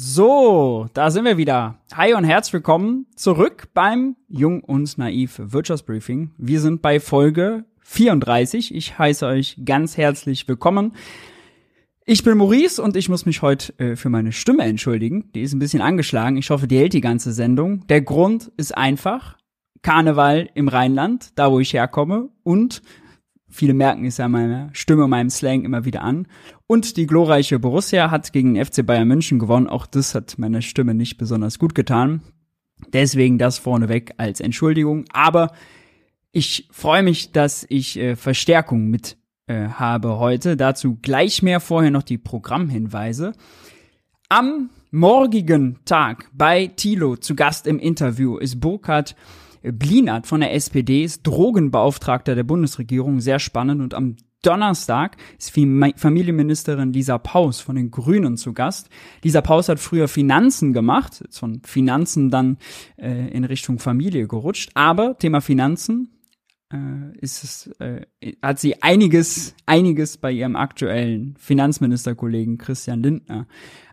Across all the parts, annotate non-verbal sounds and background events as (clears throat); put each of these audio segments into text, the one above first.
So, da sind wir wieder. Hi und herzlich willkommen zurück beim Jung und Naiv Wirtschaftsbriefing. Wir sind bei Folge 34. Ich heiße euch ganz herzlich willkommen. Ich bin Maurice und ich muss mich heute äh, für meine Stimme entschuldigen. Die ist ein bisschen angeschlagen. Ich hoffe, die hält die ganze Sendung. Der Grund ist einfach. Karneval im Rheinland, da wo ich herkomme und Viele merken es ja meiner Stimme, meinem Slang immer wieder an. Und die glorreiche Borussia hat gegen den FC Bayern München gewonnen. Auch das hat meiner Stimme nicht besonders gut getan. Deswegen das vorneweg als Entschuldigung. Aber ich freue mich, dass ich äh, Verstärkung mit äh, habe heute. Dazu gleich mehr vorher noch die Programmhinweise. Am morgigen Tag bei Tilo zu Gast im Interview ist Burkhard Blinert von der SPD ist Drogenbeauftragter der Bundesregierung, sehr spannend. Und am Donnerstag ist Familienministerin Lisa Paus von den Grünen zu Gast. Lisa Paus hat früher Finanzen gemacht, ist von Finanzen dann äh, in Richtung Familie gerutscht. Aber Thema Finanzen äh, ist es, äh, hat sie einiges, einiges bei ihrem aktuellen Finanzministerkollegen Christian Lindner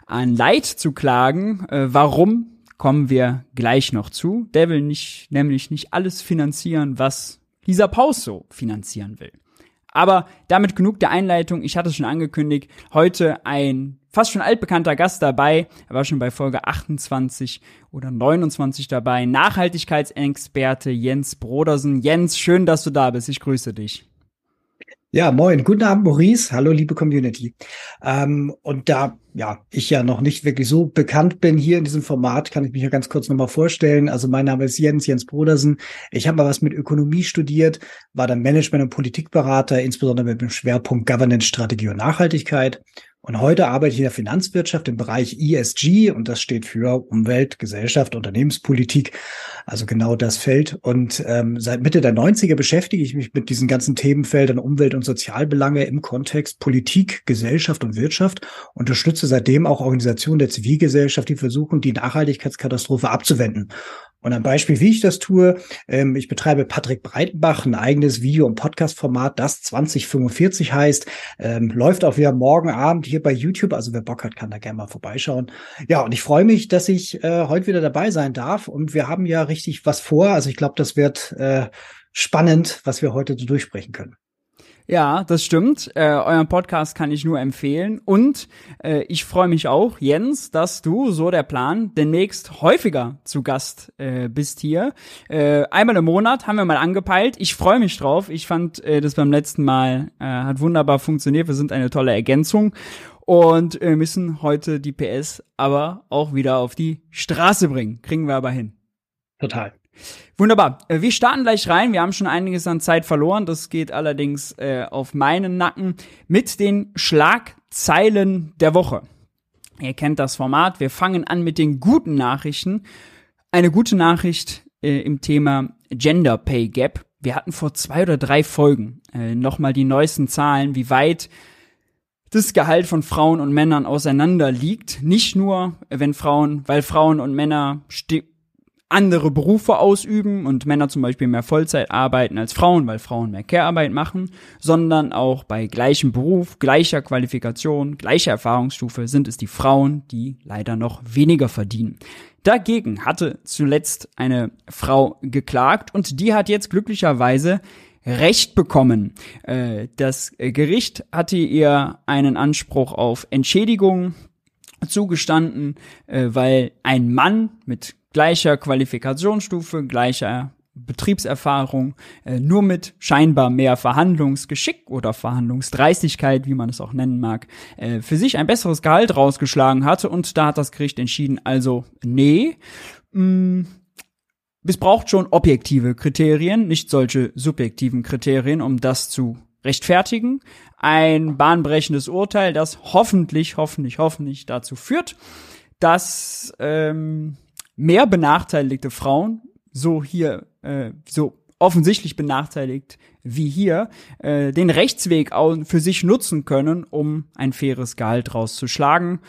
an Leid zu klagen. Äh, warum kommen wir gleich noch zu. Der will nicht, nämlich nicht alles finanzieren, was Lisa Paus so finanzieren will. Aber damit genug der Einleitung. Ich hatte es schon angekündigt. Heute ein fast schon altbekannter Gast dabei. Er war schon bei Folge 28 oder 29 dabei. Nachhaltigkeitsexperte Jens Brodersen. Jens, schön, dass du da bist. Ich grüße dich. Ja, moin. Guten Abend, Maurice. Hallo, liebe Community. Ähm, und da ja, ich ja noch nicht wirklich so bekannt bin hier in diesem Format, kann ich mich ja ganz kurz nochmal vorstellen. Also mein Name ist Jens, Jens Brodersen. Ich habe mal was mit Ökonomie studiert, war dann Management- und Politikberater, insbesondere mit dem Schwerpunkt Governance, Strategie und Nachhaltigkeit. Und heute arbeite ich in der Finanzwirtschaft im Bereich ESG und das steht für Umwelt, Gesellschaft, Unternehmenspolitik, also genau das Feld. Und ähm, seit Mitte der 90er beschäftige ich mich mit diesen ganzen Themenfeldern Umwelt- und Sozialbelange im Kontext Politik, Gesellschaft und Wirtschaft, unterstütze seitdem auch Organisationen der Zivilgesellschaft, die versuchen, die Nachhaltigkeitskatastrophe abzuwenden. Und ein Beispiel, wie ich das tue, ähm, ich betreibe Patrick Breitenbach, ein eigenes Video- und Podcast-Format, das 2045 heißt, ähm, läuft auch wieder morgen Abend hier bei YouTube. Also wer Bock hat, kann da gerne mal vorbeischauen. Ja, und ich freue mich, dass ich äh, heute wieder dabei sein darf. Und wir haben ja richtig was vor. Also ich glaube, das wird äh, spannend, was wir heute so durchsprechen können. Ja, das stimmt. Äh, euren Podcast kann ich nur empfehlen. Und äh, ich freue mich auch, Jens, dass du, so der Plan, demnächst häufiger zu Gast äh, bist hier. Äh, einmal im Monat haben wir mal angepeilt. Ich freue mich drauf. Ich fand äh, das beim letzten Mal äh, hat wunderbar funktioniert. Wir sind eine tolle Ergänzung. Und äh, müssen heute die PS aber auch wieder auf die Straße bringen. Kriegen wir aber hin. Total. Wunderbar. Äh, wir starten gleich rein. Wir haben schon einiges an Zeit verloren. Das geht allerdings äh, auf meinen Nacken mit den Schlagzeilen der Woche. Ihr kennt das Format. Wir fangen an mit den guten Nachrichten. Eine gute Nachricht äh, im Thema Gender Pay Gap. Wir hatten vor zwei oder drei Folgen äh, nochmal die neuesten Zahlen, wie weit das Gehalt von Frauen und Männern auseinander liegt. Nicht nur, wenn Frauen, weil Frauen und Männer andere Berufe ausüben und Männer zum Beispiel mehr Vollzeit arbeiten als Frauen, weil Frauen mehr Care-Arbeit machen, sondern auch bei gleichem Beruf, gleicher Qualifikation, gleicher Erfahrungsstufe sind es die Frauen, die leider noch weniger verdienen. Dagegen hatte zuletzt eine Frau geklagt und die hat jetzt glücklicherweise Recht bekommen. Äh, das Gericht hatte ihr einen Anspruch auf Entschädigung zugestanden, äh, weil ein Mann mit gleicher Qualifikationsstufe, gleicher Betriebserfahrung, äh, nur mit scheinbar mehr Verhandlungsgeschick oder Verhandlungsdreistigkeit, wie man es auch nennen mag, äh, für sich ein besseres Gehalt rausgeschlagen hatte und da hat das Gericht entschieden, also nee, mh, mm, es braucht schon objektive Kriterien, nicht solche subjektiven Kriterien, um das zu rechtfertigen. Ein bahnbrechendes Urteil, das hoffentlich, hoffentlich, hoffentlich dazu führt, dass ähm, mehr benachteiligte Frauen, so hier, äh, so offensichtlich benachteiligt wie hier, äh, den Rechtsweg für sich nutzen können, um ein faires Gehalt rauszuschlagen.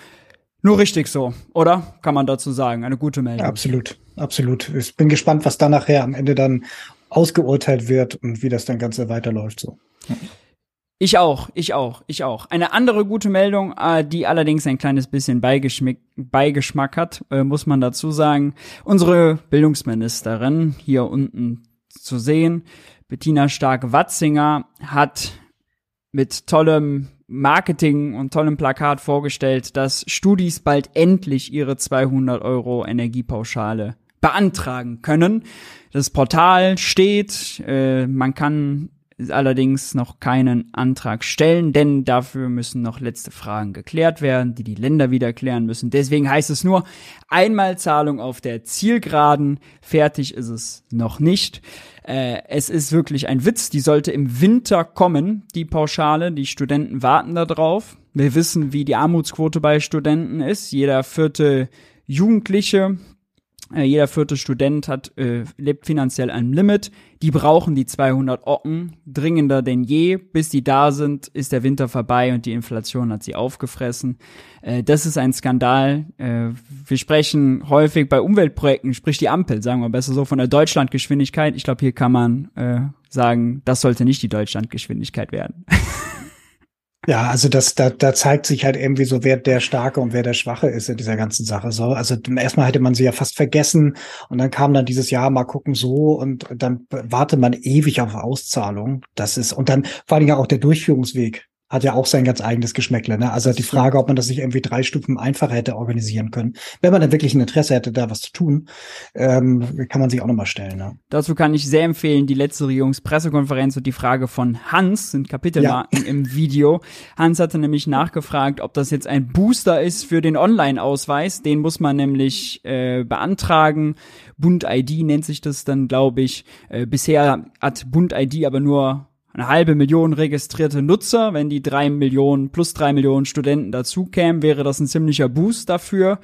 Nur richtig so, oder? Kann man dazu sagen. Eine gute Meldung. Ja, absolut, absolut. Ich bin gespannt, was da nachher am Ende dann ausgeurteilt wird und wie das dann Ganze weiterläuft so. Ich auch, ich auch, ich auch. Eine andere gute Meldung, äh, die allerdings ein kleines bisschen Beigeschmack, Beigeschmack hat, äh, muss man dazu sagen. Unsere Bildungsministerin hier unten zu sehen, Bettina Stark-Watzinger, hat mit tollem Marketing und tollem Plakat vorgestellt, dass Studis bald endlich ihre 200 Euro Energiepauschale beantragen können. Das Portal steht, äh, man kann allerdings noch keinen Antrag stellen, denn dafür müssen noch letzte Fragen geklärt werden, die die Länder wieder klären müssen. Deswegen heißt es nur Einmalzahlung auf der Zielgeraden. Fertig ist es noch nicht. Äh, es ist wirklich ein Witz. Die sollte im Winter kommen, die Pauschale. Die Studenten warten darauf. Wir wissen, wie die Armutsquote bei Studenten ist. Jeder vierte Jugendliche jeder vierte Student hat, äh, lebt finanziell ein Limit. Die brauchen die 200 Ocken dringender denn je. Bis die da sind, ist der Winter vorbei und die Inflation hat sie aufgefressen. Äh, das ist ein Skandal. Äh, wir sprechen häufig bei Umweltprojekten, sprich die Ampel, sagen wir besser so, von der Deutschlandgeschwindigkeit. Ich glaube, hier kann man äh, sagen, das sollte nicht die Deutschlandgeschwindigkeit werden. (laughs) Ja, also das, da, da zeigt sich halt irgendwie so, wer der Starke und wer der Schwache ist in dieser ganzen Sache. So, also erstmal hätte man sie ja fast vergessen und dann kam dann dieses Jahr mal gucken so und dann warte man ewig auf Auszahlung. Das ist und dann vor allem ja auch der Durchführungsweg hat ja auch sein ganz eigenes Geschmäckle. Ne? Also die Frage, ob man das nicht irgendwie drei Stufen einfacher hätte organisieren können. Wenn man dann wirklich ein Interesse hätte, da was zu tun, ähm, kann man sich auch nochmal stellen. Ne? Dazu kann ich sehr empfehlen, die letzte Regierungspressekonferenz und die Frage von Hans, sind Kapitelmarken ja. im Video. Hans hatte nämlich nachgefragt, ob das jetzt ein Booster ist für den Online-Ausweis. Den muss man nämlich äh, beantragen. Bund ID nennt sich das dann, glaube ich. Äh, bisher hat Bund ID aber nur eine halbe Million registrierte Nutzer. Wenn die drei Millionen plus drei Millionen Studenten dazu kämen, wäre das ein ziemlicher Boost dafür.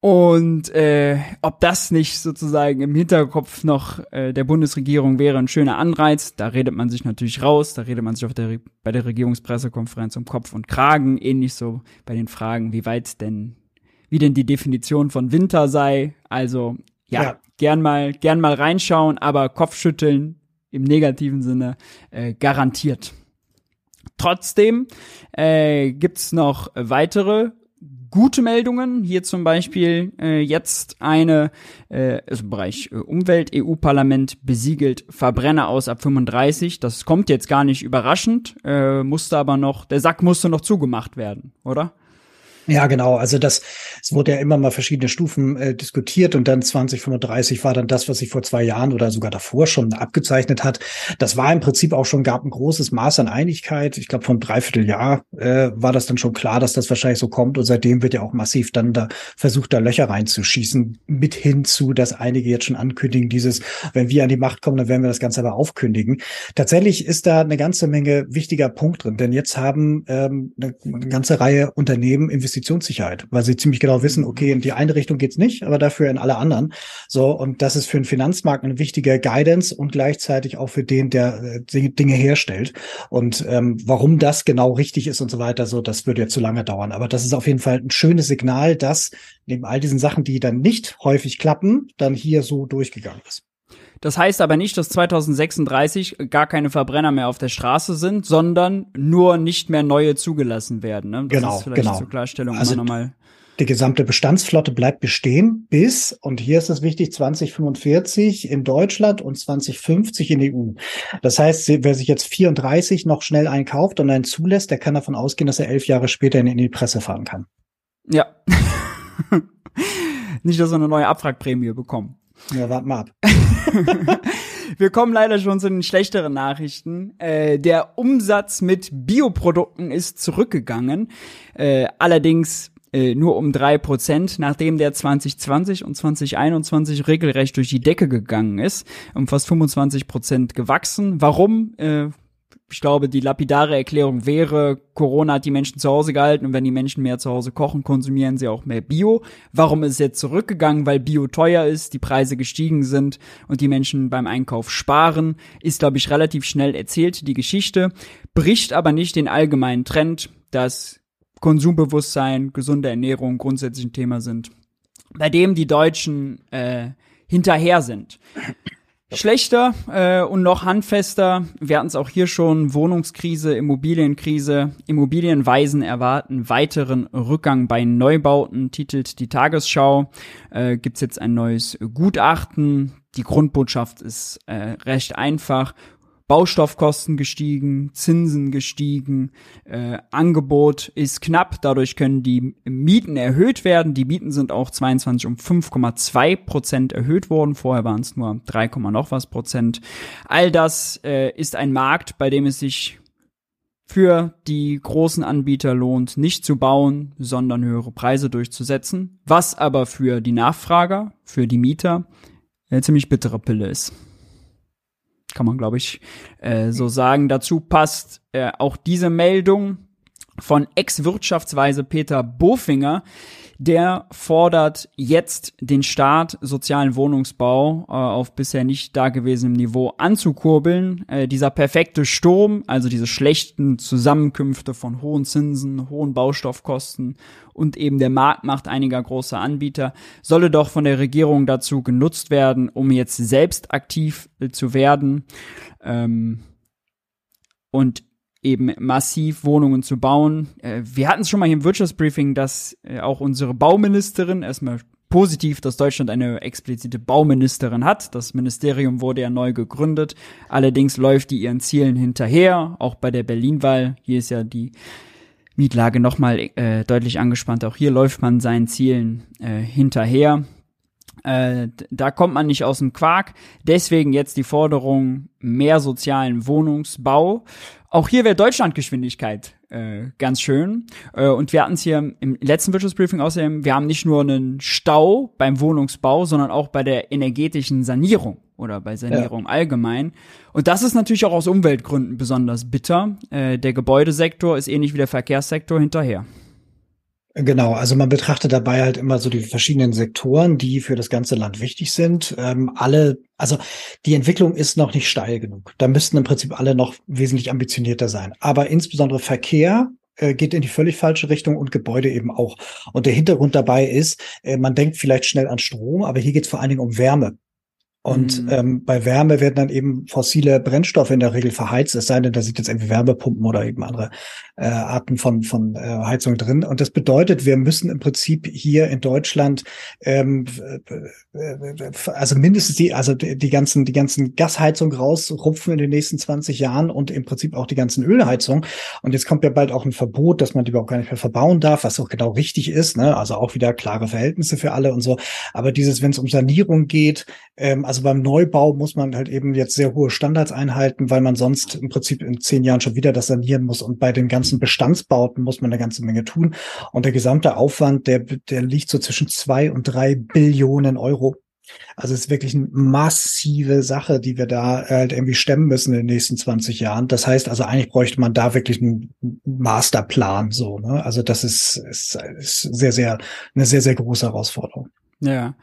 Und äh, ob das nicht sozusagen im Hinterkopf noch äh, der Bundesregierung wäre ein schöner Anreiz, da redet man sich natürlich raus, da redet man sich auf der, bei der Regierungspressekonferenz um Kopf und Kragen, ähnlich so bei den Fragen, wie weit denn, wie denn die Definition von Winter sei. Also ja, ja. gern mal, gern mal reinschauen, aber Kopfschütteln im negativen Sinne äh, garantiert. Trotzdem äh, gibt noch weitere gute Meldungen. Hier zum Beispiel äh, jetzt eine, äh, also im Bereich äh, Umwelt, EU-Parlament besiegelt Verbrenner aus ab 35. Das kommt jetzt gar nicht überraschend, äh, musste aber noch, der Sack musste noch zugemacht werden, oder? Ja, genau. Also das, es wurde ja immer mal verschiedene Stufen äh, diskutiert und dann 2035 war dann das, was sich vor zwei Jahren oder sogar davor schon abgezeichnet hat. Das war im Prinzip auch schon, gab ein großes Maß an Einigkeit. Ich glaube, vom Dreivierteljahr äh, war das dann schon klar, dass das wahrscheinlich so kommt und seitdem wird ja auch massiv dann da versucht, da Löcher reinzuschießen, mit hinzu, dass einige jetzt schon ankündigen, dieses, wenn wir an die Macht kommen, dann werden wir das Ganze aber aufkündigen. Tatsächlich ist da eine ganze Menge wichtiger Punkt drin, denn jetzt haben ähm, eine, eine ganze Reihe Unternehmen investiert Investitionssicherheit, weil sie ziemlich genau wissen, okay, in die eine Richtung geht's nicht, aber dafür in alle anderen. So, und das ist für den Finanzmarkt eine wichtige Guidance und gleichzeitig auch für den, der äh, Dinge herstellt. Und ähm, warum das genau richtig ist und so weiter, so, das würde ja zu lange dauern. Aber das ist auf jeden Fall ein schönes Signal, dass neben all diesen Sachen, die dann nicht häufig klappen, dann hier so durchgegangen ist. Das heißt aber nicht, dass 2036 gar keine Verbrenner mehr auf der Straße sind, sondern nur nicht mehr neue zugelassen werden. Ne? Das genau, ist vielleicht genau. zur Klarstellung also, nochmal. Die gesamte Bestandsflotte bleibt bestehen bis, und hier ist es wichtig, 2045 in Deutschland und 2050 in der EU. Das heißt, wer sich jetzt 34 noch schnell einkauft und einen zulässt, der kann davon ausgehen, dass er elf Jahre später in die Presse fahren kann. Ja. (laughs) Nicht, dass wir eine neue Abwrackprämie bekommen. Ja, warte mal ab. (laughs) Wir kommen leider schon zu den schlechteren Nachrichten. Äh, der Umsatz mit Bioprodukten ist zurückgegangen. Äh, allerdings äh, nur um drei Prozent, nachdem der 2020 und 2021 regelrecht durch die Decke gegangen ist, um fast 25 Prozent gewachsen. Warum? Ich glaube, die lapidare Erklärung wäre, Corona hat die Menschen zu Hause gehalten und wenn die Menschen mehr zu Hause kochen, konsumieren sie auch mehr Bio. Warum ist es jetzt zurückgegangen? Weil Bio teuer ist, die Preise gestiegen sind und die Menschen beim Einkauf sparen, ist, glaube ich, relativ schnell erzählt, die Geschichte, bricht aber nicht den allgemeinen Trend, dass Konsumbewusstsein, gesunde Ernährung grundsätzlich ein Thema sind, bei dem die Deutschen äh, hinterher sind. Schlechter äh, und noch handfester, wir hatten es auch hier schon, Wohnungskrise, Immobilienkrise, Immobilienweisen erwarten weiteren Rückgang bei Neubauten, titelt die Tagesschau. Äh, Gibt jetzt ein neues Gutachten. Die Grundbotschaft ist äh, recht einfach. Baustoffkosten gestiegen, Zinsen gestiegen, äh, Angebot ist knapp, dadurch können die Mieten erhöht werden. Die Mieten sind auch 22 um 5,2 Prozent erhöht worden, vorher waren es nur 3, noch was Prozent. All das äh, ist ein Markt, bei dem es sich für die großen Anbieter lohnt, nicht zu bauen, sondern höhere Preise durchzusetzen, was aber für die Nachfrager, für die Mieter, eine ziemlich bittere Pille ist kann man, glaube ich, äh, so sagen. Dazu passt äh, auch diese Meldung von Ex-Wirtschaftsweise Peter Bofinger. Der fordert jetzt den Staat, sozialen Wohnungsbau äh, auf bisher nicht dagewesenem Niveau anzukurbeln. Äh, dieser perfekte Sturm, also diese schlechten Zusammenkünfte von hohen Zinsen, hohen Baustoffkosten und eben der Marktmacht einiger großer Anbieter, solle doch von der Regierung dazu genutzt werden, um jetzt selbst aktiv äh, zu werden. Ähm, und eben massiv Wohnungen zu bauen. Äh, wir hatten es schon mal hier im Wirtschaftsbriefing, dass äh, auch unsere Bauministerin erstmal positiv, dass Deutschland eine explizite Bauministerin hat. Das Ministerium wurde ja neu gegründet. Allerdings läuft die ihren Zielen hinterher, auch bei der Berlin-Wahl. Hier ist ja die Mietlage nochmal äh, deutlich angespannt. Auch hier läuft man seinen Zielen äh, hinterher. Äh, da kommt man nicht aus dem Quark. Deswegen jetzt die Forderung mehr sozialen Wohnungsbau. Auch hier wäre Deutschlandgeschwindigkeit äh, ganz schön. Äh, und wir hatten es hier im letzten Wirtschaftsbriefing außerdem, wir haben nicht nur einen Stau beim Wohnungsbau, sondern auch bei der energetischen Sanierung oder bei Sanierung ja. allgemein. Und das ist natürlich auch aus Umweltgründen besonders bitter. Äh, der Gebäudesektor ist ähnlich wie der Verkehrssektor hinterher. Genau, also man betrachtet dabei halt immer so die verschiedenen Sektoren, die für das ganze Land wichtig sind. Ähm, alle, also die Entwicklung ist noch nicht steil genug. Da müssten im Prinzip alle noch wesentlich ambitionierter sein. Aber insbesondere Verkehr äh, geht in die völlig falsche Richtung und Gebäude eben auch. Und der Hintergrund dabei ist, äh, man denkt vielleicht schnell an Strom, aber hier geht es vor allen Dingen um Wärme. Und mhm. ähm, bei Wärme werden dann eben fossile Brennstoffe in der Regel verheizt, es sei denn, da sind jetzt irgendwie Wärmepumpen oder eben andere äh, Arten von, von äh, Heizung drin. Und das bedeutet, wir müssen im Prinzip hier in Deutschland ähm, äh, also mindestens die, also die, die ganzen, die ganzen Gasheizung rausrupfen in den nächsten 20 Jahren und im Prinzip auch die ganzen Ölheizungen. Und jetzt kommt ja bald auch ein Verbot, dass man die überhaupt gar nicht mehr verbauen darf, was auch genau richtig ist, ne? Also auch wieder klare Verhältnisse für alle und so. Aber dieses, wenn es um Sanierung geht, ähm, also beim Neubau muss man halt eben jetzt sehr hohe Standards einhalten, weil man sonst im Prinzip in zehn Jahren schon wieder das sanieren muss. Und bei den ganzen Bestandsbauten muss man eine ganze Menge tun. Und der gesamte Aufwand, der, der liegt so zwischen zwei und drei Billionen Euro. Also es ist wirklich eine massive Sache, die wir da halt irgendwie stemmen müssen in den nächsten 20 Jahren. Das heißt also, eigentlich bräuchte man da wirklich einen Masterplan, so, ne? Also das ist, ist, ist sehr, sehr, eine sehr, sehr große Herausforderung. Ja.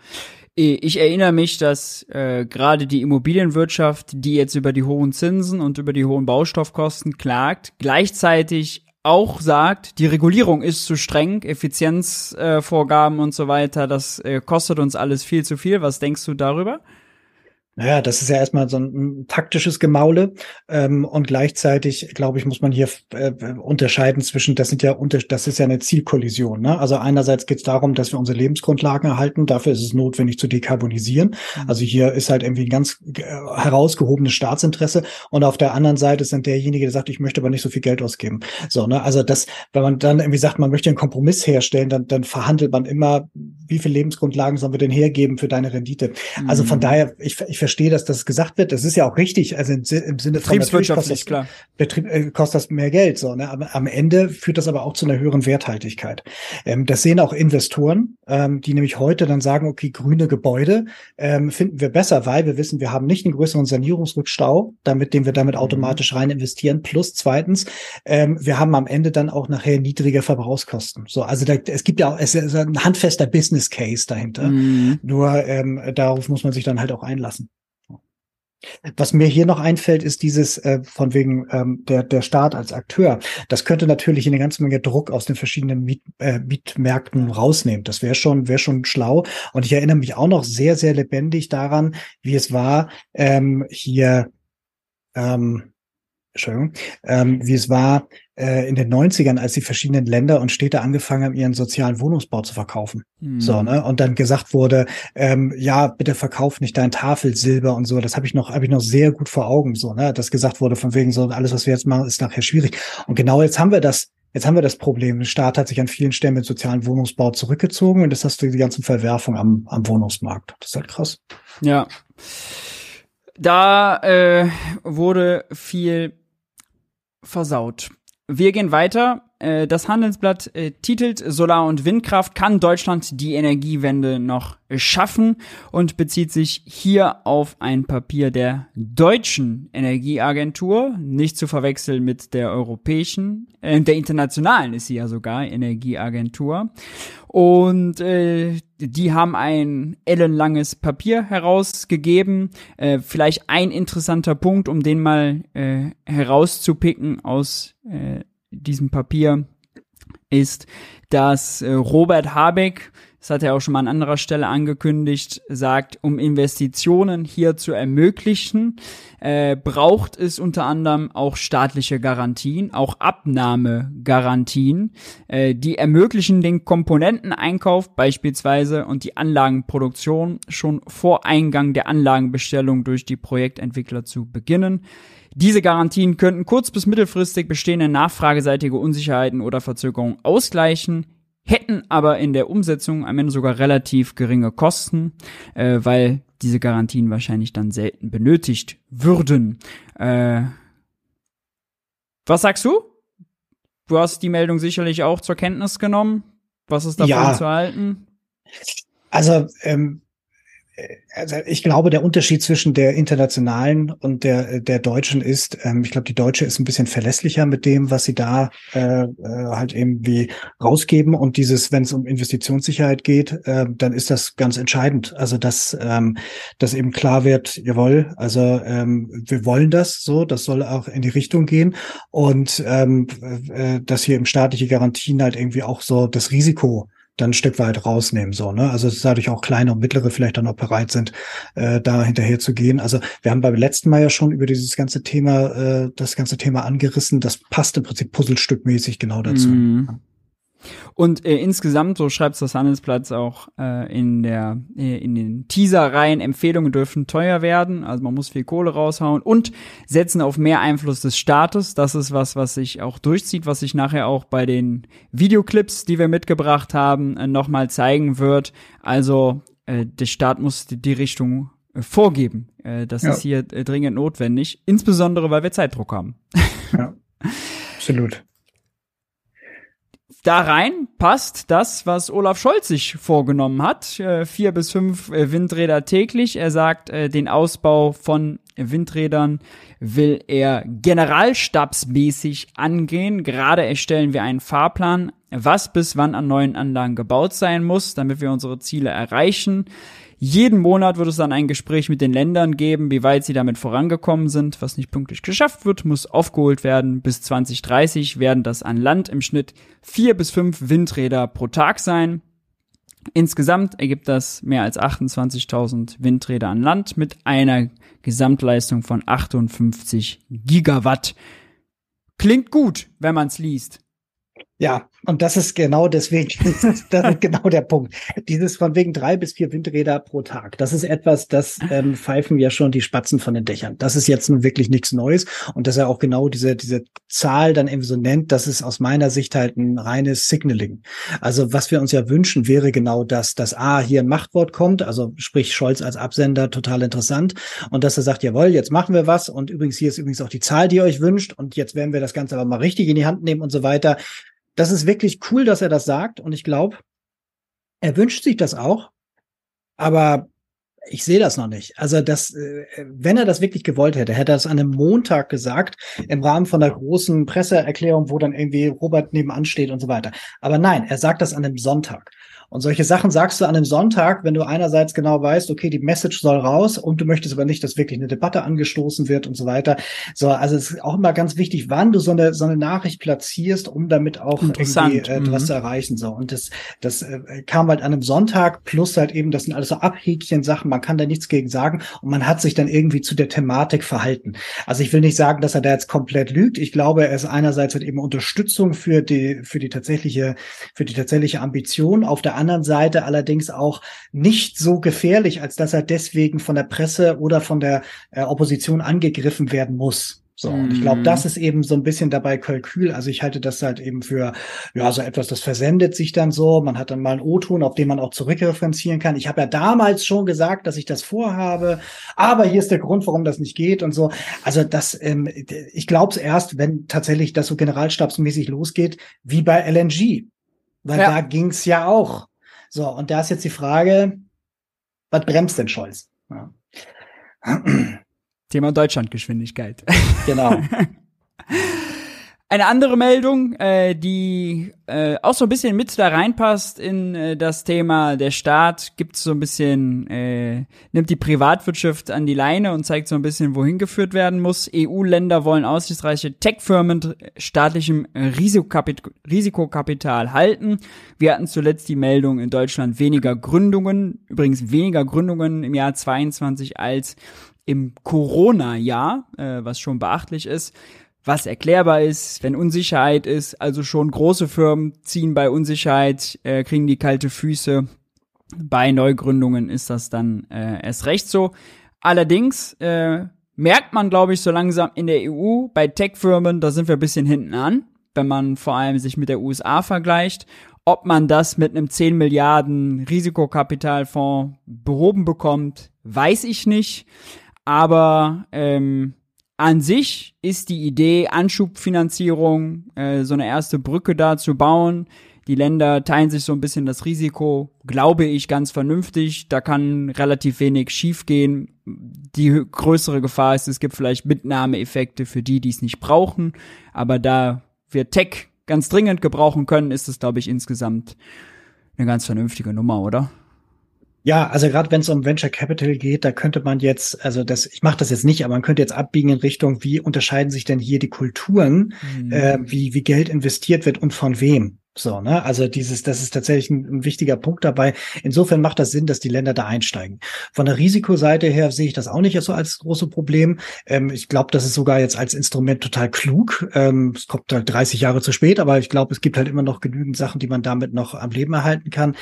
Ich erinnere mich, dass äh, gerade die Immobilienwirtschaft, die jetzt über die hohen Zinsen und über die hohen Baustoffkosten klagt, gleichzeitig auch sagt, die Regulierung ist zu streng, Effizienzvorgaben äh, und so weiter, das äh, kostet uns alles viel zu viel. Was denkst du darüber? Naja, das ist ja erstmal so ein, ein taktisches Gemaule. Ähm, und gleichzeitig, glaube ich, muss man hier äh, unterscheiden zwischen, das sind ja unter, das ist ja eine Zielkollision. Ne? Also einerseits geht es darum, dass wir unsere Lebensgrundlagen erhalten. Dafür ist es notwendig zu dekarbonisieren. Mhm. Also hier ist halt irgendwie ein ganz äh, herausgehobenes Staatsinteresse. Und auf der anderen Seite ist dann derjenige, der sagt, ich möchte aber nicht so viel Geld ausgeben. So, ne? Also das, wenn man dann irgendwie sagt, man möchte einen Kompromiss herstellen, dann, dann verhandelt man immer, wie viele Lebensgrundlagen sollen wir denn hergeben für deine Rendite? Mhm. Also von mhm. daher, ich, ich verstehe, dass das gesagt wird. Das ist ja auch richtig. Also im, im Sinne von Betriebswirtschaftlich, klar. Betrieb, äh, kostet das mehr Geld. So, ne? Aber am Ende führt das aber auch zu einer höheren Werthaltigkeit. Ähm, das sehen auch Investoren, ähm, die nämlich heute dann sagen, okay, grüne Gebäude ähm, finden wir besser, weil wir wissen, wir haben nicht einen größeren Sanierungsrückstau, damit, den wir damit mhm. automatisch rein investieren. Plus zweitens, ähm, wir haben am Ende dann auch nachher niedrige Verbrauchskosten. So, also da, es gibt ja auch, es ist ein handfester Business Case dahinter. Mhm. Nur ähm, darauf muss man sich dann halt auch einlassen. Was mir hier noch einfällt, ist dieses äh, von wegen ähm, der der Staat als Akteur. Das könnte natürlich eine ganze Menge Druck aus den verschiedenen Miet, äh, Mietmärkten rausnehmen. Das wäre schon wäre schon schlau. Und ich erinnere mich auch noch sehr sehr lebendig daran, wie es war ähm, hier. Ähm, Entschuldigung, ähm, wie es war äh, in den 90ern, als die verschiedenen Länder und Städte angefangen haben, ihren sozialen Wohnungsbau zu verkaufen. Mhm. So, ne? Und dann gesagt wurde, ähm, ja, bitte verkauf nicht dein Tafelsilber und so. Das habe ich noch, habe ich noch sehr gut vor Augen, so, ne? Dass gesagt wurde, von wegen so, alles, was wir jetzt machen, ist nachher schwierig. Und genau jetzt haben wir das, Jetzt haben wir das Problem. Der Staat hat sich an vielen Stellen mit sozialen Wohnungsbau zurückgezogen und das hast du die ganzen Verwerfungen am, am Wohnungsmarkt. Das ist halt krass. Ja. Da äh, wurde viel versaut. Wir gehen weiter. Äh, das Handelsblatt äh, titelt Solar- und Windkraft kann Deutschland die Energiewende noch schaffen und bezieht sich hier auf ein Papier der deutschen Energieagentur, nicht zu verwechseln mit der europäischen, äh, der internationalen ist sie ja sogar Energieagentur. Und äh, die haben ein ellenlanges Papier herausgegeben. Äh, vielleicht ein interessanter Punkt, um den mal äh, herauszupicken aus äh, diesem Papier, ist, dass äh, Robert Habeck das hat er auch schon mal an anderer Stelle angekündigt, sagt, um Investitionen hier zu ermöglichen, äh, braucht es unter anderem auch staatliche Garantien, auch Abnahmegarantien, äh, die ermöglichen den Komponenteneinkauf beispielsweise und die Anlagenproduktion schon vor Eingang der Anlagenbestellung durch die Projektentwickler zu beginnen. Diese Garantien könnten kurz- bis mittelfristig bestehende nachfrageseitige Unsicherheiten oder Verzögerungen ausgleichen hätten aber in der Umsetzung am Ende sogar relativ geringe Kosten, äh, weil diese Garantien wahrscheinlich dann selten benötigt würden. Äh, was sagst du? Du hast die Meldung sicherlich auch zur Kenntnis genommen. Was ist davon ja. zu halten? Also ähm, also ich glaube, der Unterschied zwischen der internationalen und der der deutschen ist, ähm, ich glaube, die deutsche ist ein bisschen verlässlicher mit dem, was sie da äh, äh, halt eben wie rausgeben und dieses, wenn es um Investitionssicherheit geht, äh, dann ist das ganz entscheidend. Also dass ähm, dass eben klar wird, jawohl, also ähm, wir wollen das so, das soll auch in die Richtung gehen und ähm, äh, dass hier im staatliche Garantien halt irgendwie auch so das Risiko dann ein Stück weit rausnehmen. So, ne? Also dass dadurch auch kleine und mittlere vielleicht dann auch bereit sind, äh, da hinterher zu gehen. Also wir haben beim letzten Mal ja schon über dieses ganze Thema, äh, das ganze Thema angerissen. Das passt im Prinzip puzzlestückmäßig genau dazu. Mm. Und äh, insgesamt, so schreibt das Handelsplatz auch äh, in der äh, in den Teaser-Reihen, Empfehlungen dürfen teuer werden, also man muss viel Kohle raushauen und setzen auf mehr Einfluss des Staates. Das ist was, was sich auch durchzieht, was sich nachher auch bei den Videoclips, die wir mitgebracht haben, äh, nochmal zeigen wird. Also äh, der Staat muss die, die Richtung äh, vorgeben. Äh, das ja. ist hier äh, dringend notwendig, insbesondere weil wir Zeitdruck haben. Ja, (laughs) absolut da rein passt das, was Olaf Scholz sich vorgenommen hat. Äh, vier bis fünf äh, Windräder täglich. Er sagt, äh, den Ausbau von Windrädern will er generalstabsmäßig angehen. Gerade erstellen wir einen Fahrplan, was bis wann an neuen Anlagen gebaut sein muss, damit wir unsere Ziele erreichen. Jeden Monat wird es dann ein Gespräch mit den Ländern geben, wie weit sie damit vorangekommen sind. Was nicht pünktlich geschafft wird, muss aufgeholt werden. Bis 2030 werden das an Land im Schnitt vier bis fünf Windräder pro Tag sein. Insgesamt ergibt das mehr als 28.000 Windräder an Land mit einer Gesamtleistung von 58 Gigawatt. Klingt gut, wenn man es liest. Ja, und das ist genau deswegen, (laughs) das ist, das genau der Punkt. Dieses von wegen drei bis vier Windräder pro Tag. Das ist etwas, das ähm, pfeifen ja schon die Spatzen von den Dächern. Das ist jetzt nun wirklich nichts Neues. Und dass er auch genau diese, diese Zahl dann eben so nennt, das ist aus meiner Sicht halt ein reines Signaling. Also was wir uns ja wünschen, wäre genau das, dass A, hier ein Machtwort kommt, also sprich Scholz als Absender, total interessant. Und dass er sagt, jawohl, jetzt machen wir was. Und übrigens, hier ist übrigens auch die Zahl, die ihr euch wünscht. Und jetzt werden wir das Ganze aber mal richtig in die Hand nehmen und so weiter das ist wirklich cool, dass er das sagt. Und ich glaube, er wünscht sich das auch. Aber ich sehe das noch nicht. Also, das, äh, wenn er das wirklich gewollt hätte, hätte er es an einem Montag gesagt, im Rahmen von der großen Presseerklärung, wo dann irgendwie Robert nebenan steht und so weiter. Aber nein, er sagt das an einem Sonntag. Und solche Sachen sagst du an einem Sonntag, wenn du einerseits genau weißt, okay, die Message soll raus und du möchtest aber nicht, dass wirklich eine Debatte angestoßen wird und so weiter. So, also es ist auch immer ganz wichtig, wann du so eine, so eine Nachricht platzierst, um damit auch irgendwie äh, etwas mhm. zu erreichen. So, und das, das äh, kam halt an einem Sonntag plus halt eben, das sind alles so Abhäkchen-Sachen, man kann da nichts gegen sagen und man hat sich dann irgendwie zu der Thematik verhalten. Also ich will nicht sagen, dass er da jetzt komplett lügt. Ich glaube, er ist einerseits halt eben Unterstützung für die, für die tatsächliche, für die tatsächliche Ambition. Auf der anderen Seite allerdings auch nicht so gefährlich, als dass er deswegen von der Presse oder von der äh, Opposition angegriffen werden muss. So, und ich glaube, das mhm. ist eben so ein bisschen dabei Kalkül. Also ich halte das halt eben für, ja, so etwas, das versendet sich dann so. Man hat dann mal einen O-Ton, auf den man auch zurückreferenzieren kann. Ich habe ja damals schon gesagt, dass ich das vorhabe, aber hier ist der Grund, warum das nicht geht und so. Also das, ähm, ich glaube es erst, wenn tatsächlich das so generalstabsmäßig losgeht, wie bei LNG. Weil ja. da ging's ja auch. So, und da ist jetzt die Frage, was bremst denn Scholz? Ja. Thema Deutschlandgeschwindigkeit. Genau. (laughs) Eine andere Meldung, äh, die äh, auch so ein bisschen mit da reinpasst in äh, das Thema der Staat, gibt so ein bisschen, äh, nimmt die Privatwirtschaft an die Leine und zeigt so ein bisschen, wohin geführt werden muss. EU-Länder wollen aussichtsreiche Tech-Firmen staatlichem Risikokapit Risikokapital halten. Wir hatten zuletzt die Meldung in Deutschland weniger Gründungen, übrigens weniger Gründungen im Jahr 22 als im Corona-Jahr, äh, was schon beachtlich ist, was erklärbar ist, wenn Unsicherheit ist. Also schon große Firmen ziehen bei Unsicherheit, äh, kriegen die kalte Füße. Bei Neugründungen ist das dann äh, erst recht so. Allerdings äh, merkt man, glaube ich, so langsam in der EU bei Tech-Firmen, da sind wir ein bisschen hinten an, wenn man vor allem sich mit der USA vergleicht. Ob man das mit einem 10 Milliarden Risikokapitalfonds behoben bekommt, weiß ich nicht. Aber ähm, an sich ist die Idee, Anschubfinanzierung, äh, so eine erste Brücke da zu bauen. Die Länder teilen sich so ein bisschen das Risiko, glaube ich, ganz vernünftig. Da kann relativ wenig schiefgehen. Die größere Gefahr ist, es gibt vielleicht Mitnahmeeffekte für die, die es nicht brauchen. Aber da wir Tech ganz dringend gebrauchen können, ist es, glaube ich, insgesamt eine ganz vernünftige Nummer, oder? Ja, also gerade wenn es um Venture Capital geht, da könnte man jetzt, also das, ich mache das jetzt nicht, aber man könnte jetzt abbiegen in Richtung, wie unterscheiden sich denn hier die Kulturen, mhm. äh, wie, wie Geld investiert wird und von wem. So, ne? Also dieses, das ist tatsächlich ein, ein, wichtiger Punkt dabei. Insofern macht das Sinn, dass die Länder da einsteigen. Von der Risikoseite her sehe ich das auch nicht so als große Problem. Ähm, ich glaube, das ist sogar jetzt als Instrument total klug. Ähm, es kommt halt 30 Jahre zu spät, aber ich glaube, es gibt halt immer noch genügend Sachen, die man damit noch am Leben erhalten kann.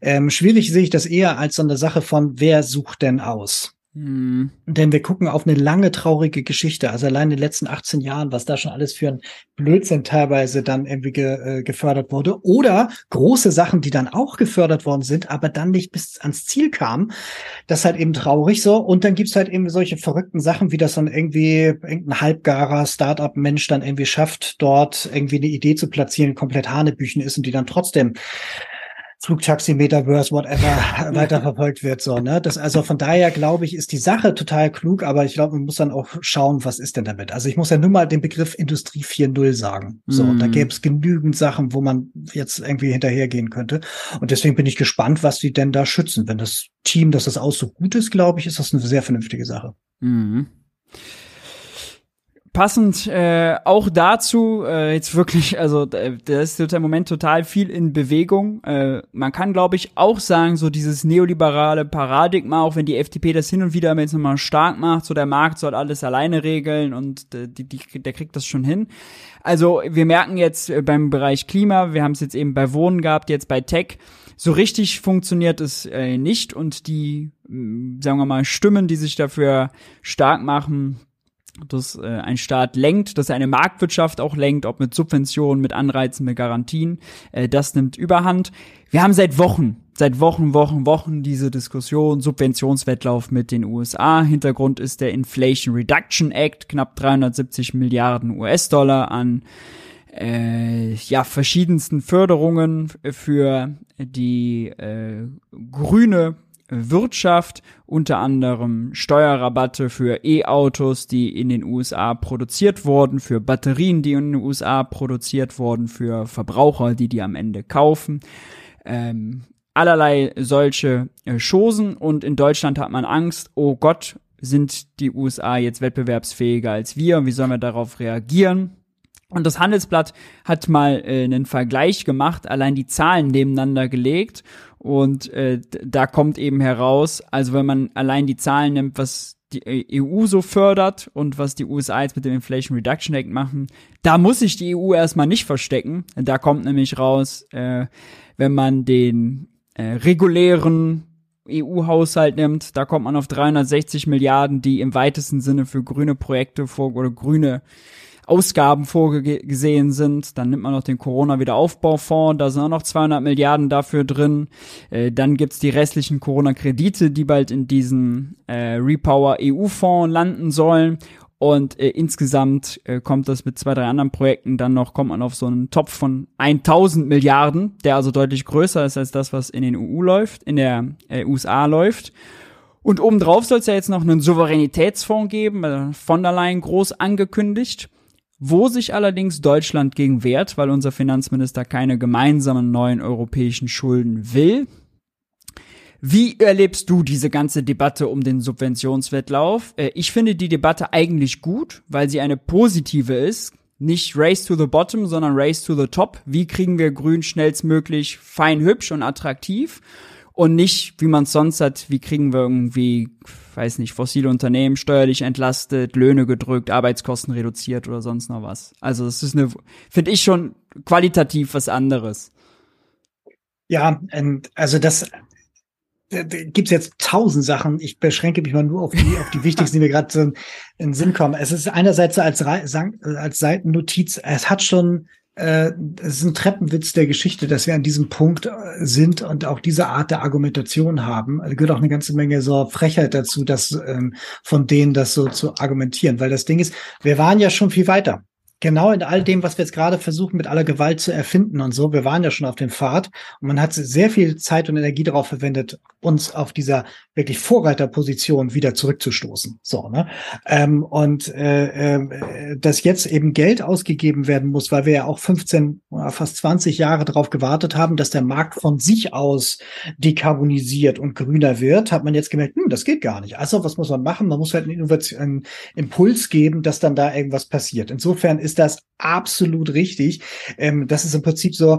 Ähm, schwierig sehe ich das eher als so eine Sache von, wer sucht denn aus? Mhm. Denn wir gucken auf eine lange traurige Geschichte. Also allein in den letzten 18 Jahren, was da schon alles für ein Blödsinn teilweise dann irgendwie ge, äh, gefördert wurde. Oder große Sachen, die dann auch gefördert worden sind, aber dann nicht bis ans Ziel kamen. Das ist halt eben traurig so. Und dann gibt's halt eben solche verrückten Sachen, wie das dann irgendwie irgendein halbgarer Startup-Mensch dann irgendwie schafft, dort irgendwie eine Idee zu platzieren, komplett Hanebüchen ist und die dann trotzdem Flugtaxi, Metaverse, whatever (laughs) weiterverfolgt wird. So, ne? Das, also von daher glaube ich, ist die Sache total klug, aber ich glaube, man muss dann auch schauen, was ist denn damit. Also ich muss ja nur mal den Begriff Industrie 4.0 sagen. So, mm. da gäbe es genügend Sachen, wo man jetzt irgendwie hinterhergehen könnte. Und deswegen bin ich gespannt, was die denn da schützen. Wenn das Team, dass das auch so gut ist, glaube ich, ist das eine sehr vernünftige Sache. Mm. Passend äh, auch dazu, äh, jetzt wirklich, also da ist im Moment total viel in Bewegung. Äh, man kann, glaube ich, auch sagen, so dieses neoliberale Paradigma, auch wenn die FDP das hin und wieder jetzt nochmal stark macht, so der Markt soll alles alleine regeln und äh, die, die, der kriegt das schon hin. Also wir merken jetzt äh, beim Bereich Klima, wir haben es jetzt eben bei Wohnen gehabt, jetzt bei Tech, so richtig funktioniert es äh, nicht und die, sagen wir mal, Stimmen, die sich dafür stark machen, dass äh, ein Staat lenkt, dass er eine Marktwirtschaft auch lenkt, ob mit Subventionen, mit Anreizen, mit Garantien. Äh, das nimmt Überhand. Wir haben seit Wochen, seit Wochen, Wochen, Wochen diese Diskussion, Subventionswettlauf mit den USA. Hintergrund ist der Inflation Reduction Act, knapp 370 Milliarden US-Dollar an äh, ja, verschiedensten Förderungen für die äh, grüne Wirtschaft, unter anderem Steuerrabatte für E-Autos, die in den USA produziert wurden, für Batterien, die in den USA produziert wurden, für Verbraucher, die die am Ende kaufen. Ähm, allerlei solche äh, Chosen und in Deutschland hat man Angst, oh Gott, sind die USA jetzt wettbewerbsfähiger als wir? Wie sollen wir darauf reagieren? Und das Handelsblatt hat mal äh, einen Vergleich gemacht, allein die Zahlen nebeneinander gelegt. Und äh, da kommt eben heraus, also wenn man allein die Zahlen nimmt, was die EU so fördert und was die USA jetzt mit dem Inflation Reduction Act machen, da muss sich die EU erstmal nicht verstecken. Da kommt nämlich raus, äh, wenn man den äh, regulären EU-Haushalt nimmt, da kommt man auf 360 Milliarden, die im weitesten Sinne für grüne Projekte vor oder grüne Ausgaben vorgesehen sind. Dann nimmt man noch den Corona-Wiederaufbaufonds, da sind auch noch 200 Milliarden dafür drin. Äh, dann gibt's die restlichen Corona-Kredite, die bald in diesen äh, Repower EU-Fonds landen sollen. Und äh, insgesamt äh, kommt das mit zwei, drei anderen Projekten dann noch, kommt man auf so einen Topf von 1000 Milliarden, der also deutlich größer ist als das, was in den EU läuft, in der äh, USA läuft. Und obendrauf soll es ja jetzt noch einen Souveränitätsfonds geben, äh, von der Leyen groß angekündigt, wo sich allerdings Deutschland gegen wehrt, weil unser Finanzminister keine gemeinsamen neuen europäischen Schulden will. Wie erlebst du diese ganze Debatte um den Subventionswettlauf? Äh, ich finde die Debatte eigentlich gut, weil sie eine positive ist. Nicht Race to the Bottom, sondern Race to the Top. Wie kriegen wir Grün schnellstmöglich fein, hübsch und attraktiv? Und nicht, wie man es sonst hat, wie kriegen wir irgendwie, weiß nicht, fossile Unternehmen steuerlich entlastet, Löhne gedrückt, Arbeitskosten reduziert oder sonst noch was. Also das ist eine, finde ich schon qualitativ was anderes. Ja, und also das gibt es jetzt tausend Sachen. Ich beschränke mich mal nur auf die, auf die (laughs) wichtigsten, die mir gerade in den Sinn kommen. Es ist einerseits so als, als Seitennotiz, es hat schon, es ist ein Treppenwitz der Geschichte, dass wir an diesem Punkt äh, sind und auch diese Art der Argumentation haben. Da gehört auch eine ganze Menge so Frechheit dazu, dass ähm, von denen das so zu argumentieren. Weil das Ding ist, wir waren ja schon viel weiter genau in all dem, was wir jetzt gerade versuchen, mit aller Gewalt zu erfinden und so. Wir waren ja schon auf dem Pfad und man hat sehr viel Zeit und Energie darauf verwendet, uns auf dieser wirklich Vorreiterposition wieder zurückzustoßen. So, ne? Ähm, und äh, äh, dass jetzt eben Geld ausgegeben werden muss, weil wir ja auch 15 oder fast 20 Jahre darauf gewartet haben, dass der Markt von sich aus dekarbonisiert und grüner wird, hat man jetzt gemerkt, hm, das geht gar nicht. Also was muss man machen? Man muss halt einen, Innovation, einen Impuls geben, dass dann da irgendwas passiert. Insofern ist ist das absolut richtig. Ähm, das ist im Prinzip so,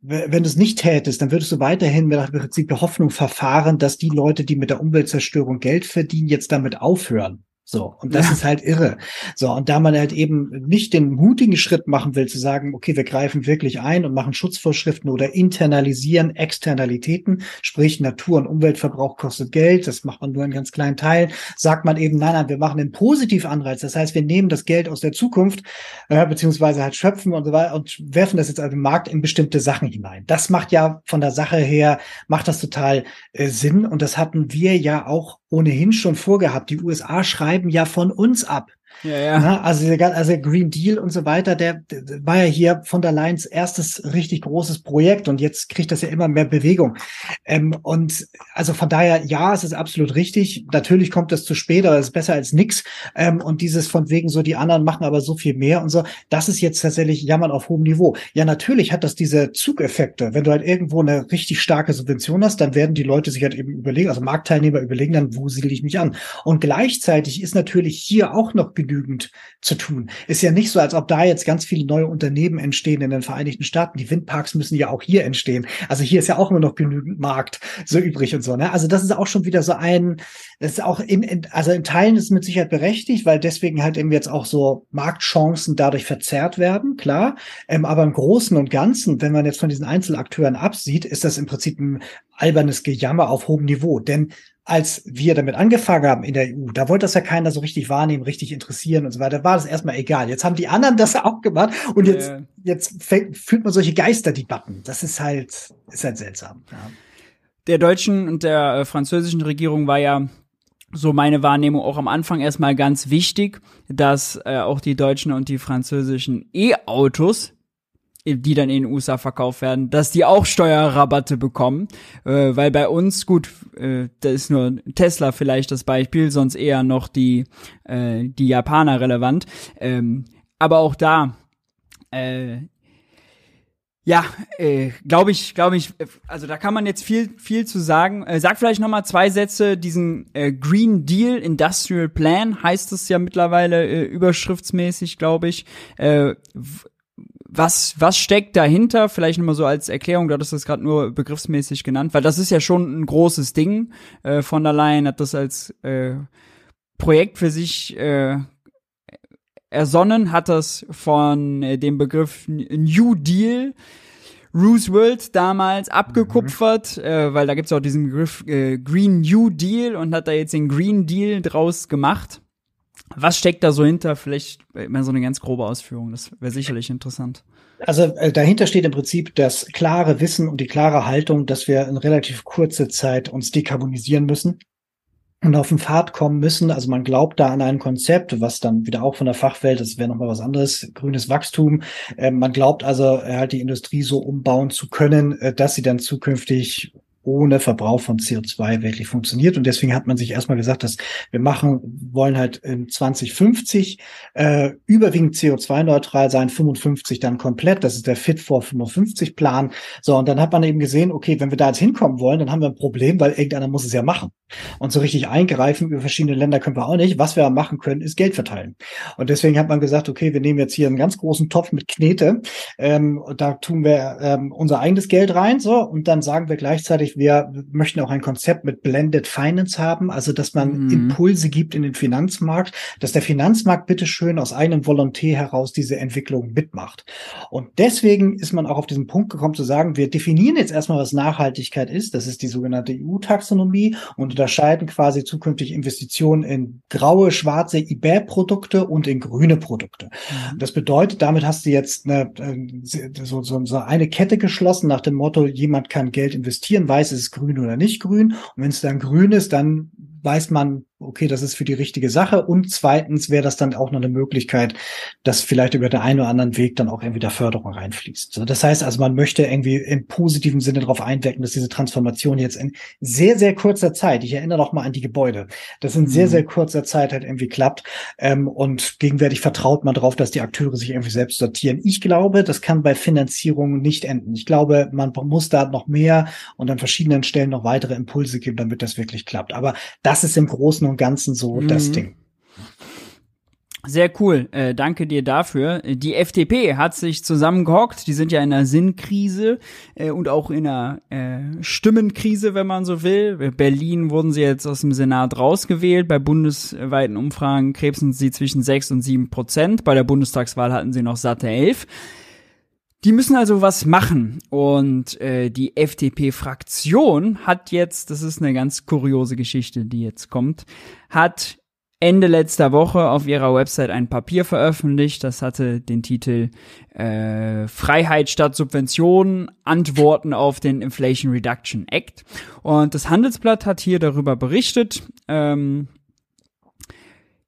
wenn du es nicht tätest, dann würdest du weiterhin mit im Prinzip der Hoffnung verfahren, dass die Leute, die mit der Umweltzerstörung Geld verdienen, jetzt damit aufhören. So, und das ja. ist halt irre. So, und da man halt eben nicht den mutigen Schritt machen will, zu sagen, okay, wir greifen wirklich ein und machen Schutzvorschriften oder internalisieren Externalitäten, sprich Natur- und Umweltverbrauch kostet Geld, das macht man nur in ganz kleinen Teilen, sagt man eben, nein, nein, wir machen einen Positivanreiz. Das heißt, wir nehmen das Geld aus der Zukunft, äh, beziehungsweise halt schöpfen und so weiter und werfen das jetzt auf den Markt in bestimmte Sachen hinein. Das macht ja von der Sache her, macht das total äh, Sinn. Und das hatten wir ja auch ohnehin schon vorgehabt. Die USA schreiben ja von uns ab. Ja, ja. Na, also, also Green Deal und so weiter, der, der war ja hier von der Leyen's erstes richtig großes Projekt und jetzt kriegt das ja immer mehr Bewegung. Ähm, und also von daher, ja, es ist absolut richtig. Natürlich kommt das zu spät, aber es ist besser als nix. Ähm, und dieses von wegen so, die anderen machen aber so viel mehr und so, das ist jetzt tatsächlich Jammern auf hohem Niveau. Ja, natürlich hat das diese Zugeffekte. Wenn du halt irgendwo eine richtig starke Subvention hast, dann werden die Leute sich halt eben überlegen, also Marktteilnehmer überlegen dann, wo siedle ich mich an? Und gleichzeitig ist natürlich hier auch noch genügend genügend zu tun. Ist ja nicht so, als ob da jetzt ganz viele neue Unternehmen entstehen in den Vereinigten Staaten. Die Windparks müssen ja auch hier entstehen. Also hier ist ja auch immer noch genügend Markt so übrig und so. Ne? Also das ist auch schon wieder so ein, das ist auch in, in also in Teilen ist mit Sicherheit berechtigt, weil deswegen halt eben jetzt auch so Marktchancen dadurch verzerrt werden, klar. Ähm, aber im Großen und Ganzen, wenn man jetzt von diesen Einzelakteuren absieht, ist das im Prinzip ein albernes Gejammer auf hohem Niveau. Denn als wir damit angefangen haben in der EU, da wollte das ja keiner so richtig wahrnehmen, richtig interessieren und so weiter, war das erstmal egal. Jetzt haben die anderen (laughs) das auch gemacht und jetzt, ja. jetzt fühlt man solche Geisterdebatten. Das ist halt, ist halt seltsam. Ja. Der deutschen und der äh, französischen Regierung war ja so meine Wahrnehmung auch am Anfang erstmal ganz wichtig, dass äh, auch die deutschen und die französischen E-Autos die dann in den USA verkauft werden, dass die auch Steuerrabatte bekommen, äh, weil bei uns, gut, äh, da ist nur Tesla vielleicht das Beispiel, sonst eher noch die, äh, die Japaner relevant. Ähm, aber auch da, äh, Ja, äh, glaube ich, glaube ich, also da kann man jetzt viel, viel zu sagen. Äh, sag vielleicht noch mal zwei Sätze, diesen äh, Green Deal Industrial Plan heißt es ja mittlerweile äh, überschriftsmäßig, glaube ich. Äh, was, was steckt dahinter? Vielleicht nochmal so als Erklärung, du hattest das gerade nur begriffsmäßig genannt, weil das ist ja schon ein großes Ding. Äh, von der Leyen hat das als äh, Projekt für sich äh, ersonnen, hat das von äh, dem Begriff New Deal Roosevelt damals abgekupfert, mhm. äh, weil da gibt's auch diesen Begriff äh, Green New Deal und hat da jetzt den Green Deal draus gemacht. Was steckt da so hinter? Vielleicht immer so eine ganz grobe Ausführung. Das wäre sicherlich interessant. Also äh, dahinter steht im Prinzip das klare Wissen und die klare Haltung, dass wir in relativ kurzer Zeit uns dekarbonisieren müssen und auf den Pfad kommen müssen. Also man glaubt da an ein Konzept, was dann wieder auch von der Fachwelt, das wäre nochmal was anderes, grünes Wachstum. Äh, man glaubt also äh, halt die Industrie so umbauen zu können, äh, dass sie dann zukünftig ohne Verbrauch von CO2 wirklich funktioniert. Und deswegen hat man sich erstmal gesagt, dass wir machen, wollen halt in 2050 äh, überwiegend CO2-neutral sein, 55 dann komplett. Das ist der Fit for 55 Plan. So, und dann hat man eben gesehen, okay, wenn wir da jetzt hinkommen wollen, dann haben wir ein Problem, weil irgendeiner muss es ja machen. Und so richtig eingreifen über verschiedene Länder können wir auch nicht. Was wir machen können, ist Geld verteilen. Und deswegen hat man gesagt, okay, wir nehmen jetzt hier einen ganz großen Topf mit Knete. Ähm, da tun wir ähm, unser eigenes Geld rein, so, und dann sagen wir gleichzeitig, wir möchten auch ein Konzept mit Blended Finance haben, also dass man mhm. Impulse gibt in den Finanzmarkt, dass der Finanzmarkt bitteschön aus einem Volontär heraus diese Entwicklung mitmacht. Und deswegen ist man auch auf diesen Punkt gekommen zu sagen, wir definieren jetzt erstmal, was Nachhaltigkeit ist. Das ist die sogenannte EU-Taxonomie und unterscheiden quasi zukünftig Investitionen in graue, schwarze IBE-Produkte und in grüne Produkte. Mhm. Das bedeutet, damit hast du jetzt eine, äh, so, so, so eine Kette geschlossen nach dem Motto, jemand kann Geld investieren, weiß, ist es grün oder nicht grün. Und wenn es dann grün ist, dann weiß man, okay, das ist für die richtige Sache. Und zweitens wäre das dann auch noch eine Möglichkeit, dass vielleicht über den einen oder anderen Weg dann auch irgendwie der Förderung reinfließt. So, das heißt also, man möchte irgendwie im positiven Sinne darauf einwirken, dass diese Transformation jetzt in sehr, sehr kurzer Zeit, ich erinnere noch mal an die Gebäude, das in mhm. sehr, sehr kurzer Zeit halt irgendwie klappt. Ähm, und gegenwärtig vertraut man darauf, dass die Akteure sich irgendwie selbst sortieren. Ich glaube, das kann bei Finanzierung nicht enden. Ich glaube, man muss da noch mehr und an verschiedenen Stellen noch weitere Impulse geben, damit das wirklich klappt. Aber das ist im Großen und Ganzen so mhm. das Ding. Sehr cool, äh, danke dir dafür. Die FDP hat sich zusammengehockt, die sind ja in einer Sinnkrise äh, und auch in einer äh, Stimmenkrise, wenn man so will. Berlin wurden sie jetzt aus dem Senat rausgewählt, bei bundesweiten Umfragen krebsen sie zwischen 6 und 7 Prozent, bei der Bundestagswahl hatten sie noch satte 11. Die müssen also was machen. Und äh, die FDP-Fraktion hat jetzt, das ist eine ganz kuriose Geschichte, die jetzt kommt, hat Ende letzter Woche auf ihrer Website ein Papier veröffentlicht. Das hatte den Titel äh, Freiheit statt Subventionen, Antworten auf den Inflation Reduction Act. Und das Handelsblatt hat hier darüber berichtet. Ähm,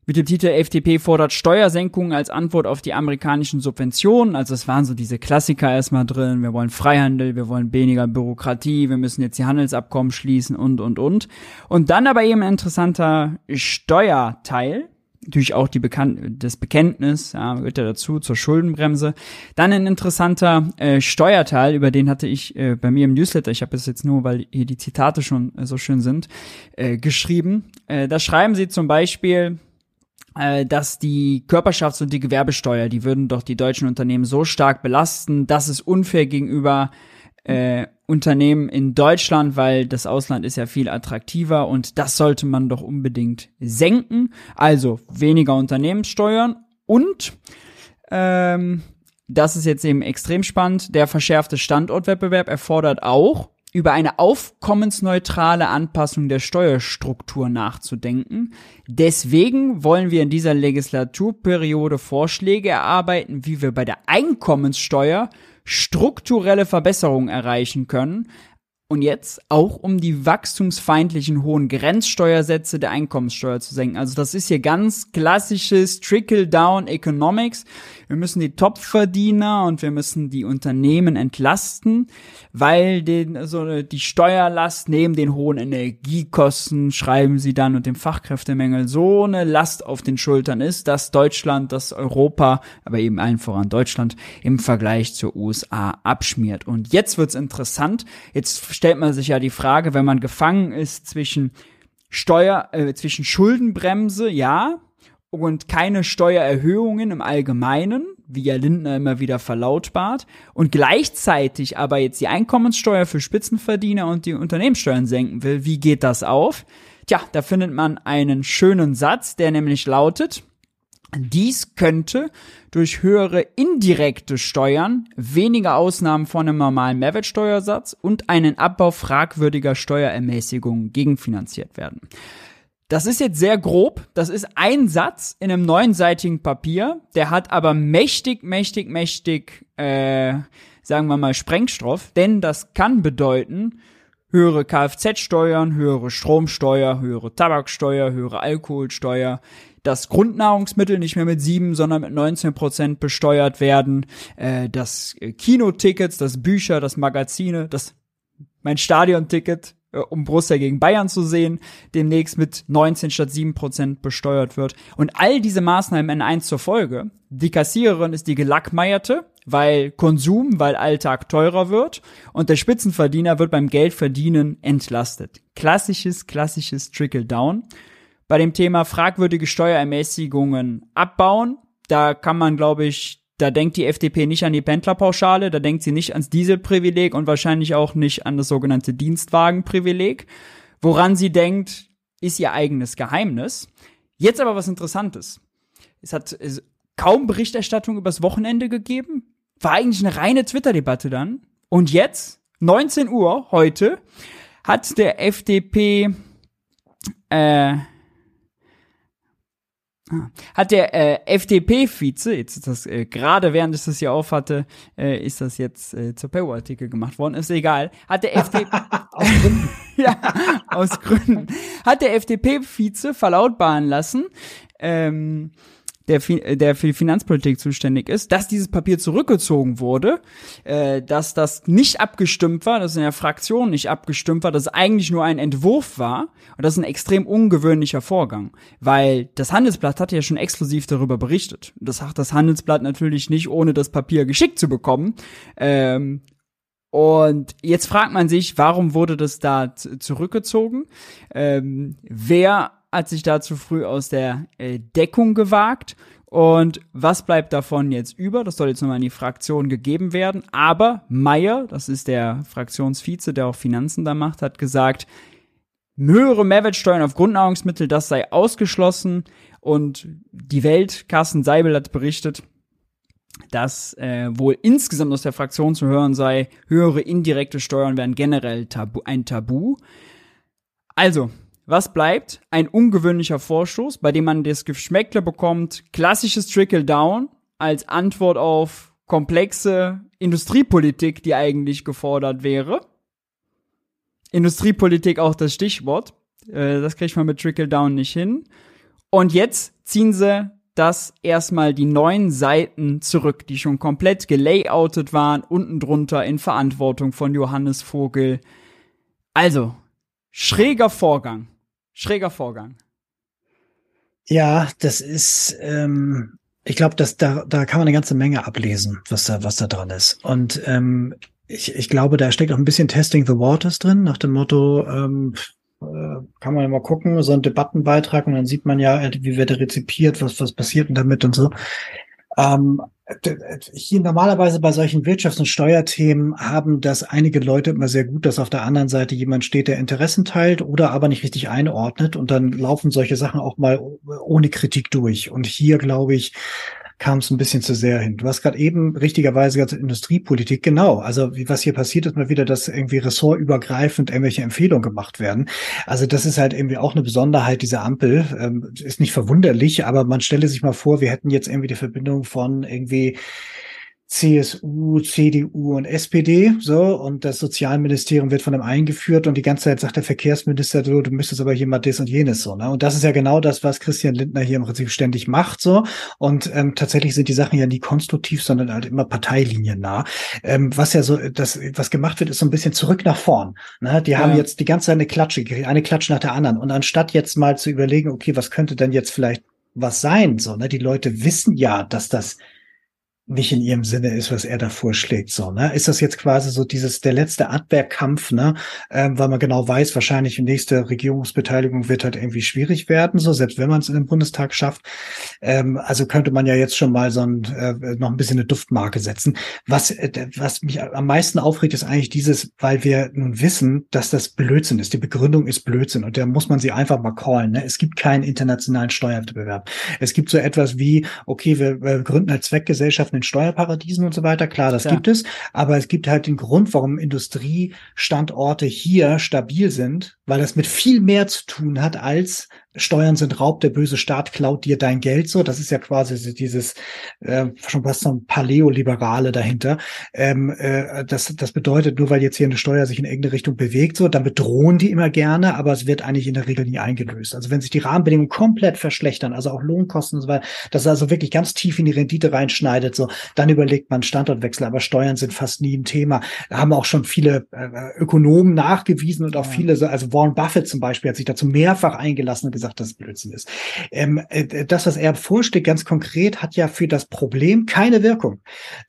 mit dem Titel FDP fordert Steuersenkungen als Antwort auf die amerikanischen Subventionen. Also es waren so diese Klassiker erstmal drin. Wir wollen Freihandel, wir wollen weniger Bürokratie, wir müssen jetzt die Handelsabkommen schließen und, und, und. Und dann aber eben ein interessanter Steuerteil. Natürlich auch die Bekan das Bekenntnis, ja, gehört ja dazu, zur Schuldenbremse. Dann ein interessanter äh, Steuerteil, über den hatte ich äh, bei mir im Newsletter, ich habe es jetzt nur, weil hier die Zitate schon äh, so schön sind, äh, geschrieben. Äh, da schreiben sie zum Beispiel, dass die Körperschafts- und die Gewerbesteuer, die würden doch die deutschen Unternehmen so stark belasten, das ist unfair gegenüber äh, Unternehmen in Deutschland, weil das Ausland ist ja viel attraktiver und das sollte man doch unbedingt senken. Also weniger Unternehmenssteuern und ähm, das ist jetzt eben extrem spannend. Der verschärfte Standortwettbewerb erfordert auch, über eine aufkommensneutrale Anpassung der Steuerstruktur nachzudenken. Deswegen wollen wir in dieser Legislaturperiode Vorschläge erarbeiten, wie wir bei der Einkommenssteuer strukturelle Verbesserungen erreichen können. und jetzt auch um die wachstumsfeindlichen hohen Grenzsteuersätze der Einkommenssteuer zu senken. Also das ist hier ganz klassisches Trickle-Down Economics. Wir müssen die Topverdiener und wir müssen die Unternehmen entlasten, weil den, so die Steuerlast neben den hohen Energiekosten, schreiben sie dann, und dem Fachkräftemängel so eine Last auf den Schultern ist, dass Deutschland, dass Europa, aber eben allen voran Deutschland im Vergleich zur USA abschmiert. Und jetzt wird's interessant. Jetzt stellt man sich ja die Frage, wenn man gefangen ist zwischen Steuer, äh, zwischen Schuldenbremse, ja, und keine Steuererhöhungen im Allgemeinen, wie ja Lindner immer wieder verlautbart, und gleichzeitig aber jetzt die Einkommenssteuer für Spitzenverdiener und die Unternehmenssteuern senken will, wie geht das auf? Tja, da findet man einen schönen Satz, der nämlich lautet, dies könnte durch höhere indirekte Steuern, weniger Ausnahmen von einem normalen Mehrwertsteuersatz und einen Abbau fragwürdiger Steuerermäßigungen gegenfinanziert werden. Das ist jetzt sehr grob. Das ist ein Satz in einem neunseitigen Papier. Der hat aber mächtig, mächtig, mächtig, äh, sagen wir mal, Sprengstoff. Denn das kann bedeuten, höhere Kfz-Steuern, höhere Stromsteuer, höhere Tabaksteuer, höhere Alkoholsteuer, dass Grundnahrungsmittel nicht mehr mit sieben, sondern mit 19 Prozent besteuert werden, äh, dass Kinotickets, dass Bücher, dass Magazine, das mein Stadionticket äh, um Borussia gegen Bayern zu sehen, demnächst mit 19 statt 7 Prozent besteuert wird. Und all diese Maßnahmen in eins zur Folge. Die Kassiererin ist die Gelackmeierte, weil Konsum, weil Alltag teurer wird und der Spitzenverdiener wird beim Geldverdienen entlastet. Klassisches, klassisches Trickle-Down. Bei dem Thema fragwürdige Steuerermäßigungen abbauen, da kann man, glaube ich, da denkt die FDP nicht an die Pendlerpauschale, da denkt sie nicht ans Dieselprivileg und wahrscheinlich auch nicht an das sogenannte Dienstwagenprivileg. Woran sie denkt, ist ihr eigenes Geheimnis. Jetzt aber was Interessantes. Es hat kaum Berichterstattung übers Wochenende gegeben. War eigentlich eine reine Twitter-Debatte dann. Und jetzt, 19 Uhr heute, hat der FDP äh. Hat der äh, FDP-Vize, jetzt ist das äh, gerade während ich das hier auf hatte, äh, ist das jetzt äh, zur Paywall-Artikel gemacht worden, ist egal. Hat der FDP (laughs) aus Gründen. (laughs) ja, aus Gründen. Hat der FDP-Vize verlautbaren lassen, ähm, der, der für die Finanzpolitik zuständig ist, dass dieses Papier zurückgezogen wurde, äh, dass das nicht abgestimmt war, dass in der Fraktion nicht abgestimmt war, dass es eigentlich nur ein Entwurf war. Und das ist ein extrem ungewöhnlicher Vorgang, weil das Handelsblatt hat ja schon exklusiv darüber berichtet. Das hat das Handelsblatt natürlich nicht, ohne das Papier geschickt zu bekommen. Ähm, und jetzt fragt man sich, warum wurde das da zurückgezogen? Ähm, wer hat sich da zu früh aus der äh, Deckung gewagt. Und was bleibt davon jetzt über? Das soll jetzt nochmal in die Fraktion gegeben werden. Aber Meyer, das ist der Fraktionsvize, der auch Finanzen da macht, hat gesagt, höhere Mehrwertsteuern auf Grundnahrungsmittel, das sei ausgeschlossen. Und die Welt, Carsten Seibel hat berichtet, dass äh, wohl insgesamt aus der Fraktion zu hören sei, höhere indirekte Steuern wären generell tabu, ein Tabu. Also, was bleibt? Ein ungewöhnlicher Vorstoß, bei dem man das Geschmäckle bekommt, klassisches Trickle-Down als Antwort auf komplexe Industriepolitik, die eigentlich gefordert wäre. Industriepolitik auch das Stichwort. Äh, das kriegt man mit Trickle-Down nicht hin. Und jetzt ziehen sie das erstmal die neun Seiten zurück, die schon komplett gelayoutet waren, unten drunter in Verantwortung von Johannes Vogel. Also, schräger Vorgang. Schräger Vorgang. Ja, das ist, ähm, ich glaube, dass da, da kann man eine ganze Menge ablesen, was da, was da dran ist. Und ähm, ich, ich glaube, da steckt auch ein bisschen Testing the Waters drin, nach dem Motto, ähm, äh, kann man ja mal gucken, so ein Debattenbeitrag und dann sieht man ja, wie wird er rezipiert, was, was passiert denn damit und so. Ähm, hier normalerweise bei solchen Wirtschafts- und Steuerthemen haben das einige Leute immer sehr gut, dass auf der anderen Seite jemand steht, der Interessen teilt oder aber nicht richtig einordnet und dann laufen solche Sachen auch mal ohne Kritik durch. Und hier glaube ich, kam es ein bisschen zu sehr hin. Du hast gerade eben richtigerweise gesagt, Industriepolitik, genau. Also was hier passiert, ist mal wieder, dass irgendwie ressortübergreifend irgendwelche Empfehlungen gemacht werden. Also das ist halt irgendwie auch eine Besonderheit dieser Ampel. Ähm, ist nicht verwunderlich, aber man stelle sich mal vor, wir hätten jetzt irgendwie die Verbindung von irgendwie CSU, CDU und SPD, so, und das Sozialministerium wird von einem eingeführt und die ganze Zeit sagt der Verkehrsminister, du, du müsstest aber hier mal das und jenes, so, ne? Und das ist ja genau das, was Christian Lindner hier im Prinzip ständig macht, so. Und ähm, tatsächlich sind die Sachen ja nie konstruktiv, sondern halt immer parteiliniennah. Ähm, was ja so, das, was gemacht wird, ist so ein bisschen zurück nach vorn. Ne? Die ja. haben jetzt die ganze Zeit eine Klatsche, eine Klatsche nach der anderen. Und anstatt jetzt mal zu überlegen, okay, was könnte denn jetzt vielleicht was sein, so, ne? Die Leute wissen ja, dass das nicht in ihrem Sinne ist, was er da vorschlägt. So, ne? Ist das jetzt quasi so dieses der letzte Abwehrkampf, ne? Ähm, weil man genau weiß, wahrscheinlich die nächste Regierungsbeteiligung wird halt irgendwie schwierig werden, so selbst wenn man es in den Bundestag schafft. Ähm, also könnte man ja jetzt schon mal so ein, äh, noch ein bisschen eine Duftmarke setzen. Was, äh, was mich am meisten aufregt, ist eigentlich dieses, weil wir nun wissen, dass das Blödsinn ist. Die Begründung ist Blödsinn und da muss man sie einfach mal callen. Ne? Es gibt keinen internationalen Steuerwettbewerb. Es gibt so etwas wie, okay, wir, wir gründen als Zweckgesellschaft in Steuerparadiesen und so weiter. Klar, das ja. gibt es. Aber es gibt halt den Grund, warum Industriestandorte hier stabil sind, weil das mit viel mehr zu tun hat als Steuern sind Raub, der böse Staat klaut dir dein Geld so. Das ist ja quasi dieses äh, schon was so ein Paläoliberale dahinter. Ähm, äh, das, das bedeutet, nur weil jetzt hier eine Steuer sich in irgendeine Richtung bewegt, so, dann bedrohen die immer gerne, aber es wird eigentlich in der Regel nie eingelöst. Also wenn sich die Rahmenbedingungen komplett verschlechtern, also auch Lohnkosten und so weiter, das also wirklich ganz tief in die Rendite reinschneidet, so, dann überlegt man Standortwechsel, aber Steuern sind fast nie ein Thema. Da haben auch schon viele äh, Ökonomen nachgewiesen und auch ja. viele, also Warren Buffett zum Beispiel hat sich dazu mehrfach eingelassen und gesagt, dass es Blödsinn ist. Ähm, äh, das, was er vorschlägt, ganz konkret, hat ja für das Problem keine Wirkung.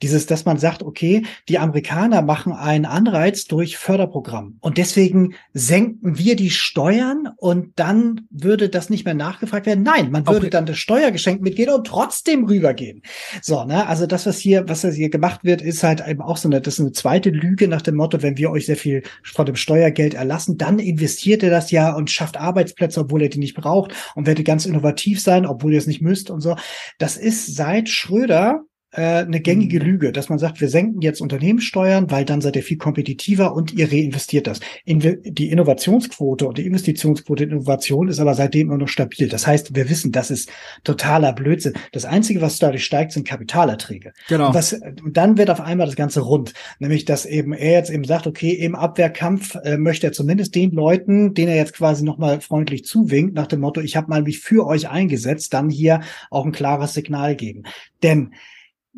Dieses, dass man sagt, okay, die Amerikaner machen einen Anreiz durch Förderprogramm und deswegen senken wir die Steuern und dann würde das nicht mehr nachgefragt werden. Nein, man würde okay. dann das Steuergeschenk mitgehen und trotzdem rübergehen. So, ne, also das, was hier, was hier gemacht wird, ist halt eben auch so eine, das ist eine zweite Lüge nach dem Motto, wenn wir euch sehr viel von dem Steuergeld erlassen, dann investiert ihr das ja und schafft Arbeitsplätze, obwohl ihr die nicht braucht und werdet ganz innovativ sein, obwohl ihr es nicht müsst und so. Das ist seit Schröder eine gängige mhm. Lüge, dass man sagt, wir senken jetzt Unternehmenssteuern, weil dann seid ihr viel kompetitiver und ihr reinvestiert das. Die Innovationsquote und die Investitionsquote in Innovation ist aber seitdem immer noch stabil. Das heißt, wir wissen, das ist totaler Blödsinn. Das Einzige, was dadurch steigt, sind Kapitalerträge. Genau. Und, was, und dann wird auf einmal das Ganze rund. Nämlich, dass eben er jetzt eben sagt, okay, im Abwehrkampf äh, möchte er zumindest den Leuten, denen er jetzt quasi nochmal freundlich zuwinkt, nach dem Motto, ich habe mal mich für euch eingesetzt, dann hier auch ein klares Signal geben. Denn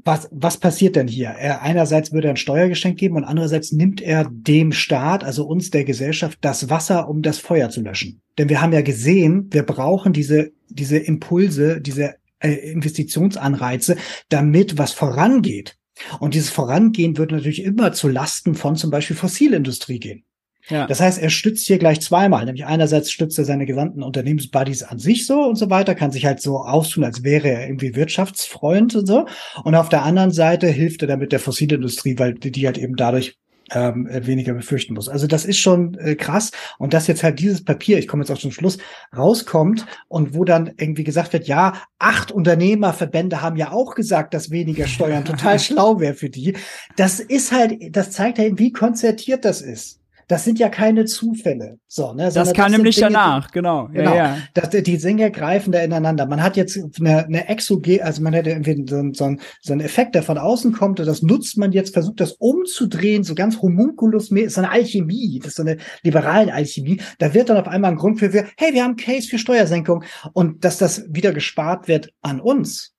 was, was passiert denn hier? Er, einerseits würde er ein Steuergeschenk geben und andererseits nimmt er dem Staat, also uns der Gesellschaft, das Wasser, um das Feuer zu löschen. Denn wir haben ja gesehen, wir brauchen diese, diese Impulse, diese äh, Investitionsanreize, damit was vorangeht. Und dieses Vorangehen wird natürlich immer zu Lasten von zum Beispiel Fossilindustrie gehen. Ja. Das heißt, er stützt hier gleich zweimal. Nämlich einerseits stützt er seine gesamten Unternehmensbuddies an sich so und so weiter, kann sich halt so austun, als wäre er irgendwie Wirtschaftsfreund und so. Und auf der anderen Seite hilft er damit der Fossilindustrie, weil die, die halt eben dadurch ähm, weniger befürchten muss. Also das ist schon äh, krass. Und dass jetzt halt dieses Papier, ich komme jetzt auch zum Schluss, rauskommt und wo dann irgendwie gesagt wird, ja, acht Unternehmerverbände haben ja auch gesagt, dass weniger Steuern total (laughs) schlau wäre für die. Das ist halt, das zeigt halt, wie konzertiert das ist. Das sind ja keine Zufälle. So, ne, das kam nämlich Dinge, danach, genau. genau. Ja, ja. Das, die Sänger greifen da ineinander. Man hat jetzt eine, eine Exoge, also man hätte irgendwie so, so, so einen Effekt, der von außen kommt, und das nutzt man jetzt, versucht das umzudrehen, so ganz homunculus ist so eine Alchemie, das ist so eine liberalen Alchemie. Da wird dann auf einmal ein Grund für, für hey, wir haben Case für Steuersenkung und dass das wieder gespart wird an uns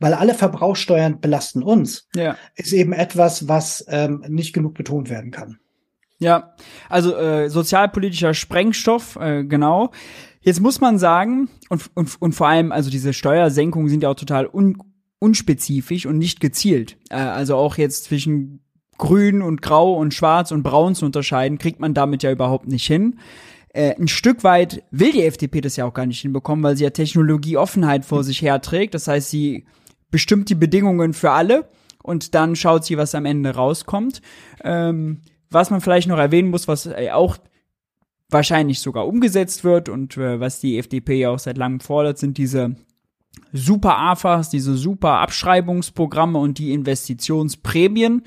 weil alle Verbrauchssteuern belasten uns, ja. ist eben etwas, was ähm, nicht genug betont werden kann. Ja, also äh, sozialpolitischer Sprengstoff, äh, genau. Jetzt muss man sagen, und, und, und vor allem, also diese Steuersenkungen sind ja auch total un, unspezifisch und nicht gezielt. Äh, also auch jetzt zwischen Grün und Grau und Schwarz und Braun zu unterscheiden, kriegt man damit ja überhaupt nicht hin. Äh, ein Stück weit will die FDP das ja auch gar nicht hinbekommen, weil sie ja Technologieoffenheit vor sich herträgt. Das heißt, sie bestimmt die Bedingungen für alle und dann schaut sie, was am Ende rauskommt. Ähm, was man vielleicht noch erwähnen muss, was äh, auch wahrscheinlich sogar umgesetzt wird und äh, was die FDP ja auch seit langem fordert, sind diese super AFAs, diese super Abschreibungsprogramme und die Investitionsprämien.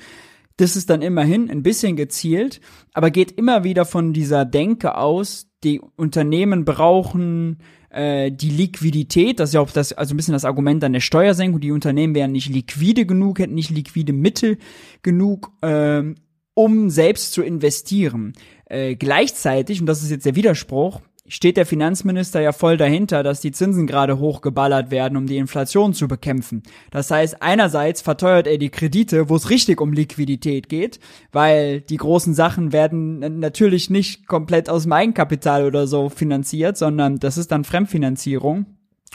Das ist dann immerhin ein bisschen gezielt, aber geht immer wieder von dieser Denke aus, die Unternehmen brauchen äh, die Liquidität, das ist ja auch das, also ein bisschen das Argument an der Steuersenkung, die Unternehmen wären nicht liquide genug, hätten nicht liquide Mittel genug, ähm, um selbst zu investieren. Äh, gleichzeitig, und das ist jetzt der Widerspruch, steht der Finanzminister ja voll dahinter, dass die Zinsen gerade hochgeballert werden, um die Inflation zu bekämpfen. Das heißt, einerseits verteuert er die Kredite, wo es richtig um Liquidität geht, weil die großen Sachen werden natürlich nicht komplett aus Eigenkapital oder so finanziert, sondern das ist dann Fremdfinanzierung.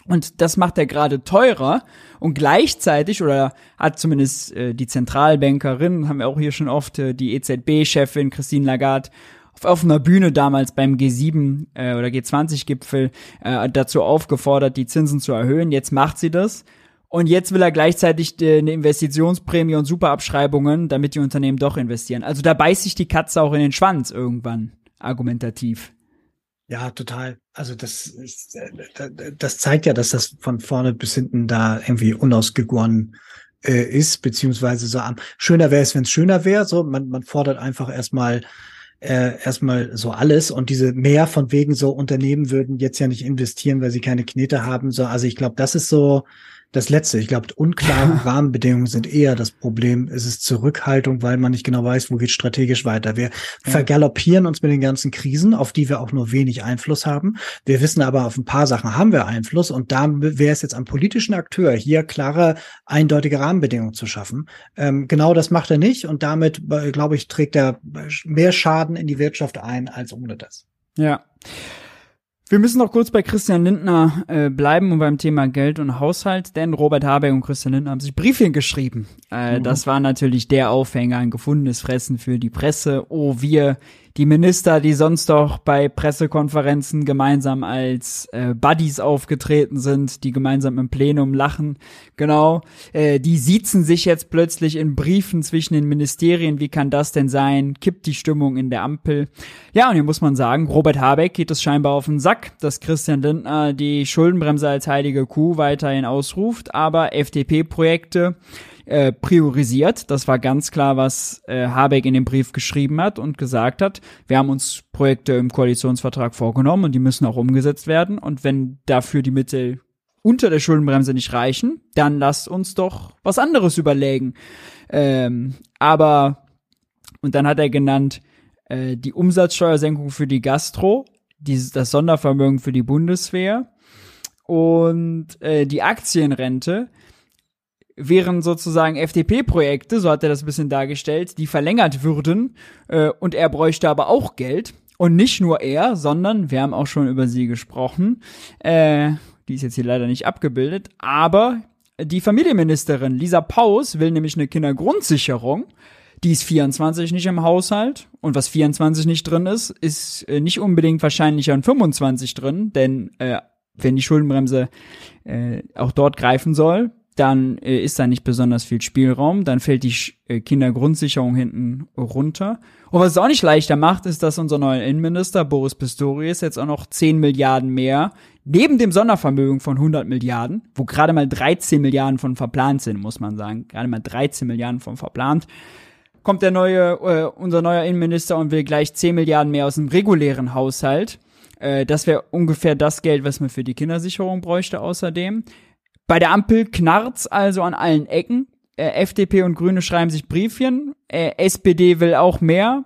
Und das macht er gerade teurer und gleichzeitig, oder hat zumindest äh, die Zentralbankerin, haben wir auch hier schon oft, äh, die EZB-Chefin Christine Lagarde auf offener Bühne damals beim G7 äh, oder G20-Gipfel äh, dazu aufgefordert, die Zinsen zu erhöhen. Jetzt macht sie das. Und jetzt will er gleichzeitig äh, eine Investitionsprämie und Superabschreibungen, damit die Unternehmen doch investieren. Also da beißt sich die Katze auch in den Schwanz irgendwann, argumentativ. Ja, total. Also das, ist, äh, das zeigt ja, dass das von vorne bis hinten da irgendwie unausgegoren äh, ist, beziehungsweise so am schöner wäre es, wenn es schöner wäre. So, man, man fordert einfach erstmal äh, erstmal so alles und diese mehr von wegen so Unternehmen würden jetzt ja nicht investieren, weil sie keine Knete haben. So, also ich glaube, das ist so das Letzte. Ich glaube, unklare Rahmenbedingungen sind eher das Problem. Es ist Zurückhaltung, weil man nicht genau weiß, wo geht strategisch weiter. Wir ja. vergaloppieren uns mit den ganzen Krisen, auf die wir auch nur wenig Einfluss haben. Wir wissen aber, auf ein paar Sachen haben wir Einfluss und da wäre es jetzt am politischen Akteur, hier klare, eindeutige Rahmenbedingungen zu schaffen. Ähm, genau das macht er nicht und damit, äh, glaube ich, trägt er mehr Schaden in die Wirtschaft ein als ohne das. Ja. Wir müssen noch kurz bei Christian Lindner äh, bleiben und beim Thema Geld und Haushalt, denn Robert Habeck und Christian Lindner haben sich Briefchen geschrieben. Äh, mhm. Das war natürlich der Aufhänger, ein gefundenes Fressen für die Presse. Oh, wir die Minister, die sonst doch bei Pressekonferenzen gemeinsam als äh, Buddies aufgetreten sind, die gemeinsam im Plenum lachen, genau, äh, die siezen sich jetzt plötzlich in Briefen zwischen den Ministerien. Wie kann das denn sein? Kippt die Stimmung in der Ampel? Ja, und hier muss man sagen, Robert Habeck geht es scheinbar auf den Sack, dass Christian Lindner die Schuldenbremse als heilige Kuh weiterhin ausruft, aber FDP-Projekte äh, priorisiert. Das war ganz klar, was äh, Habeck in dem Brief geschrieben hat und gesagt hat. Wir haben uns Projekte im Koalitionsvertrag vorgenommen und die müssen auch umgesetzt werden. Und wenn dafür die Mittel unter der Schuldenbremse nicht reichen, dann lasst uns doch was anderes überlegen. Ähm, aber, und dann hat er genannt, äh, die Umsatzsteuersenkung für die Gastro, die, das Sondervermögen für die Bundeswehr und äh, die Aktienrente wären sozusagen FDP-Projekte, so hat er das ein bisschen dargestellt, die verlängert würden äh, und er bräuchte aber auch Geld. Und nicht nur er, sondern wir haben auch schon über sie gesprochen. Äh, die ist jetzt hier leider nicht abgebildet, aber die Familienministerin Lisa Paus will nämlich eine Kindergrundsicherung. Die ist 24 nicht im Haushalt. Und was 24 nicht drin ist, ist äh, nicht unbedingt wahrscheinlich an 25 drin, denn äh, wenn die Schuldenbremse äh, auch dort greifen soll, dann äh, ist da nicht besonders viel Spielraum, dann fällt die äh, Kindergrundsicherung hinten runter. Und was es auch nicht leichter macht, ist, dass unser neuer Innenminister Boris Pistorius jetzt auch noch 10 Milliarden mehr, neben dem Sondervermögen von 100 Milliarden, wo gerade mal 13 Milliarden von verplant sind, muss man sagen, gerade mal 13 Milliarden von verplant, kommt der neue, äh, unser neuer Innenminister und will gleich 10 Milliarden mehr aus dem regulären Haushalt. Äh, das wäre ungefähr das Geld, was man für die Kindersicherung bräuchte außerdem. Bei der Ampel knarrt's also an allen Ecken. Äh, FDP und Grüne schreiben sich Briefchen. Äh, SPD will auch mehr.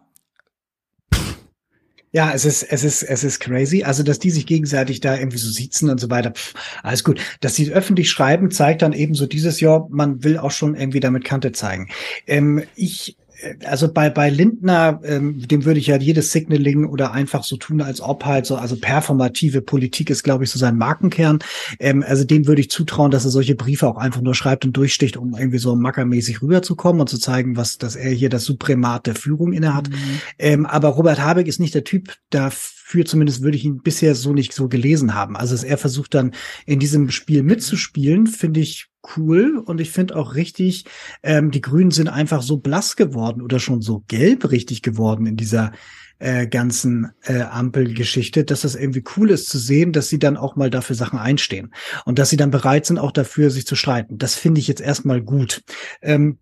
Ja, es ist, es ist, es ist crazy. Also, dass die sich gegenseitig da irgendwie so sitzen und so weiter. Pff, alles gut. Dass sie öffentlich schreiben, zeigt dann eben so dieses Jahr, man will auch schon irgendwie damit Kante zeigen. Ähm, ich also bei, bei Lindner, ähm, dem würde ich ja jedes Signaling oder einfach so tun, als ob halt so, also performative Politik ist, glaube ich, so sein Markenkern. Ähm, also dem würde ich zutrauen, dass er solche Briefe auch einfach nur schreibt und durchsticht, um irgendwie so mackermäßig rüberzukommen und zu zeigen, was, dass er hier das Suprimat der Führung innehat. Mhm. Ähm, aber Robert Habeck ist nicht der Typ, dafür zumindest würde ich ihn bisher so nicht so gelesen haben. Also dass er versucht dann in diesem Spiel mitzuspielen, finde ich cool und ich finde auch richtig, ähm, die Grünen sind einfach so blass geworden oder schon so gelb richtig geworden in dieser äh, ganzen äh, Ampelgeschichte, dass das irgendwie cool ist zu sehen, dass sie dann auch mal dafür Sachen einstehen und dass sie dann bereit sind, auch dafür sich zu streiten. Das finde ich jetzt erstmal gut. Ähm,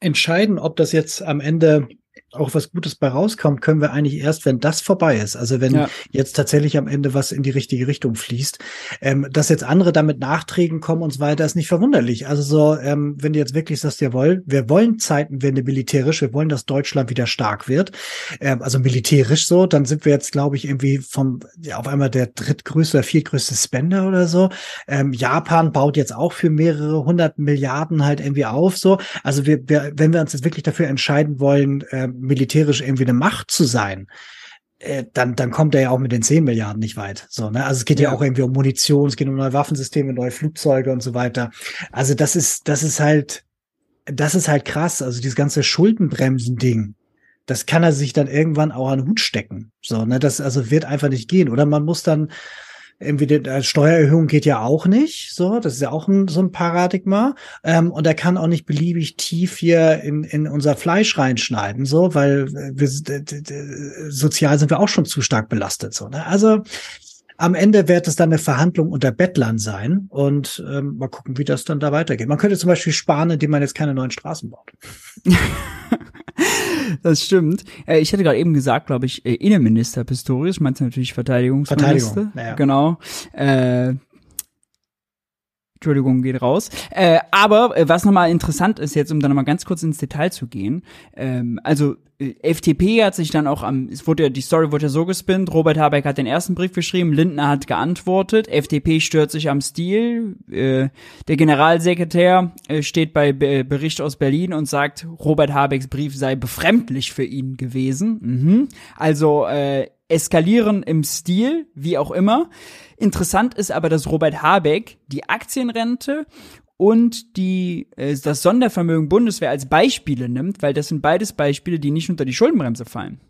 entscheiden, ob das jetzt am Ende auch was Gutes bei rauskommt, können wir eigentlich erst, wenn das vorbei ist. Also wenn ja. jetzt tatsächlich am Ende was in die richtige Richtung fließt. Ähm, dass jetzt andere damit Nachträgen kommen und so weiter, ist nicht verwunderlich. Also so, ähm, wenn du jetzt wirklich sagst, jawohl, wir wollen Zeitenwende militärisch, wir wollen, dass Deutschland wieder stark wird, ähm, also militärisch so, dann sind wir jetzt, glaube ich, irgendwie vom, ja, auf einmal der drittgrößte oder viertgrößte Spender oder so. Ähm, Japan baut jetzt auch für mehrere hundert Milliarden halt irgendwie auf, so. Also wir, wir wenn wir uns jetzt wirklich dafür entscheiden wollen, ähm, militärisch irgendwie eine Macht zu sein, äh, dann, dann kommt er ja auch mit den 10 Milliarden nicht weit. So, ne? Also es geht ja. ja auch irgendwie um Munition, es geht um neue Waffensysteme, neue Flugzeuge und so weiter. Also das ist, das ist halt, das ist halt krass. Also dieses ganze Schuldenbremsen-Ding, das kann er sich dann irgendwann auch an den Hut stecken. So, ne? Das also wird einfach nicht gehen. Oder man muss dann die äh, Steuererhöhung geht ja auch nicht, so, das ist ja auch ein, so ein Paradigma. Ähm, und er kann auch nicht beliebig tief hier in, in unser Fleisch reinschneiden, so, weil wir sozial sind wir auch schon zu stark belastet. So, ne? Also am Ende wird es dann eine Verhandlung unter Bettlern sein und ähm, mal gucken, wie das dann da weitergeht. Man könnte zum Beispiel sparen, indem man jetzt keine neuen Straßen baut. (laughs) das stimmt. Äh, ich hätte gerade eben gesagt, glaube ich, äh, Innenminister Pistorius, meinst du natürlich Verteidigungsminister. Verteidigung, ja. Genau. Äh, Entschuldigung, geht raus. Äh, aber äh, was nochmal interessant ist jetzt, um dann nochmal ganz kurz ins Detail zu gehen, ähm, also äh, FDP hat sich dann auch am, es wurde ja, die Story wurde ja so gespinnt, Robert Habeck hat den ersten Brief geschrieben, Lindner hat geantwortet, FDP stört sich am Stil, äh, der Generalsekretär äh, steht bei Be Bericht aus Berlin und sagt, Robert Habecks Brief sei befremdlich für ihn gewesen. Mhm. Also äh, eskalieren im Stil, wie auch immer. Interessant ist aber, dass Robert Habeck die Aktienrente und die äh, das Sondervermögen Bundeswehr als Beispiele nimmt, weil das sind beides Beispiele, die nicht unter die Schuldenbremse fallen.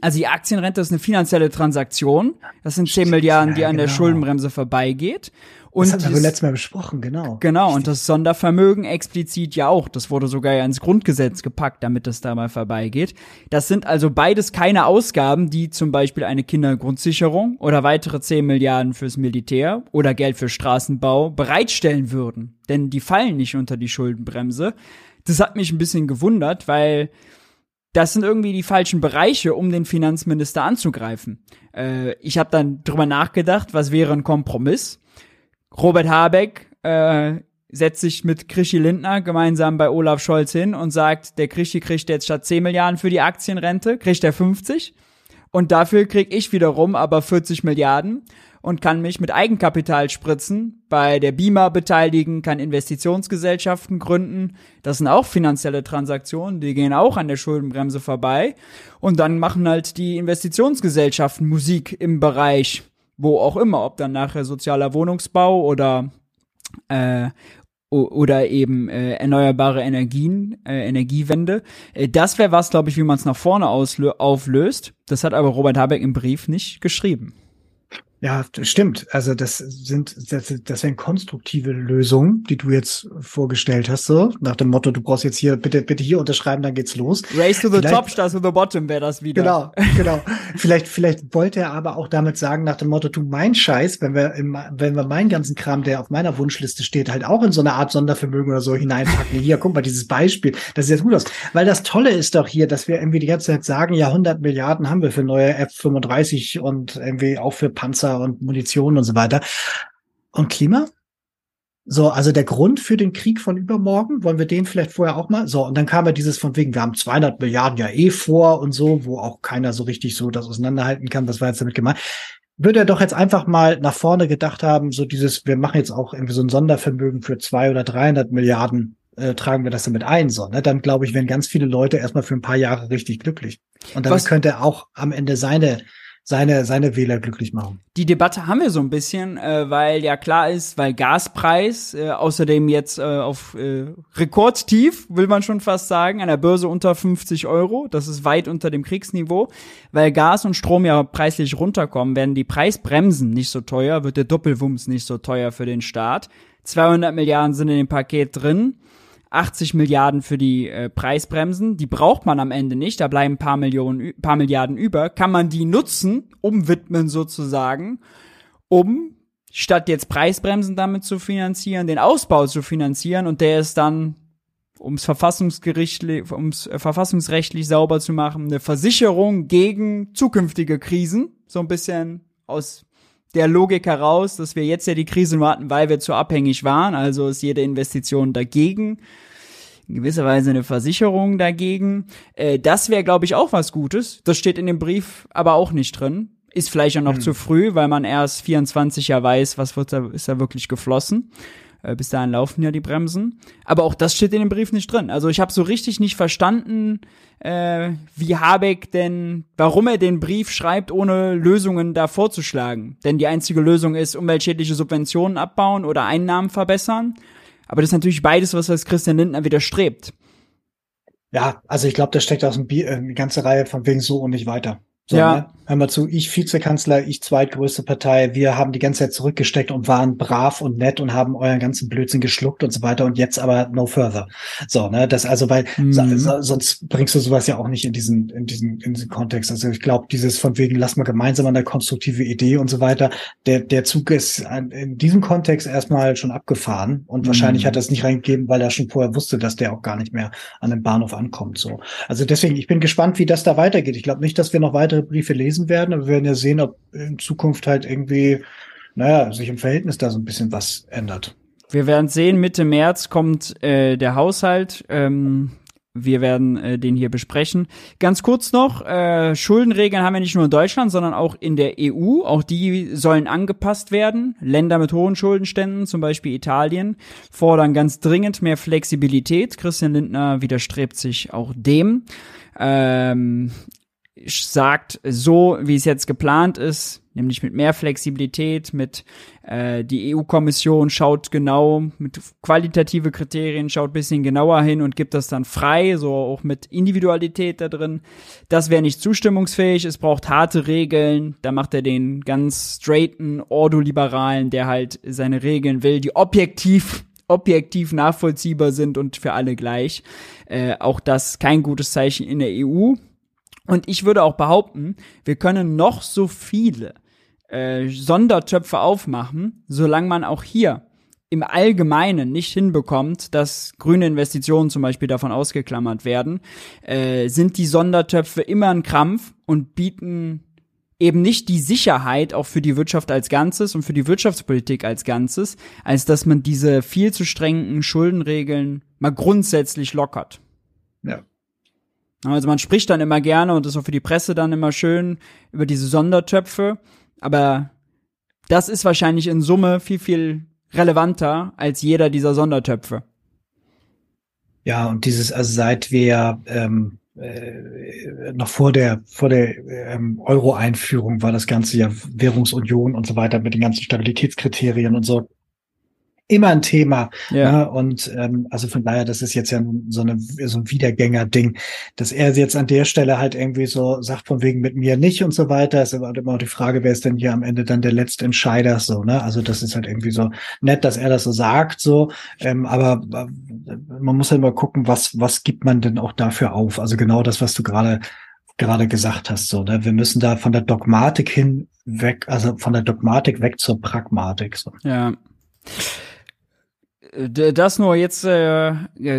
Also die Aktienrente ist eine finanzielle Transaktion. Das sind 10 Milliarden, die an der genau. Schuldenbremse vorbeigeht. Und das haben wir letztes Mal besprochen, genau. Genau, und das Sondervermögen explizit ja auch. Das wurde sogar ja ins Grundgesetz gepackt, damit das da mal vorbeigeht. Das sind also beides keine Ausgaben, die zum Beispiel eine Kindergrundsicherung oder weitere 10 Milliarden fürs Militär oder Geld für Straßenbau bereitstellen würden. Denn die fallen nicht unter die Schuldenbremse. Das hat mich ein bisschen gewundert, weil das sind irgendwie die falschen Bereiche, um den Finanzminister anzugreifen. Äh, ich habe dann drüber nachgedacht, was wäre ein Kompromiss? Robert Habeck äh, setzt sich mit Krischi Lindner gemeinsam bei Olaf Scholz hin und sagt, der Krischi kriegt jetzt statt 10 Milliarden für die Aktienrente, kriegt er 50. Und dafür krieg ich wiederum aber 40 Milliarden und kann mich mit Eigenkapital spritzen, bei der BIMA beteiligen, kann Investitionsgesellschaften gründen. Das sind auch finanzielle Transaktionen, die gehen auch an der Schuldenbremse vorbei. Und dann machen halt die Investitionsgesellschaften Musik im Bereich wo auch immer, ob dann nachher sozialer Wohnungsbau oder äh, oder eben äh, erneuerbare Energien, äh, Energiewende. Äh, das wäre was, glaube ich, wie man es nach vorne auflöst. Das hat aber Robert Habeck im Brief nicht geschrieben. Ja, das stimmt. Also das sind das, das sind konstruktive Lösungen, die du jetzt vorgestellt hast, so nach dem Motto, du brauchst jetzt hier bitte bitte hier unterschreiben, dann geht's los. Race to the vielleicht, top, stars to the bottom wäre das wieder. Genau, (laughs) genau. vielleicht vielleicht wollte er aber auch damit sagen nach dem Motto, du mein Scheiß, wenn wir im, wenn wir meinen ganzen Kram, der auf meiner Wunschliste steht, halt auch in so eine Art Sondervermögen oder so hineinpacken. Hier, guck mal, dieses Beispiel, das sieht jetzt gut aus, weil das Tolle ist doch hier, dass wir irgendwie die ganze Zeit sagen, ja, 100 Milliarden haben wir für neue F35 und irgendwie auch für Panzer und Munition und so weiter. Und Klima? So, also der Grund für den Krieg von übermorgen, wollen wir den vielleicht vorher auch mal? So, und dann kam ja dieses von wegen, wir haben 200 Milliarden ja eh vor und so, wo auch keiner so richtig so das auseinanderhalten kann, was war jetzt damit gemeint. Würde er doch jetzt einfach mal nach vorne gedacht haben, so dieses, wir machen jetzt auch irgendwie so ein Sondervermögen für zwei oder 300 Milliarden, äh, tragen wir das damit ein, so, ne? Dann glaube ich, werden ganz viele Leute erstmal für ein paar Jahre richtig glücklich. Und dann könnte er auch am Ende seine seine, seine Wähler glücklich machen. Die Debatte haben wir so ein bisschen, äh, weil ja klar ist, weil Gaspreis äh, außerdem jetzt äh, auf äh, Rekordtief, will man schon fast sagen, an der Börse unter 50 Euro, das ist weit unter dem Kriegsniveau, weil Gas und Strom ja preislich runterkommen, werden die Preisbremsen nicht so teuer, wird der Doppelwumms nicht so teuer für den Staat. 200 Milliarden sind in dem Paket drin. 80 Milliarden für die äh, Preisbremsen, die braucht man am Ende nicht, da bleiben ein paar Millionen, paar Milliarden über, kann man die nutzen, umwidmen sozusagen, um statt jetzt Preisbremsen damit zu finanzieren, den Ausbau zu finanzieren und der ist dann um es verfassungsgerichtlich, ums äh, verfassungsrechtlich sauber zu machen, eine Versicherung gegen zukünftige Krisen, so ein bisschen aus der Logik heraus, dass wir jetzt ja die Krise nur hatten, weil wir zu abhängig waren, also ist jede Investition dagegen in gewisser Weise eine Versicherung dagegen. Äh, das wäre, glaube ich, auch was Gutes. Das steht in dem Brief aber auch nicht drin. Ist vielleicht auch noch hm. zu früh, weil man erst 24 Jahre weiß, was wird da, ist da wirklich geflossen. Äh, bis dahin laufen ja die Bremsen. Aber auch das steht in dem Brief nicht drin. Also ich habe so richtig nicht verstanden, äh, wie Habeck denn, warum er den Brief schreibt, ohne Lösungen da vorzuschlagen. Denn die einzige Lösung ist umweltschädliche Subventionen abbauen oder Einnahmen verbessern. Aber das ist natürlich beides, was als Christian Lindner widerstrebt. Ja, also ich glaube, da steckt aus äh, eine ganze Reihe von wegen so und nicht weiter. So, ja. Ne? Hör mal zu, ich Vizekanzler, ich zweitgrößte Partei, wir haben die ganze Zeit zurückgesteckt und waren brav und nett und haben euren ganzen Blödsinn geschluckt und so weiter und jetzt aber no further. So, ne, das also, weil mhm. so, sonst bringst du sowas ja auch nicht in diesen, in diesen, in diesen Kontext. Also ich glaube, dieses von wegen, lass mal gemeinsam an der konstruktive Idee und so weiter, der, der Zug ist in diesem Kontext erstmal schon abgefahren und mhm. wahrscheinlich hat er es nicht reingegeben, weil er schon vorher wusste, dass der auch gar nicht mehr an den Bahnhof ankommt. So. Also deswegen, ich bin gespannt, wie das da weitergeht. Ich glaube nicht, dass wir noch weitere Briefe lesen werden. Aber wir werden ja sehen, ob in Zukunft halt irgendwie, naja, sich im Verhältnis da so ein bisschen was ändert. Wir werden sehen, Mitte März kommt äh, der Haushalt. Ähm, wir werden äh, den hier besprechen. Ganz kurz noch, äh, Schuldenregeln haben wir nicht nur in Deutschland, sondern auch in der EU. Auch die sollen angepasst werden. Länder mit hohen Schuldenständen, zum Beispiel Italien, fordern ganz dringend mehr Flexibilität. Christian Lindner widerstrebt sich auch dem. Ähm, sagt, so wie es jetzt geplant ist, nämlich mit mehr Flexibilität, mit äh, die EU-Kommission schaut genau mit qualitative Kriterien, schaut bisschen genauer hin und gibt das dann frei, so auch mit Individualität da drin. Das wäre nicht zustimmungsfähig, es braucht harte Regeln, da macht er den ganz straighten Ordoliberalen, der halt seine Regeln will, die objektiv objektiv nachvollziehbar sind und für alle gleich. Äh, auch das kein gutes Zeichen in der EU. Und ich würde auch behaupten, wir können noch so viele äh, Sondertöpfe aufmachen, solange man auch hier im Allgemeinen nicht hinbekommt, dass grüne Investitionen zum Beispiel davon ausgeklammert werden, äh, sind die Sondertöpfe immer ein Krampf und bieten eben nicht die Sicherheit auch für die Wirtschaft als Ganzes und für die Wirtschaftspolitik als Ganzes, als dass man diese viel zu strengen Schuldenregeln mal grundsätzlich lockert. Ja. Also man spricht dann immer gerne und ist auch für die Presse dann immer schön über diese Sondertöpfe, aber das ist wahrscheinlich in Summe viel, viel relevanter als jeder dieser Sondertöpfe. Ja, und dieses, also seit wir ähm, äh, noch vor der vor der ähm, Euro-Einführung war das ganze ja Währungsunion und so weiter mit den ganzen Stabilitätskriterien und so immer ein Thema. Ja. Ne? Und ähm, also von daher, das ist jetzt ja so, eine, so ein Wiedergänger-Ding, dass er jetzt an der Stelle halt irgendwie so sagt, von wegen mit mir nicht und so weiter. ist aber immer auch die Frage, wer ist denn hier am Ende dann der letzte Entscheider so, ne? Also das ist halt irgendwie so nett, dass er das so sagt, so, ähm, aber äh, man muss halt mal gucken, was, was gibt man denn auch dafür auf? Also genau das, was du gerade gerade gesagt hast, so, ne? Wir müssen da von der Dogmatik hin weg, also von der Dogmatik weg zur Pragmatik. So. Ja. Das nur jetzt äh,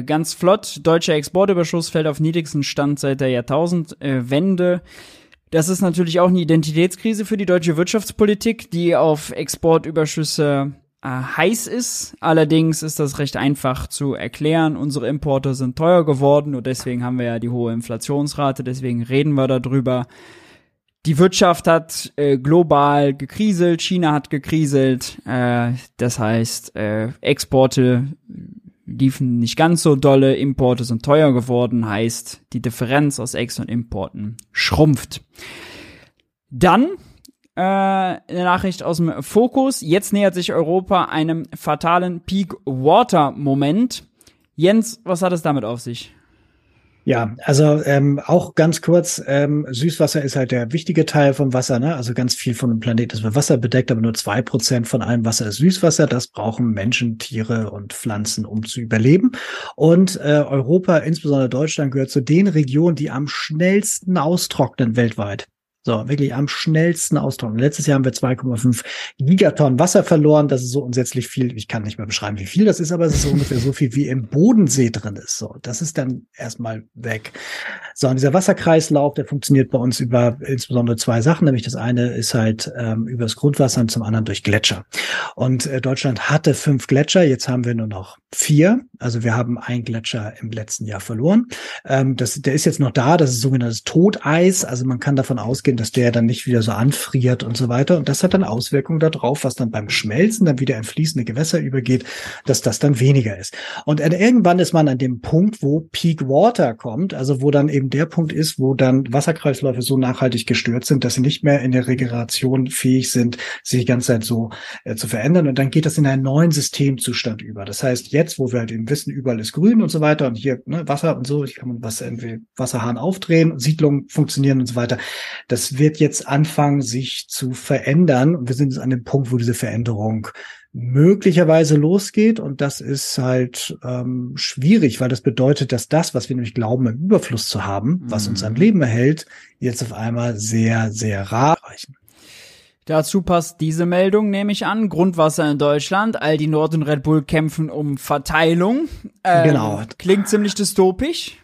ganz flott. Deutscher Exportüberschuss fällt auf niedrigsten Stand seit der Jahrtausendwende. Das ist natürlich auch eine Identitätskrise für die deutsche Wirtschaftspolitik, die auf Exportüberschüsse äh, heiß ist. Allerdings ist das recht einfach zu erklären. Unsere Importe sind teuer geworden und deswegen haben wir ja die hohe Inflationsrate. Deswegen reden wir darüber. Die Wirtschaft hat äh, global gekriselt, China hat gekriselt, äh, das heißt, äh, Exporte liefen nicht ganz so dolle, Importe sind teuer geworden, heißt, die Differenz aus Ex- und Importen schrumpft. Dann äh, eine Nachricht aus dem Fokus. Jetzt nähert sich Europa einem fatalen Peak-Water-Moment. Jens, was hat es damit auf sich? Ja, also ähm, auch ganz kurz, ähm, Süßwasser ist halt der wichtige Teil vom Wasser, ne? Also ganz viel von dem Planet ist mit Wasser bedeckt, aber nur zwei Prozent von allem Wasser ist Süßwasser. Das brauchen Menschen, Tiere und Pflanzen, um zu überleben. Und äh, Europa, insbesondere Deutschland, gehört zu den Regionen, die am schnellsten austrocknen weltweit. So, wirklich am schnellsten austrocknen. Letztes Jahr haben wir 2,5 Gigatonnen Wasser verloren. Das ist so unsätzlich viel. Ich kann nicht mehr beschreiben, wie viel das ist, aber es ist ungefähr so viel, wie im Bodensee drin ist. So, das ist dann erstmal weg. So, und dieser Wasserkreislauf, der funktioniert bei uns über insbesondere zwei Sachen. Nämlich das eine ist halt ähm, über das Grundwasser und zum anderen durch Gletscher. Und äh, Deutschland hatte fünf Gletscher. Jetzt haben wir nur noch vier. Also wir haben ein Gletscher im letzten Jahr verloren. Ähm, das, der ist jetzt noch da. Das ist sogenanntes Toteis. Also man kann davon ausgehen, dass der dann nicht wieder so anfriert und so weiter. Und das hat dann Auswirkungen darauf, was dann beim Schmelzen dann wieder in fließende Gewässer übergeht, dass das dann weniger ist. Und irgendwann ist man an dem Punkt, wo Peak Water kommt, also wo dann eben der Punkt ist, wo dann Wasserkreisläufe so nachhaltig gestört sind, dass sie nicht mehr in der Regeneration fähig sind, sich die ganze Zeit so äh, zu verändern. Und dann geht das in einen neuen Systemzustand über. Das heißt, jetzt, wo wir halt eben wissen, überall ist grün und so weiter und hier ne, Wasser und so, ich kann was irgendwie Wasserhahn aufdrehen, Siedlungen funktionieren und so weiter. Das wird jetzt anfangen, sich zu verändern. Und wir sind jetzt an dem Punkt, wo diese Veränderung möglicherweise losgeht. Und das ist halt ähm, schwierig, weil das bedeutet, dass das, was wir nämlich glauben, im Überfluss zu haben, was uns am mhm. Leben erhält, jetzt auf einmal sehr, sehr rar reichen. Dazu passt diese Meldung, nehme ich an. Grundwasser in Deutschland. Aldi Nord und Red Bull kämpfen um Verteilung. Ähm, genau. Klingt ziemlich dystopisch.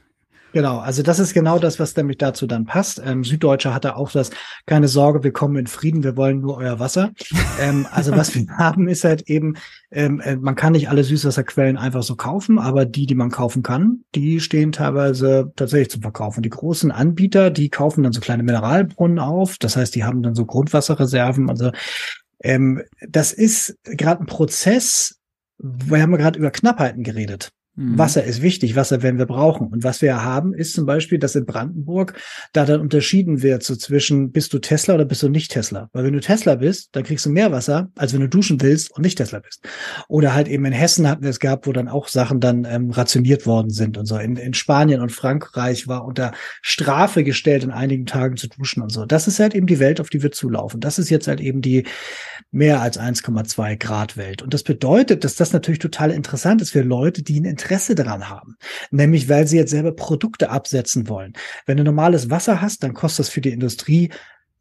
Genau, also das ist genau das, was nämlich dazu dann passt. Ähm, Süddeutsche hatte auch das, keine Sorge, wir kommen in Frieden, wir wollen nur euer Wasser. ähm, also was wir (laughs) haben, ist halt eben, ähm, äh, man kann nicht alle Süßwasserquellen einfach so kaufen, aber die, die man kaufen kann, die stehen teilweise tatsächlich zum Verkaufen. Die großen Anbieter, die kaufen dann so kleine Mineralbrunnen auf, das heißt, die haben dann so Grundwasserreserven. Also ähm, das ist gerade ein Prozess, wir haben gerade über Knappheiten geredet. Mhm. Wasser ist wichtig, Wasser werden wir brauchen. Und was wir haben, ist zum Beispiel, dass in Brandenburg da dann unterschieden wird so zwischen, bist du Tesla oder bist du nicht Tesla? Weil wenn du Tesla bist, dann kriegst du mehr Wasser, als wenn du duschen willst und nicht Tesla bist. Oder halt eben in Hessen hatten wir es gehabt, wo dann auch Sachen dann ähm, rationiert worden sind und so. In, in Spanien und Frankreich war unter Strafe gestellt, in einigen Tagen zu duschen und so. Das ist halt eben die Welt, auf die wir zulaufen. Das ist jetzt halt eben die mehr als 1,2 Grad Welt. Und das bedeutet, dass das natürlich total interessant ist für Leute, die ein Interesse daran haben. Nämlich, weil sie jetzt selber Produkte absetzen wollen. Wenn du normales Wasser hast, dann kostet das für die Industrie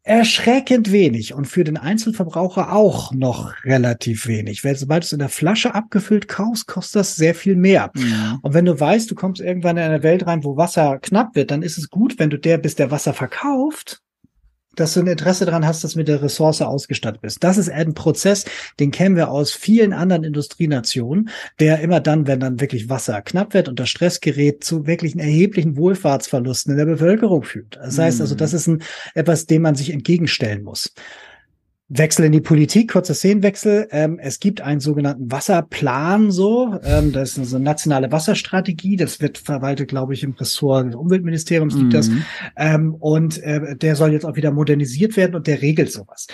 erschreckend wenig und für den Einzelverbraucher auch noch relativ wenig. Weil sobald du es in der Flasche abgefüllt kaufst, kostet das sehr viel mehr. Ja. Und wenn du weißt, du kommst irgendwann in eine Welt rein, wo Wasser knapp wird, dann ist es gut, wenn du der, bis der Wasser verkauft, dass du ein Interesse daran hast, dass du mit der Ressource ausgestattet bist. Das ist ein Prozess, den kennen wir aus vielen anderen Industrienationen, der immer dann, wenn dann wirklich Wasser knapp wird, unter Stress gerät, zu wirklichen erheblichen Wohlfahrtsverlusten in der Bevölkerung führt. Das heißt also, das mhm. ist ein, etwas, dem man sich entgegenstellen muss. Wechsel in die Politik, kurzer Szenenwechsel. Ähm, es gibt einen sogenannten Wasserplan, so. Ähm, das ist eine nationale Wasserstrategie. Das wird verwaltet, glaube ich, im Ressort des Umweltministeriums gibt mhm. das. Ähm, und äh, der soll jetzt auch wieder modernisiert werden und der regelt sowas.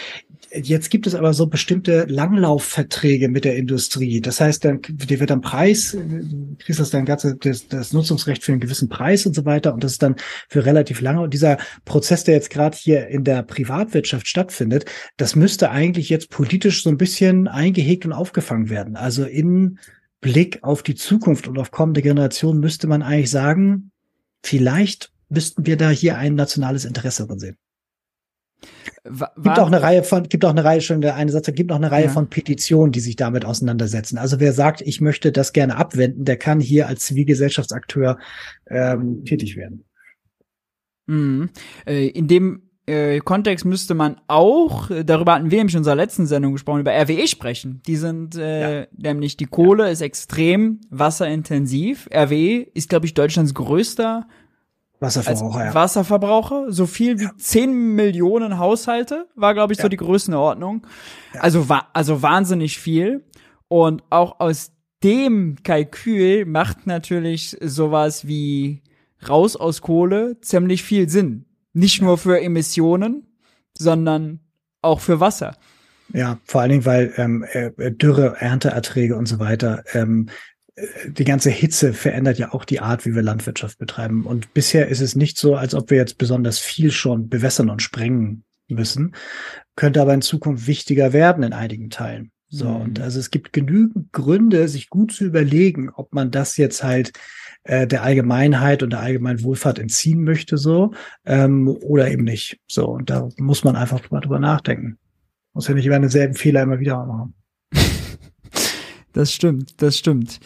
Jetzt gibt es aber so bestimmte Langlaufverträge mit der Industrie. Das heißt, dann, dir wird dann Preis, du kriegst das dann ganze, das, das Nutzungsrecht für einen gewissen Preis und so weiter. Und das ist dann für relativ lange. Und dieser Prozess, der jetzt gerade hier in der Privatwirtschaft stattfindet, das müsste eigentlich jetzt politisch so ein bisschen eingehegt und aufgefangen werden. Also in Blick auf die Zukunft und auf kommende Generationen müsste man eigentlich sagen, vielleicht müssten wir da hier ein nationales Interesse drin sehen. War, gibt auch eine Reihe von, gibt auch eine Reihe schon der eine Satz, gibt auch eine Reihe ja. von Petitionen, die sich damit auseinandersetzen. Also wer sagt, ich möchte das gerne abwenden, der kann hier als Zivilgesellschaftsakteur ähm, tätig werden. Mhm. Äh, in dem äh, Kontext müsste man auch, äh, darüber hatten wir nämlich in unserer letzten Sendung gesprochen, über RWE sprechen. Die sind äh, ja. nämlich die Kohle ja. ist extrem wasserintensiv. RWE ist, glaube ich, Deutschlands größter Wasserverbraucher, ja. Wasserverbraucher, so viel wie ja. 10 Millionen Haushalte, war, glaube ich, so die Größenordnung. Ja. Also, wa also wahnsinnig viel. Und auch aus dem Kalkül macht natürlich sowas wie raus aus Kohle ziemlich viel Sinn. Nicht nur für Emissionen, sondern auch für Wasser. Ja, vor allen Dingen, weil ähm, äh, Dürre, Ernteerträge und so weiter ähm, die ganze Hitze verändert ja auch die Art, wie wir Landwirtschaft betreiben. Und bisher ist es nicht so, als ob wir jetzt besonders viel schon bewässern und sprengen müssen. Könnte aber in Zukunft wichtiger werden in einigen Teilen. So, mhm. und also es gibt genügend Gründe, sich gut zu überlegen, ob man das jetzt halt äh, der Allgemeinheit und der allgemeinen Wohlfahrt entziehen möchte, so, ähm, oder eben nicht. So, und da muss man einfach drüber, drüber nachdenken. Muss ja nicht immer denselben Fehler immer wieder machen. (laughs) Das stimmt, das stimmt.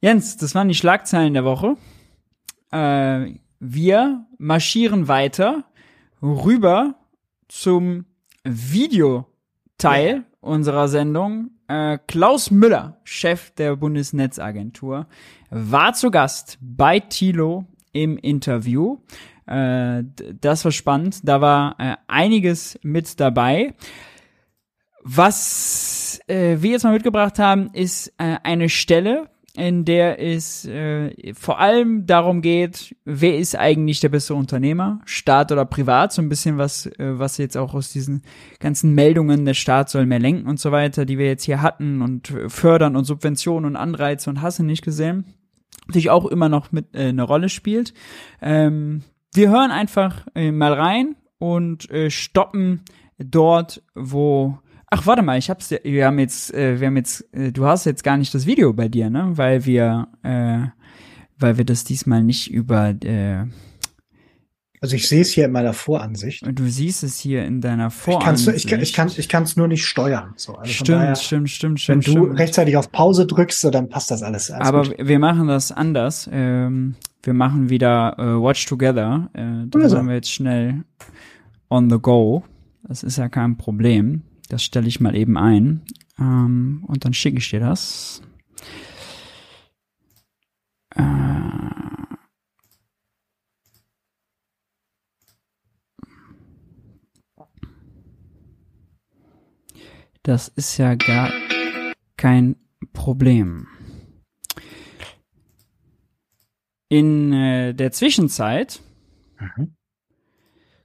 Jens, das waren die Schlagzeilen der Woche. Äh, wir marschieren weiter rüber zum Videoteil ja. unserer Sendung. Äh, Klaus Müller, Chef der Bundesnetzagentur, war zu Gast bei Thilo im Interview. Äh, das war spannend. Da war äh, einiges mit dabei. Was äh, wir jetzt mal mitgebracht haben, ist äh, eine Stelle, in der es äh, vor allem darum geht, wer ist eigentlich der bessere Unternehmer, Staat oder Privat, so ein bisschen was, äh, was jetzt auch aus diesen ganzen Meldungen, der Staat soll mehr lenken und so weiter, die wir jetzt hier hatten und fördern und Subventionen und Anreize und Hasse nicht gesehen, natürlich auch immer noch mit äh, eine Rolle spielt. Ähm, wir hören einfach äh, mal rein und äh, stoppen dort, wo Ach, warte mal, ich hab's, wir haben jetzt, äh, wir haben jetzt, äh, du hast jetzt gar nicht das Video bei dir, ne? Weil wir, äh, weil wir das diesmal nicht über, äh, also ich sehe es hier in meiner Voransicht. Und du siehst es hier in deiner Voransicht. Ich kann es ich kann, ich kann, nur nicht steuern. So, also stimmt, daher, stimmt, stimmt, stimmt. Wenn du stimmt. rechtzeitig auf Pause drückst, so, dann passt das alles. alles Aber gut. wir machen das anders. Ähm, wir machen wieder äh, Watch Together. Äh, das also. machen wir jetzt schnell on the go. Das ist ja kein Problem. Das stelle ich mal eben ein. Ähm, und dann schicke ich dir das. Äh, das ist ja gar kein Problem. In äh, der Zwischenzeit mhm.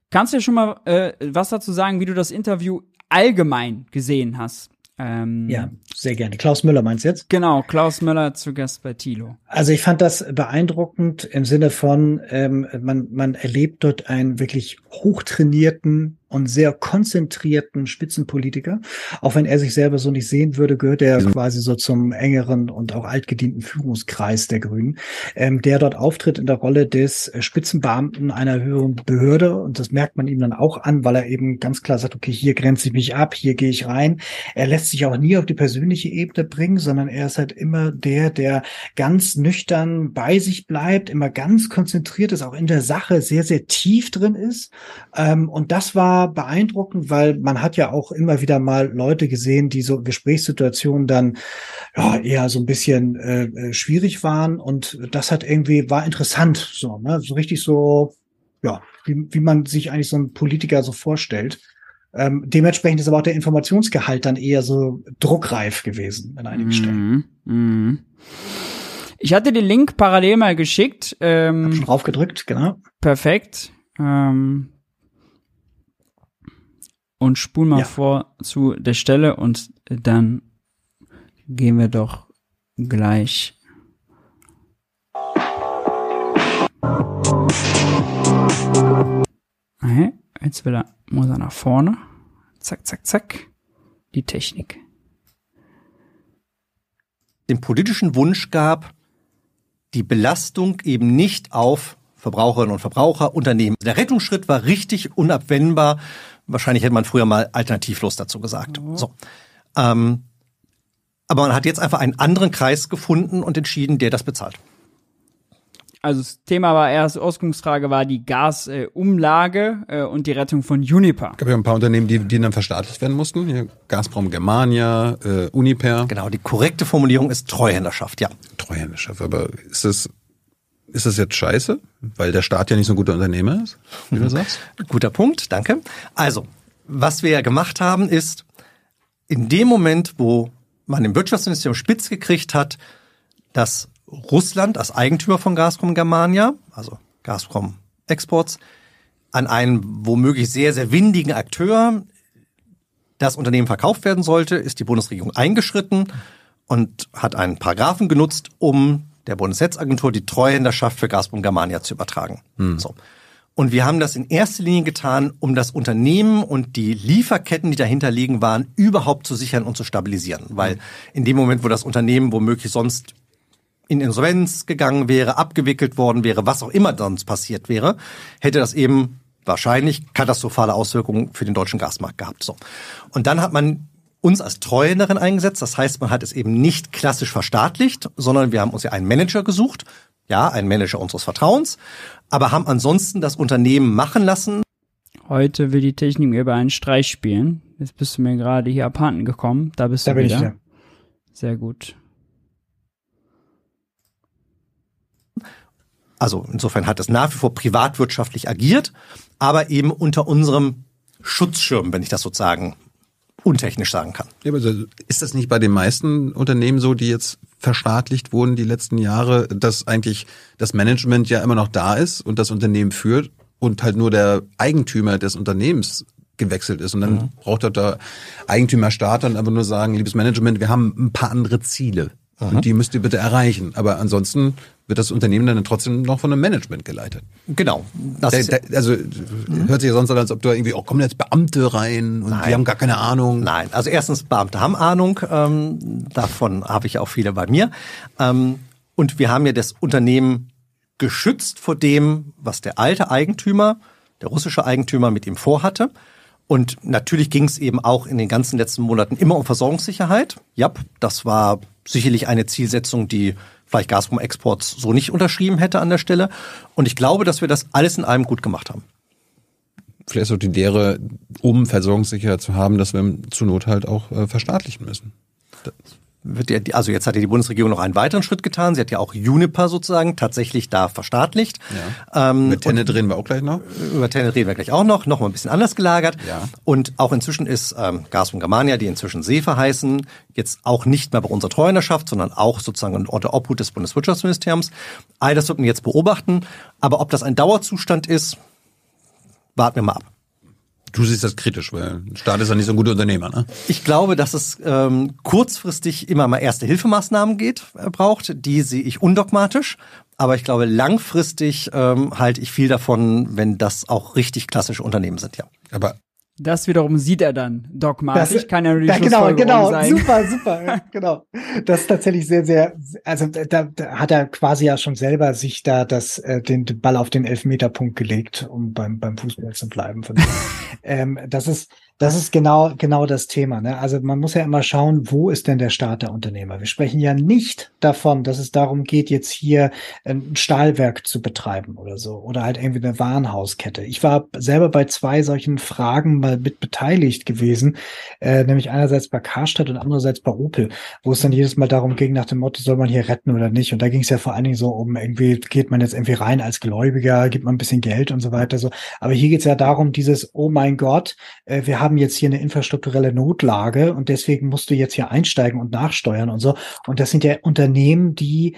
kannst du ja schon mal äh, was dazu sagen, wie du das Interview allgemein gesehen hast. Ähm, ja, sehr gerne. Klaus Müller meinst du jetzt? Genau, Klaus Müller zu Gast bei Thilo. Also ich fand das beeindruckend im Sinne von, ähm, man, man erlebt dort einen wirklich hochtrainierten und sehr konzentrierten Spitzenpolitiker. Auch wenn er sich selber so nicht sehen würde, gehört er quasi so zum engeren und auch altgedienten Führungskreis der Grünen, ähm, der dort auftritt in der Rolle des äh, Spitzenbeamten einer höheren Behörde. Und das merkt man ihm dann auch an, weil er eben ganz klar sagt, okay, hier grenze ich mich ab, hier gehe ich rein. Er lässt sich auch nie auf die persönliche Ebene bringen, sondern er ist halt immer der, der ganz nüchtern bei sich bleibt, immer ganz konzentriert ist, auch in der Sache sehr, sehr tief drin ist. Ähm, und das war beeindruckend, weil man hat ja auch immer wieder mal Leute gesehen, die so Gesprächssituationen dann ja, eher so ein bisschen äh, äh, schwierig waren und das hat irgendwie war interessant so, ne? so richtig so ja, wie, wie man sich eigentlich so einen Politiker so vorstellt. Ähm, dementsprechend ist aber auch der Informationsgehalt dann eher so druckreif gewesen an einigen mm Stellen. Mm Ich hatte den Link parallel mal geschickt. Ähm, Hab schon draufgedrückt, genau. Perfekt. Ähm, und spul mal ja. vor zu der Stelle und dann gehen wir doch gleich. Okay, jetzt will er, muss er nach vorne. Zack, zack, zack. Die Technik. Den politischen Wunsch gab, die Belastung eben nicht auf Verbraucherinnen und Verbraucher, Unternehmen. Der Rettungsschritt war richtig unabwendbar Wahrscheinlich hätte man früher mal alternativlos dazu gesagt. Mhm. So. Ähm, aber man hat jetzt einfach einen anderen Kreis gefunden und entschieden, der das bezahlt. Also das Thema war erst, Ausgangsfrage war die Gasumlage äh, und die Rettung von Uniper. Es gab ja ein paar Unternehmen, die, die dann verstaatlicht werden mussten. Hier Gazprom, Germania, äh, Uniper. Genau, die korrekte Formulierung ist Treuhänderschaft, ja. Treuhänderschaft, aber ist es ist das jetzt scheiße, weil der Staat ja nicht so ein guter Unternehmer ist, wie du sagst? Guter Punkt, danke. Also, was wir ja gemacht haben, ist, in dem Moment, wo man im Wirtschaftsministerium spitz gekriegt hat, dass Russland als Eigentümer von Gazprom Germania, also Gazprom Exports, an einen womöglich sehr, sehr windigen Akteur das Unternehmen verkauft werden sollte, ist die Bundesregierung eingeschritten und hat einen Paragraphen genutzt, um der Bundesnetzagentur die Treuhänderschaft für Gazprom Germania zu übertragen. Hm. So. Und wir haben das in erster Linie getan, um das Unternehmen und die Lieferketten, die dahinter liegen waren, überhaupt zu sichern und zu stabilisieren. Weil in dem Moment, wo das Unternehmen womöglich sonst in Insolvenz gegangen wäre, abgewickelt worden wäre, was auch immer sonst passiert wäre, hätte das eben wahrscheinlich katastrophale Auswirkungen für den deutschen Gasmarkt gehabt. So. Und dann hat man uns als Treuhänderin eingesetzt. Das heißt, man hat es eben nicht klassisch verstaatlicht, sondern wir haben uns ja einen Manager gesucht. Ja, einen Manager unseres Vertrauens. Aber haben ansonsten das Unternehmen machen lassen. Heute will die Technik mir über einen Streich spielen. Jetzt bist du mir gerade hier abhanden gekommen. Da bist Da du bin wieder. ich wieder. Sehr gut. Also insofern hat es nach wie vor privatwirtschaftlich agiert, aber eben unter unserem Schutzschirm, wenn ich das sozusagen untechnisch sagen kann. Ja, ist das nicht bei den meisten Unternehmen so, die jetzt verstaatlicht wurden die letzten Jahre, dass eigentlich das Management ja immer noch da ist und das Unternehmen führt und halt nur der Eigentümer des Unternehmens gewechselt ist. Und dann braucht dort der Eigentümerstaat dann aber nur sagen, liebes Management, wir haben ein paar andere Ziele. Und die müsst ihr bitte erreichen. Aber ansonsten wird das Unternehmen dann trotzdem noch von einem Management geleitet. Genau. Das Da, da, also hört sich ja sonst an, als ob da irgendwie, oh, kommen jetzt Beamte rein und die haben gar keine Ahnung. Nein, also erstens, Beamte haben Ahnung, ähm, davon habe ich auch viele bei mir. Ähm, und wir haben ja das Unternehmen geschützt vor dem, was der alte Eigentümer, der russische Eigentümer mit ihm vorhatte. Und natürlich ging es eben auch in den ganzen letzten Monaten immer um Versorgungssicherheit. Ja, das war sicherlich eine Zielsetzung, die vielleicht Gazprom Exports so nicht unterschrieben hätte an der Stelle. Und ich glaube, dass wir das alles in allem gut gemacht haben. Vielleicht ist auch die Lehre, um Versorgungssicherheit zu haben, dass wir zur Not halt auch äh, verstaatlichen müssen. Wird ja, also jetzt hat ja die Bundesregierung noch einen weiteren Schritt getan. Sie hat ja auch Juniper sozusagen tatsächlich da verstaatlicht. Ähm, Mit Tenne drehen wir auch gleich noch. über Tenet reden wir gleich auch noch, noch mal ein bisschen anders gelagert. Ja. Und auch inzwischen ist ähm, Gazprom Germania, die inzwischen Seefer heißen, jetzt auch nicht mehr bei unserer Treuhänderschaft, sondern auch sozusagen unter Obhut des Bundeswirtschaftsministeriums. All das wird man jetzt beobachten. Aber ob das ein Dauerzustand ist, warten wir mal ab. Du siehst das kritisch, weil Staat ist ja nicht so ein guter Unternehmer, ne? Ich glaube, dass es ähm, kurzfristig immer mal erste Hilfemaßnahmen geht, äh, braucht. Die sehe ich undogmatisch. Aber ich glaube, langfristig ähm, halte ich viel davon, wenn das auch richtig klassische Unternehmen sind, ja. Aber Das wiederum sieht er dann dogmatisch, Das- kann nur die Ja, genau, genau, sein. super, (laughs) super, genau. Das ist tatsächlich sehr, sehr, also da, da hat er quasi ja schon selber sich da das, äh, den, den Ball auf den Elfmeterpunkt gelegt, um beim, beim Fußball zu bleiben. (laughs) Ähm, das ist, das ist genau, genau das Thema. Ne? Also man muss ja immer schauen, wo ist denn der Staat der Unternehmer? Wir sprechen ja nicht davon, dass es darum geht, jetzt hier ein Stahlwerk zu betreiben oder so oder halt irgendwie eine Warenhauskette. Ich war selber bei zwei solchen Fragen mal mit beteiligt gewesen, äh, nämlich einerseits bei Karstadt und andererseits bei Opel, wo es dann jedes Mal darum ging, nach dem Motto, soll man hier retten oder nicht? Und da ging es ja vor allen Dingen so um irgendwie, geht man jetzt irgendwie rein als Gläubiger, gibt man ein bisschen Geld und so weiter. So. Aber hier geht es ja darum, dieses, oh mein Gott, äh, wir haben jetzt hier eine infrastrukturelle Notlage und deswegen musst du jetzt hier einsteigen und nachsteuern und so. Und das sind ja Unternehmen, die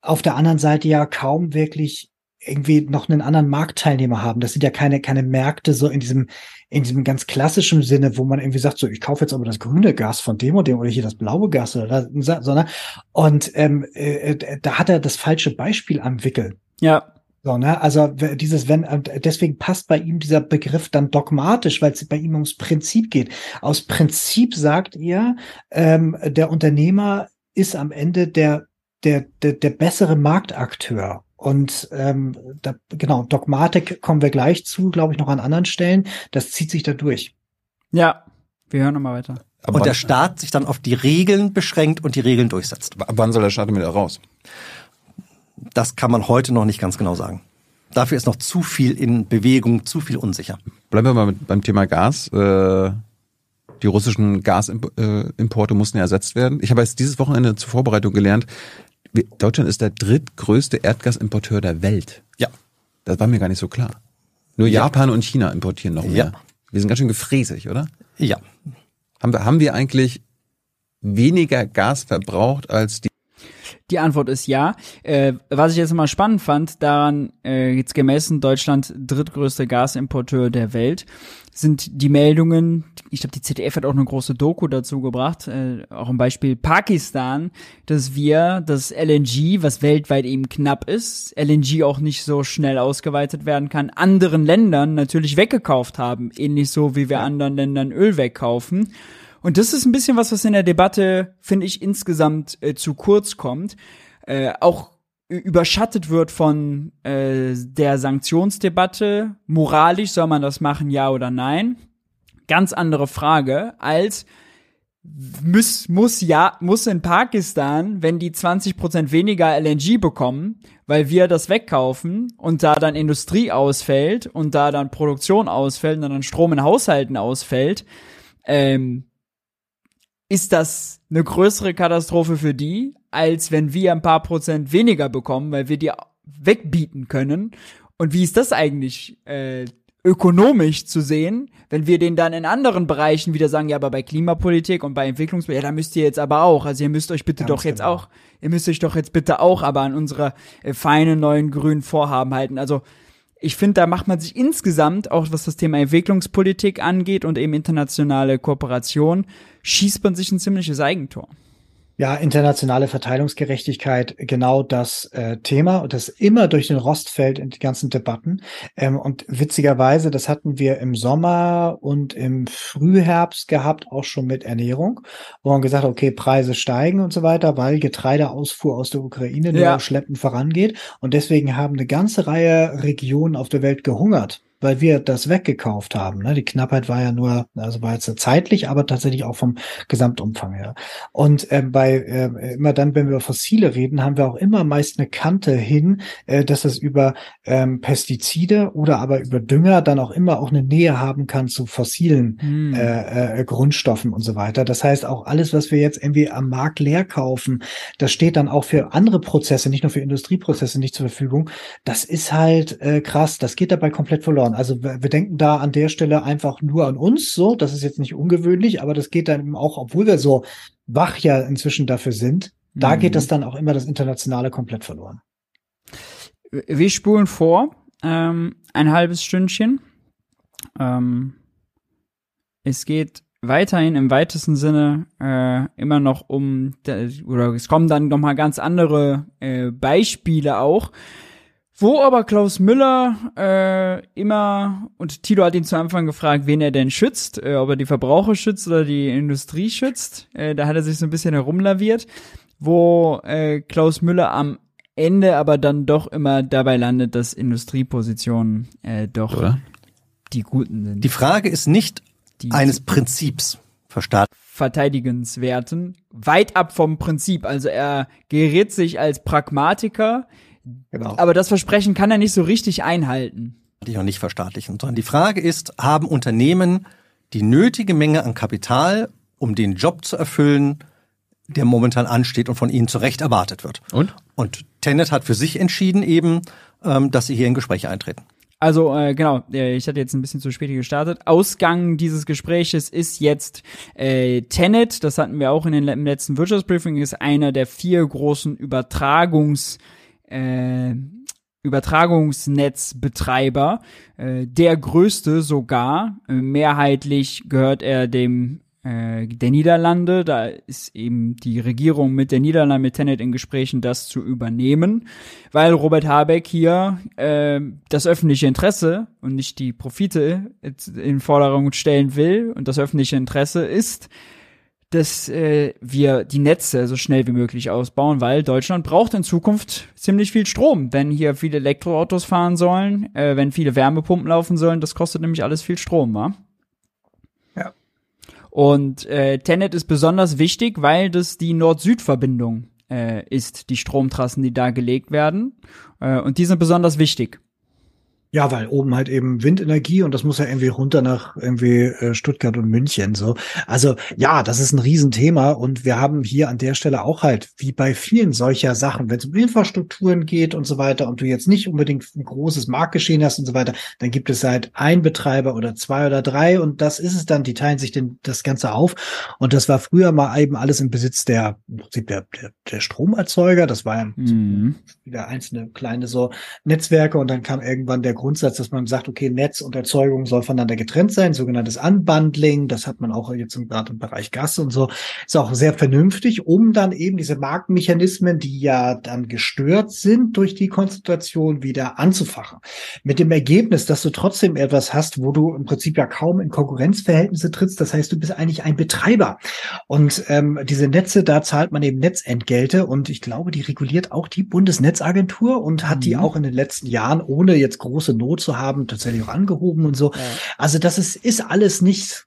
auf der anderen Seite ja kaum wirklich irgendwie noch einen anderen Marktteilnehmer haben. Das sind ja keine, keine Märkte so in diesem, in diesem ganz klassischen Sinne, wo man irgendwie sagt, so, ich kaufe jetzt aber das grüne Gas von dem und dem oder hier das blaue Gas oder sondern, und ähm, äh, äh, da hat er das falsche Beispiel am Wickel. Ja, So, ne? Also dieses, wenn, und deswegen passt bei ihm dieser Begriff dann dogmatisch, weil es bei ihm ums Prinzip geht. Aus Prinzip sagt er, ähm, der Unternehmer ist am Ende der, der, der, der bessere Marktakteur. Und ähm, da, genau, Dogmatik kommen wir gleich zu, glaube ich, noch an anderen Stellen. Das zieht sich da durch. ja. Wir hören nochmal weiter. ab Und der Staat sich dann auf die Regeln beschränkt und die Regeln durchsetzt. wann soll der Staat wieder raus? Das kann man heute noch nicht ganz genau sagen. Dafür ist noch zu viel in Bewegung, zu viel unsicher. Bleiben wir mal mit, beim Thema Gas. Äh, die russischen Gasimporte mussten ja ersetzt werden. Ich habe jetzt dieses Wochenende zur Vorbereitung gelernt, Deutschland ist der drittgrößte Erdgasimporteur der Welt. Ja. Das war mir gar nicht so klar. Nur Ja. Japan und China importieren noch mehr. Ja. Wir sind ganz schön gefräßig, oder? Ja. Haben wir, haben wir eigentlich weniger Gas verbraucht als die Die Antwort ist ja. Äh, was ich jetzt mal spannend fand, daran äh, jetzt gemessen Deutschland drittgrößte Gasimporteur der Welt, sind die Meldungen, ich glaube, die ZDF hat auch eine große Doku dazu gebracht, äh, auch im Beispiel Pakistan, dass wir das LNG, was weltweit eben knapp ist, LNG auch nicht so schnell ausgeweitet werden kann, anderen Ländern natürlich weggekauft haben. Ähnlich so, wie wir anderen Ländern Öl wegkaufen. Und das ist ein bisschen was, was in der Debatte, finde ich, insgesamt äh, zu kurz kommt. äh, auch überschattet wird von äh, der Sanktionsdebatte. Moralisch soll man das machen, ja oder nein? Ganz andere Frage als muss, muss ja, muss in Pakistan, wenn die 20% weniger LNG bekommen, weil wir das wegkaufen und da dann Industrie ausfällt und da dann Produktion ausfällt und dann Strom in Haushalten ausfällt, ähm, ist das eine größere Katastrophe für die, als wenn wir ein paar Prozent weniger bekommen, weil wir die wegbieten können. Und wie ist das eigentlich äh, ökonomisch zu sehen, wenn wir den dann in anderen Bereichen wieder sagen, ja, aber bei Klimapolitik und bei Entwicklungspolitik, ja, da müsst ihr jetzt aber auch, also ihr müsst euch bitte Ganz doch jetzt genau. auch, ihr müsst euch doch jetzt bitte auch aber an unsere äh, feinen neuen grünen Vorhaben halten. Also ich finde, da macht man sich insgesamt, auch was das Thema Entwicklungspolitik angeht und eben internationale Kooperation, schießt man sich ein ziemliches Eigentor. Ja, internationale Verteilungsgerechtigkeit, genau das äh, Thema und das immer durch den Rost fällt in die ganzen Debatten. Ähm, und witzigerweise, das hatten wir im Sommer und im Frühherbst gehabt, auch schon mit Ernährung, wo man gesagt hat, okay, Preise steigen und so weiter, weil Getreideausfuhr aus der Ukraine nur ja. schleppend vorangeht. Und deswegen haben eine ganze Reihe Regionen auf der Welt gehungert weil wir das weggekauft haben. Ne? Die Knappheit war ja nur, also war jetzt zeitlich, aber tatsächlich auch vom Gesamtumfang her. Und äh, bei äh, immer dann, wenn wir über Fossile reden, haben wir auch immer meist eine Kante hin, äh, dass es über ähm, Pestizide oder aber über Dünger dann auch immer auch eine Nähe haben kann zu fossilen hm. äh, äh, Grundstoffen und so weiter. Das heißt, auch alles, was wir jetzt irgendwie am Markt leer kaufen, das steht dann auch für andere Prozesse, nicht nur für Industrieprozesse nicht zur Verfügung. Das ist halt äh, krass. Das geht dabei komplett verloren verloren. Also wir denken da an der Stelle einfach nur an uns, so. Das ist jetzt nicht ungewöhnlich, aber das geht dann eben auch, obwohl wir so wach ja inzwischen dafür sind, da mhm. geht das dann auch immer das Internationale komplett verloren. Wir spulen vor, ähm, ein halbes Stündchen. Ähm, es geht weiterhin im weitesten Sinne äh, immer noch um, oder es kommen dann noch mal ganz andere äh, Beispiele auch. Wo aber Klaus Müller äh, immer, und Tilo hat ihn zu Anfang gefragt, wen er denn schützt, äh, ob er die Verbraucher schützt oder die Industrie schützt. Äh, da hat er sich so ein bisschen herumlaviert, wo äh, Klaus Müller am Ende aber dann doch immer dabei landet, dass Industriepositionen äh, doch oder? die guten sind. Die Frage ist nicht die eines Prinzips verstanden. Verteidigenswerten, weit ab vom Prinzip. Also er gerät sich als Pragmatiker Genau. Aber das Versprechen kann er nicht so richtig einhalten. Die auch nicht verstaatlichen, sondern die Frage ist, haben Unternehmen die nötige Menge an Kapital, um den Job zu erfüllen, der momentan ansteht und von ihnen zu Recht erwartet wird. Und? Und Tenet hat für sich entschieden eben, ähm, dass sie hier in Gespräche eintreten. Also äh, genau, äh, ich hatte jetzt ein bisschen zu spät gestartet. Ausgang dieses Gespräches ist jetzt äh, Tenet, das hatten wir auch in den im letzten Wirtschaftsbriefing, ist einer der vier großen Übertragungs- äh, Übertragungsnetzbetreiber, äh, der größte sogar. Äh, mehrheitlich gehört er dem äh, der Niederlande. Da ist eben die Regierung mit der Niederlande mit Tenet in Gesprächen, das zu übernehmen, weil Robert Habeck hier äh, das öffentliche Interesse und nicht die Profite in Forderung stellen will. Und das öffentliche Interesse ist dass äh, wir die Netze so schnell wie möglich ausbauen, weil Deutschland braucht in Zukunft ziemlich viel Strom, wenn hier viele Elektroautos fahren sollen, äh, wenn viele Wärmepumpen laufen sollen. Das kostet nämlich alles viel Strom, wa? Ja. Und äh, Tenet ist besonders wichtig, weil das die Nord-Süd-Verbindung äh, ist, die Stromtrassen, die da gelegt werden. Äh, und die sind besonders wichtig. Ja, weil oben halt eben Windenergie und das muss ja irgendwie runter nach irgendwie äh, Stuttgart und München so. Also ja, das ist ein Riesenthema und wir haben hier an der Stelle auch halt, wie bei vielen solcher Sachen, wenn es um Infrastrukturen geht und so weiter und du jetzt nicht unbedingt ein großes Marktgeschehen hast und so weiter, dann gibt es halt ein Betreiber oder zwei oder drei und das ist es dann, die teilen sich den, das Ganze auf und das war früher mal eben alles im Besitz der, der, der, der Stromerzeuger, das war ja mhm. wieder einzelne kleine so Netzwerke und dann kam irgendwann der Grundsatz, dass man sagt, okay, Netz und Erzeugung soll voneinander getrennt sein, sogenanntes Unbundling. Das hat man auch jetzt gerade im Bereich Gas und so. Ist auch sehr vernünftig, um dann eben diese Marktmechanismen, die ja dann gestört sind durch die Konzentration, wieder anzufachen. Mit dem Ergebnis, dass du trotzdem etwas hast, wo du im Prinzip ja kaum in Konkurrenzverhältnisse trittst. Das heißt, du bist eigentlich ein Betreiber. Und ähm, diese Netze, da zahlt man eben Netzentgelte. Und ich glaube, die reguliert auch die Bundesnetzagentur und hat mhm. die auch in den letzten Jahren, ohne jetzt große Not zu haben, tatsächlich auch angehoben und so. Ja. Also das ist, ist alles nicht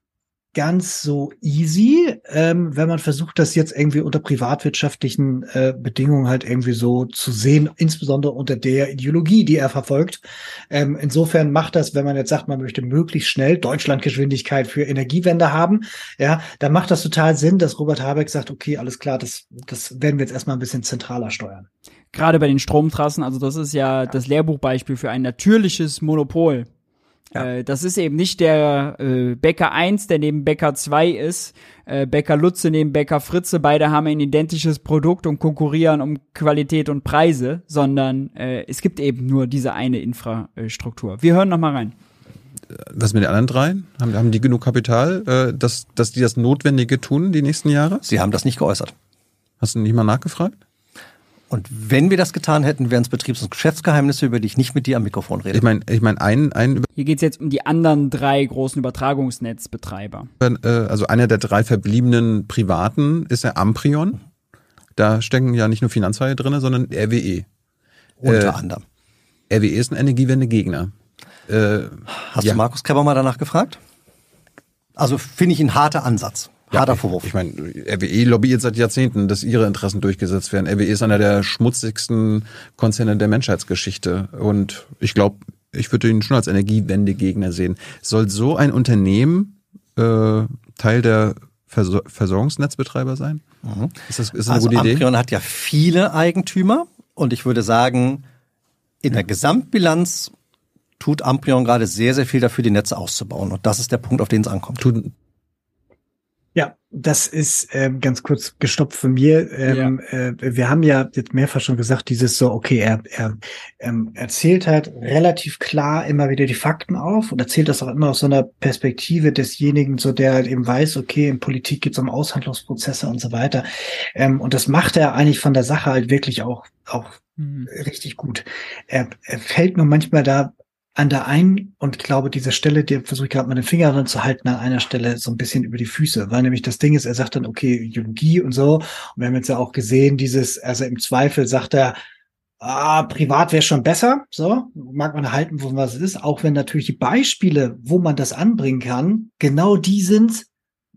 ganz so easy, ähm, wenn man versucht, das jetzt irgendwie unter privatwirtschaftlichen äh, Bedingungen halt irgendwie so zu sehen, insbesondere unter der Ideologie, die er verfolgt. Ähm, insofern macht das, wenn man jetzt sagt, man möchte möglichst schnell Deutschlandgeschwindigkeit für Energiewende haben, ja, dann macht das total Sinn, dass Robert Habeck sagt, okay, alles klar, das, das werden wir jetzt erstmal ein bisschen zentraler steuern. Gerade bei den Stromtrassen, also das ist ja das Lehrbuchbeispiel für ein natürliches Monopol ja. Äh, das ist eben nicht der äh, Bäcker 1, der neben Bäcker 2 ist, äh, Bäcker Lutze neben Bäcker Fritze, beide haben ein identisches Produkt und konkurrieren um Qualität und Preise, sondern äh, es gibt eben nur diese eine Infrastruktur. Wir hören noch mal rein. Was mit den anderen drei? Haben, haben die genug Kapital, äh, dass, dass die das Notwendige tun die nächsten Jahre? Sie haben das nicht geäußert. Hast du nicht mal nachgefragt? Und wenn wir das getan hätten, wären es Betriebs- und Geschäftsgeheimnisse, über die ich nicht mit dir am Mikrofon rede. Ich meine, ich mein, ein, ein Hier geht's jetzt um die anderen drei großen Übertragungsnetzbetreiber. Äh, also einer der drei verbliebenen Privaten ist der Amprion. Da stecken ja nicht nur Finanzhaie drin, sondern RWE. Unter äh, anderem. RWE ist ein Energiewende-Gegner. Äh, Hast ja. du Markus Kreber mal danach gefragt? Also finde ich ein harter Ansatz. Harter ja, Vorwurf. Ich, ich meine, RWE lobbyiert seit Jahrzehnten, dass ihre Interessen durchgesetzt werden. RWE ist einer der schmutzigsten Konzerne der Menschheitsgeschichte. Und ich glaube, ich würde ihn schon als Energiewendegegner sehen. Soll so ein Unternehmen äh, Teil der Vers Versorgungsnetzbetreiber sein? Mhm. Ist das, ist das also eine gute Idee? Amprion hat ja viele Eigentümer und ich würde sagen, in der Gesamtbilanz tut Amprion gerade sehr, sehr viel dafür, die Netze auszubauen. Und das ist der Punkt, auf den es ankommt. Tut, ja, das ist ähm, ganz kurz gestoppt von mir. Ähm, ja. äh, wir haben ja jetzt mehrfach schon gesagt, dieses so, okay, er, er ähm, erzählt halt relativ klar immer wieder die Fakten auf und erzählt das auch immer aus so einer Perspektive desjenigen, so der halt eben weiß, okay, in Politik geht es um Aushandlungsprozesse und so weiter. Ähm, und das macht er eigentlich von der Sache halt wirklich auch auch mhm. richtig gut. Er, er fällt nur manchmal da an der einen, und ich glaube, diese Stelle, die versuche ich gerade mal den Finger dran zu halten, an einer Stelle so ein bisschen über die Füße, weil nämlich das Ding ist, er sagt dann, okay, Ideologie und so. Und wir haben jetzt ja auch gesehen, dieses, also im Zweifel sagt er, ah, privat wäre schon besser, so, mag man halten, wo was es ist, auch wenn natürlich die Beispiele, wo man das anbringen kann, genau die sind,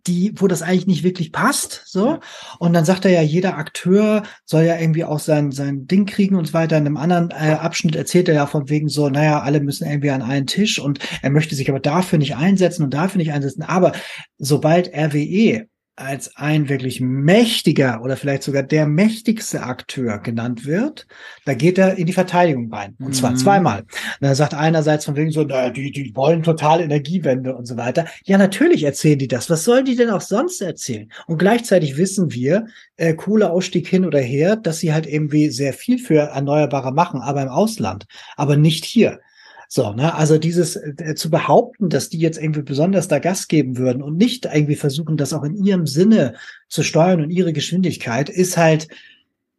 die, wo das eigentlich nicht wirklich passt, so. Und dann sagt er ja, jeder Akteur soll ja irgendwie auch sein, sein Ding kriegen und so weiter. In einem anderen äh, Abschnitt erzählt er ja von wegen so, naja, alle müssen irgendwie an einen Tisch und er möchte sich aber dafür nicht einsetzen und dafür nicht einsetzen. Aber sobald RWE als ein wirklich mächtiger oder vielleicht sogar der mächtigste Akteur genannt wird, da geht er in die Verteidigung rein. Und zwar mhm. zweimal. Er sagt einerseits von wegen so, na, die, die wollen total Energiewende und so weiter. Ja, natürlich erzählen die das. Was sollen die denn auch sonst erzählen? Und gleichzeitig wissen wir, äh, Kohleausstieg hin oder her, dass sie halt irgendwie sehr viel für Erneuerbare machen, aber im Ausland, aber nicht hier. So, ne, also dieses äh, zu behaupten, dass die jetzt irgendwie besonders da Gas geben würden und nicht irgendwie versuchen, das auch in ihrem Sinne zu steuern und ihre Geschwindigkeit, ist halt,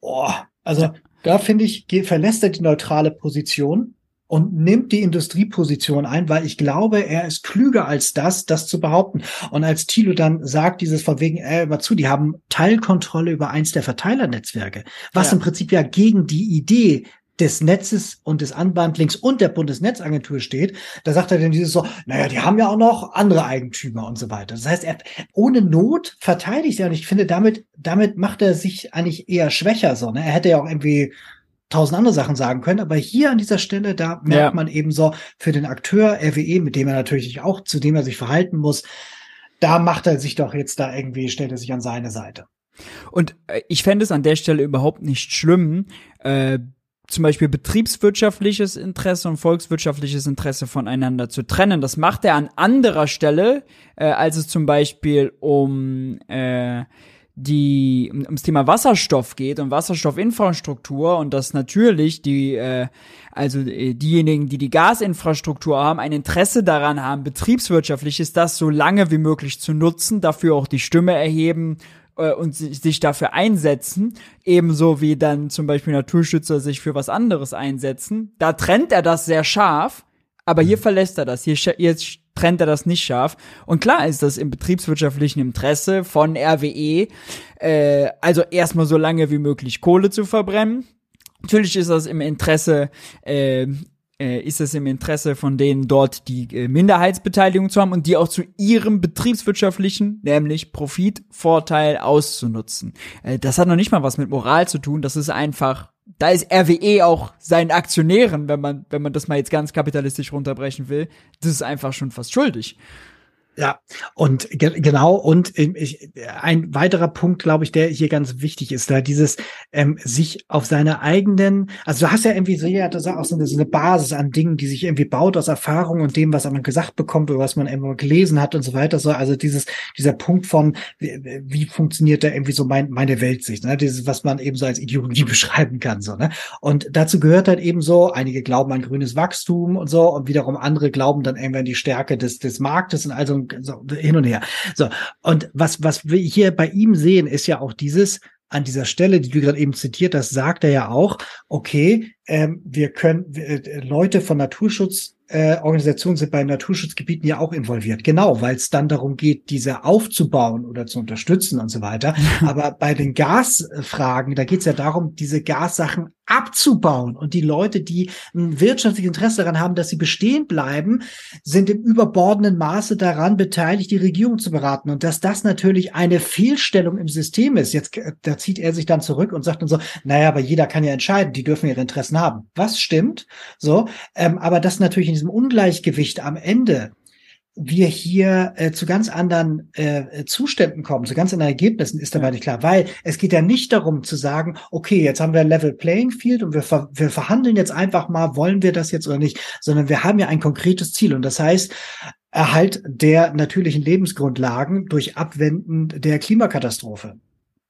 oh, also da finde ich, verlässt er die neutrale Position und nimmt die Industrieposition ein, weil ich glaube, er ist klüger als das, das zu behaupten. Und als Thilo dann sagt, dieses von wegen, äh, immer zu, die haben Teilkontrolle über eins der Verteilernetzwerke, was ja. im Prinzip ja gegen die Idee des Netzes und des Unbundlings und der Bundesnetzagentur steht, da sagt er dann dieses so, naja, die haben ja auch noch andere Eigentümer und so weiter. Das heißt, er ohne Not verteidigt er und ich finde, damit, damit macht er sich eigentlich eher schwächer so. Ne? Er hätte ja auch irgendwie tausend andere Sachen sagen können, aber hier an dieser Stelle, da merkt ja. man eben so für den Akteur RWE, mit dem er natürlich auch, zu dem er sich verhalten muss, da macht er sich doch jetzt da irgendwie, stellt er sich an seine Seite. Und äh, ich fände es an der Stelle überhaupt nicht schlimm, äh, zum Beispiel betriebswirtschaftliches Interesse und volkswirtschaftliches Interesse voneinander zu trennen. Das macht er an anderer Stelle, äh, als es zum Beispiel um äh, die ums Thema Wasserstoff geht und Wasserstoffinfrastruktur und dass natürlich die äh, also äh, diejenigen, die die Gasinfrastruktur haben, ein Interesse daran haben, betriebswirtschaftlich ist das so lange wie möglich zu nutzen, dafür auch die Stimme erheben äh, und sich dafür einsetzen, ebenso wie dann zum Beispiel Naturschützer sich für was anderes einsetzen. Da trennt er das sehr scharf, aber hier mhm. verlässt er das. Hier, hier trennt er das nicht scharf. Und klar ist das im betriebswirtschaftlichen Interesse von RWE, äh, also erstmal so lange wie möglich Kohle zu verbrennen. Natürlich ist das im Interesse äh, ist es im Interesse von denen dort die äh, Minderheitsbeteiligung zu haben und die auch zu ihrem betriebswirtschaftlichen, nämlich Profitvorteil auszunutzen. Äh, das hat noch nicht mal was mit Moral zu tun, das ist einfach da ist RWE auch seinen Aktionären, wenn man, wenn man das mal jetzt ganz kapitalistisch runterbrechen will, das ist einfach schon fast schuldig. Ja, und ge genau, und ich, ein weiterer Punkt, glaube ich, der hier ganz wichtig ist, da dieses ähm, sich auf seine eigenen, also du hast ja irgendwie so, ja, das ist auch so eine, so eine Basis an Dingen, die sich irgendwie baut aus Erfahrung und dem, was man gesagt bekommt oder was man irgendwo gelesen hat und so weiter. So, also dieses, dieser Punkt von, wie, wie funktioniert da irgendwie so mein, meine Weltsicht, ne? Dieses, was man eben so als Ideologie (laughs) beschreiben kann, so, ne? Und dazu gehört halt eben so, einige glauben an grünes Wachstum und so, und wiederum andere glauben dann irgendwann die Stärke des, des Marktes und also so, hin und her. So. Und was, was wir hier bei ihm sehen, ist ja auch dieses, an dieser Stelle, die du gerade eben zitiert hast, sagt er ja auch, okay, ähm, wir können äh, Leute von Naturschutz äh, Organisationen sind bei Naturschutzgebieten ja auch involviert. Genau, weil es dann darum geht, diese aufzubauen oder zu unterstützen und so weiter. (laughs) Aber bei den Gasfragen, da geht es ja darum, diese Gassachen abzubauen. Und die Leute, die ein wirtschaftliches Interesse daran haben, dass sie bestehen bleiben, sind im überbordenden Maße daran beteiligt, die Regierung zu beraten. Und dass das natürlich eine Fehlstellung im System ist. Jetzt, äh, da zieht er sich dann zurück und sagt dann so, naja, aber jeder kann ja entscheiden, die dürfen ihre Interessen haben. Was stimmt? So, ähm, aber das natürlich in diesem Ungleichgewicht am Ende wir hier äh, zu ganz anderen äh, Zuständen kommen, zu ganz anderen Ergebnissen, ist dabei nicht klar. Weil es geht ja nicht darum zu sagen, okay, jetzt haben wir ein Level Playing Field und wir, ver wir verhandeln jetzt einfach mal, wollen wir das jetzt oder nicht, sondern wir haben ja ein konkretes Ziel. Und das heißt, Erhalt der natürlichen Lebensgrundlagen durch Abwenden der Klimakatastrophe.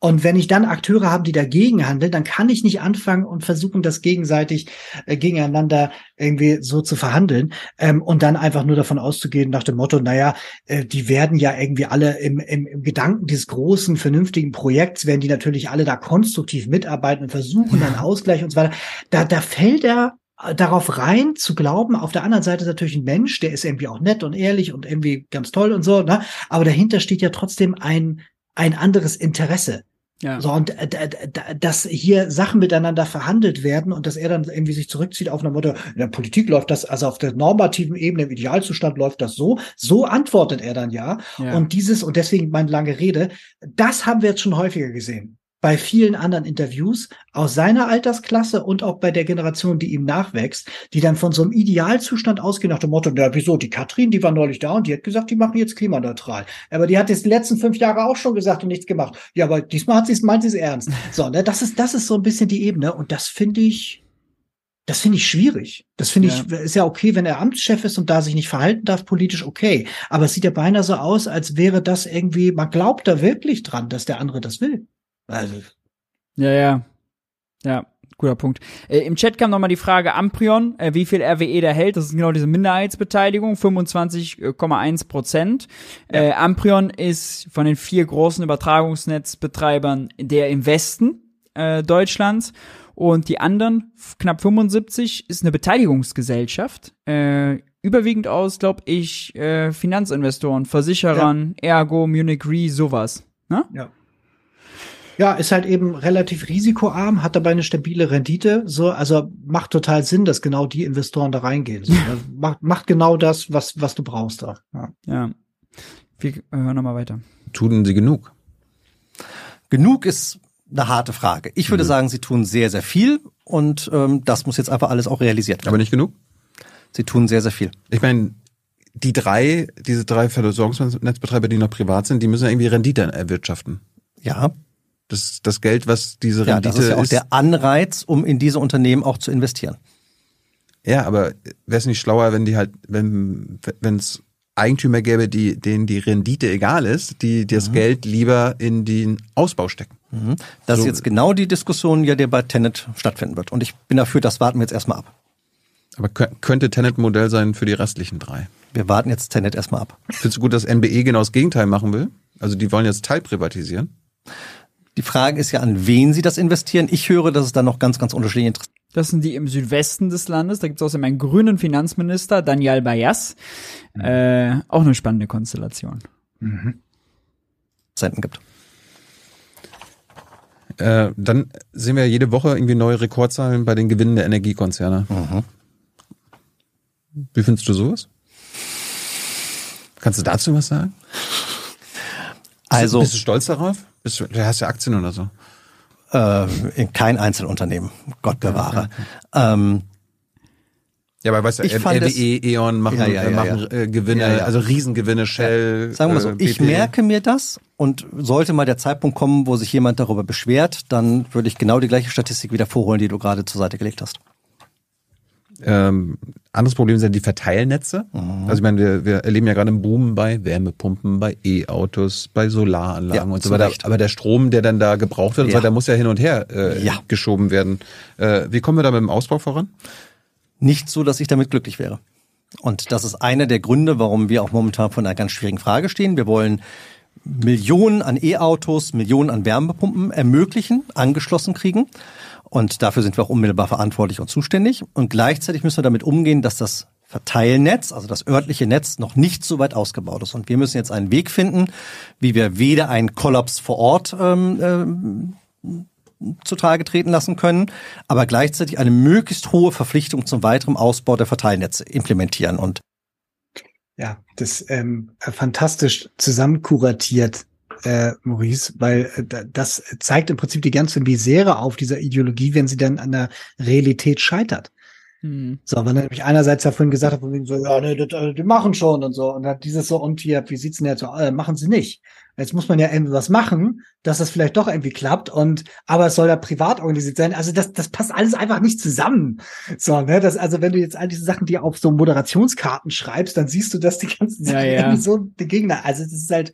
Und wenn ich dann Akteure habe, die dagegen handeln, dann kann ich nicht anfangen und versuchen, das gegenseitig äh, gegeneinander irgendwie so zu verhandeln ähm, und dann einfach nur davon auszugehen nach dem Motto, naja, äh, die werden ja irgendwie alle im, im, im Gedanken dieses großen, vernünftigen Projekts, werden die natürlich alle da konstruktiv mitarbeiten und versuchen dann Ausgleich und so weiter. Da, da fällt er äh, darauf rein zu glauben, auf der anderen Seite ist natürlich ein Mensch, der ist irgendwie auch nett und ehrlich und irgendwie ganz toll und so, ne? Aber dahinter steht ja trotzdem ein ein anderes Interesse. Ja. So, und äh, dass hier Sachen miteinander verhandelt werden und dass er dann irgendwie sich zurückzieht auf eine Motto, in der Politik läuft das, also auf der normativen Ebene, im Idealzustand läuft das so, so antwortet er dann ja. ja. Und dieses, und deswegen meine lange Rede, das haben wir jetzt schon häufiger gesehen bei vielen anderen Interviews aus seiner Altersklasse und auch bei der Generation, die ihm nachwächst, die dann von so einem Idealzustand ausgehen nach dem Motto, na wieso, die Katrin, die war neulich da und die hat gesagt, die machen jetzt klimaneutral. Aber die hat jetzt die letzten fünf Jahre auch schon gesagt und nichts gemacht. Ja, aber diesmal hat sie es, meint sie es ernst. So, ne, das ist, das ist so ein bisschen die Ebene und das finde ich, das finde ich schwierig. Das finde ja. ich, ist ja okay, wenn er Amtschef ist und da sich nicht verhalten darf, politisch okay. Aber es sieht ja beinahe so aus, als wäre das irgendwie, man glaubt da wirklich dran, dass der andere das will. Also. Ja, ja. Ja, guter Punkt. Äh, Im Chat kam nochmal die Frage Amprion, äh, wie viel RWE der hält. Das ist genau diese Minderheitsbeteiligung, 25,1 Prozent. Ja. Äh, Amprion ist von den vier großen Übertragungsnetzbetreibern der im Westen äh, Deutschlands. Und die anderen, knapp 75, ist eine Beteiligungsgesellschaft. Äh, überwiegend aus, glaube ich, äh, Finanzinvestoren, Versicherern, ja. Ergo, Munich Re, sowas. Ne? Ja. Ja, ist halt eben relativ risikoarm, hat dabei eine stabile Rendite. So, also macht total Sinn, dass genau die Investoren da reingehen. So, also (laughs) macht, macht genau das, was, was du brauchst da. Ja. ja. Wir hören nochmal weiter. Tun sie genug? Genug ist eine harte Frage. Ich würde mhm. sagen, sie tun sehr, sehr viel und ähm, das muss jetzt einfach alles auch realisiert werden. Aber nicht genug? Sie tun sehr, sehr viel. Ich meine, die drei, diese drei Versorgungsnetzbetreiber, die noch privat sind, die müssen ja irgendwie Rendite erwirtschaften. Ja, das, das Geld, was diese Rendite ja, das ist ja auch ist, der Anreiz, um in diese Unternehmen auch zu investieren. Ja, aber wäre es nicht schlauer, wenn die halt, wenn es Eigentümer gäbe, die, denen die Rendite egal ist, die das Geld lieber in den Ausbau stecken. Das So- ist jetzt genau die Diskussion, ja, die bei Tenet stattfinden wird. Und ich bin dafür, das warten wir jetzt erstmal ab. Aber kö- könnte Tenet ein Modell sein für die restlichen drei? Wir warten jetzt Tenet erstmal ab. Findest du gut, dass NBE genau das Gegenteil machen will? Also die wollen jetzt teilprivatisieren. Die Frage ist ja, an wen sie das investieren. Ich höre, dass es da noch ganz, ganz unterschiedliche Interessen Das sind die im Südwesten des Landes. Da gibt es außerdem einen grünen Finanzminister, Daniel Bayas. Äh, auch eine spannende Konstellation. gibt. Äh, dann sehen wir jede Woche irgendwie neue Rekordzahlen bei den Gewinnen der Energiekonzerne. Wie findest du sowas? Kannst du dazu was sagen? Also Bist du stolz darauf? Bist du, du hast ja Aktien oder so. äh, in kein Einzelunternehmen, Gott bewahre. Ähm, Ja, aber weißt du, Ich fand es- RWE, E.ON machen, Ja, ja, ja, machen ja. Äh, Gewinne, Ja, ja. also Riesengewinne, Shell. sagen wir so, äh, ich merke mir das und sollte mal der Zeitpunkt kommen, wo sich jemand darüber beschwert, dann würde ich genau die gleiche Statistik wieder vorholen, die du gerade zur Seite gelegt hast. Ähm, anderes Problem sind die Verteilnetze. Mhm. Also ich meine, wir, wir erleben ja gerade einen Boom bei Wärmepumpen, bei E-Autos, bei Solaranlagen Ja, und so weiter. Recht. Aber der Strom, der dann da gebraucht wird, und so Ja. weiter, muss ja hin und her äh, Ja. geschoben werden. Äh, wie kommen wir da mit dem Ausbau voran? Nicht so, dass ich damit glücklich wäre. Und das ist einer der Gründe, warum wir auch momentan vor einer ganz schwierigen Frage stehen. Wir wollen Millionen an E-Autos, Millionen an Wärmepumpen ermöglichen, angeschlossen kriegen. Und dafür sind wir auch unmittelbar verantwortlich und zuständig. Und gleichzeitig müssen wir damit umgehen, dass das Verteilnetz, also das örtliche Netz, noch nicht so weit ausgebaut ist. Und wir müssen jetzt einen Weg finden, wie wir weder einen Kollaps vor Ort ähm, ähm, zutage treten lassen können, aber gleichzeitig eine möglichst hohe Verpflichtung zum weiteren Ausbau der Verteilnetze implementieren. Und Ja, das ähm, fantastisch zusammenkuratiert, äh, Maurice, weil äh, da- das zeigt im Prinzip die ganze Misere auf dieser Ideologie, wenn sie dann an der Realität scheitert. Hm. So, weil er nämlich einerseits ja vorhin gesagt hat, von wegen so, ja, ne, das, äh, die machen schon und so. Und dann dieses so, und hier, wie sieht's denn jetzt so, äh, machen sie nicht. Jetzt muss man ja irgendwie was machen, dass das vielleicht doch irgendwie klappt und, aber es soll ja privat organisiert sein. Also das, das passt alles einfach nicht zusammen. So, ne, das, also wenn du jetzt all diese Sachen, die auf so Moderationskarten schreibst, dann siehst du, dass die ganzen Ja, Sachen ja. irgendwie so die Gegner, also das ist halt,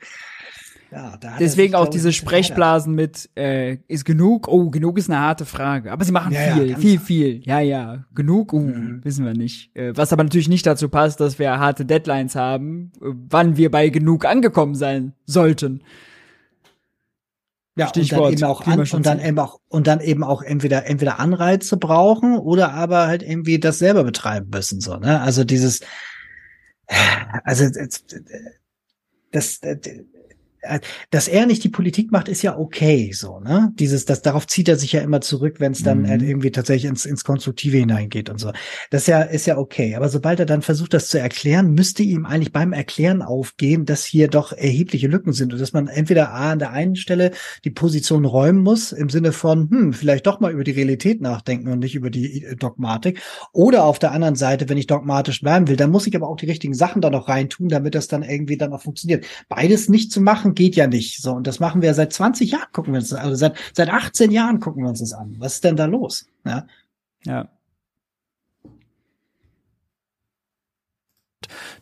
ja, da hat Deswegen auch diese Sprechblasen mit, äh, ist genug? Oh, genug ist eine harte Frage. Aber sie machen Ja, ja, viel, ganz- viel, viel. Ja, ja. Genug? Uh, Mhm. wissen wir nicht. Äh, was aber natürlich nicht dazu passt, dass wir harte Deadlines haben, äh, wann wir bei genug angekommen sein sollten. Ja, Stichwort und dann eben auch an, und dann eben auch und dann eben auch entweder entweder Anreize brauchen oder aber halt irgendwie das selber betreiben müssen so, ne? Also dieses also das, das dass er nicht die Politik macht, ist ja okay, so, ne? Dieses, das, darauf zieht er sich ja immer zurück, wenn es dann Mhm. halt irgendwie tatsächlich ins, ins Konstruktive hineingeht und so. Das ist ja, ist ja okay. Aber sobald er dann versucht, das zu erklären, müsste ihm eigentlich beim Erklären aufgehen, dass hier doch erhebliche Lücken sind und dass man entweder A, an der einen Stelle die Position räumen muss, im Sinne von, hm, vielleicht doch mal über die Realität nachdenken und nicht über die äh, Dogmatik. Oder auf der anderen Seite, wenn ich dogmatisch bleiben will, dann muss ich aber auch die richtigen Sachen da noch reintun, damit das dann irgendwie dann auch funktioniert. Beides nicht zu machen, geht ja nicht. So, und das machen wir seit 20 Jahren, gucken wir uns das, also seit, seit 18 Jahren gucken wir uns das an. Was ist denn da los? Ja. Ja.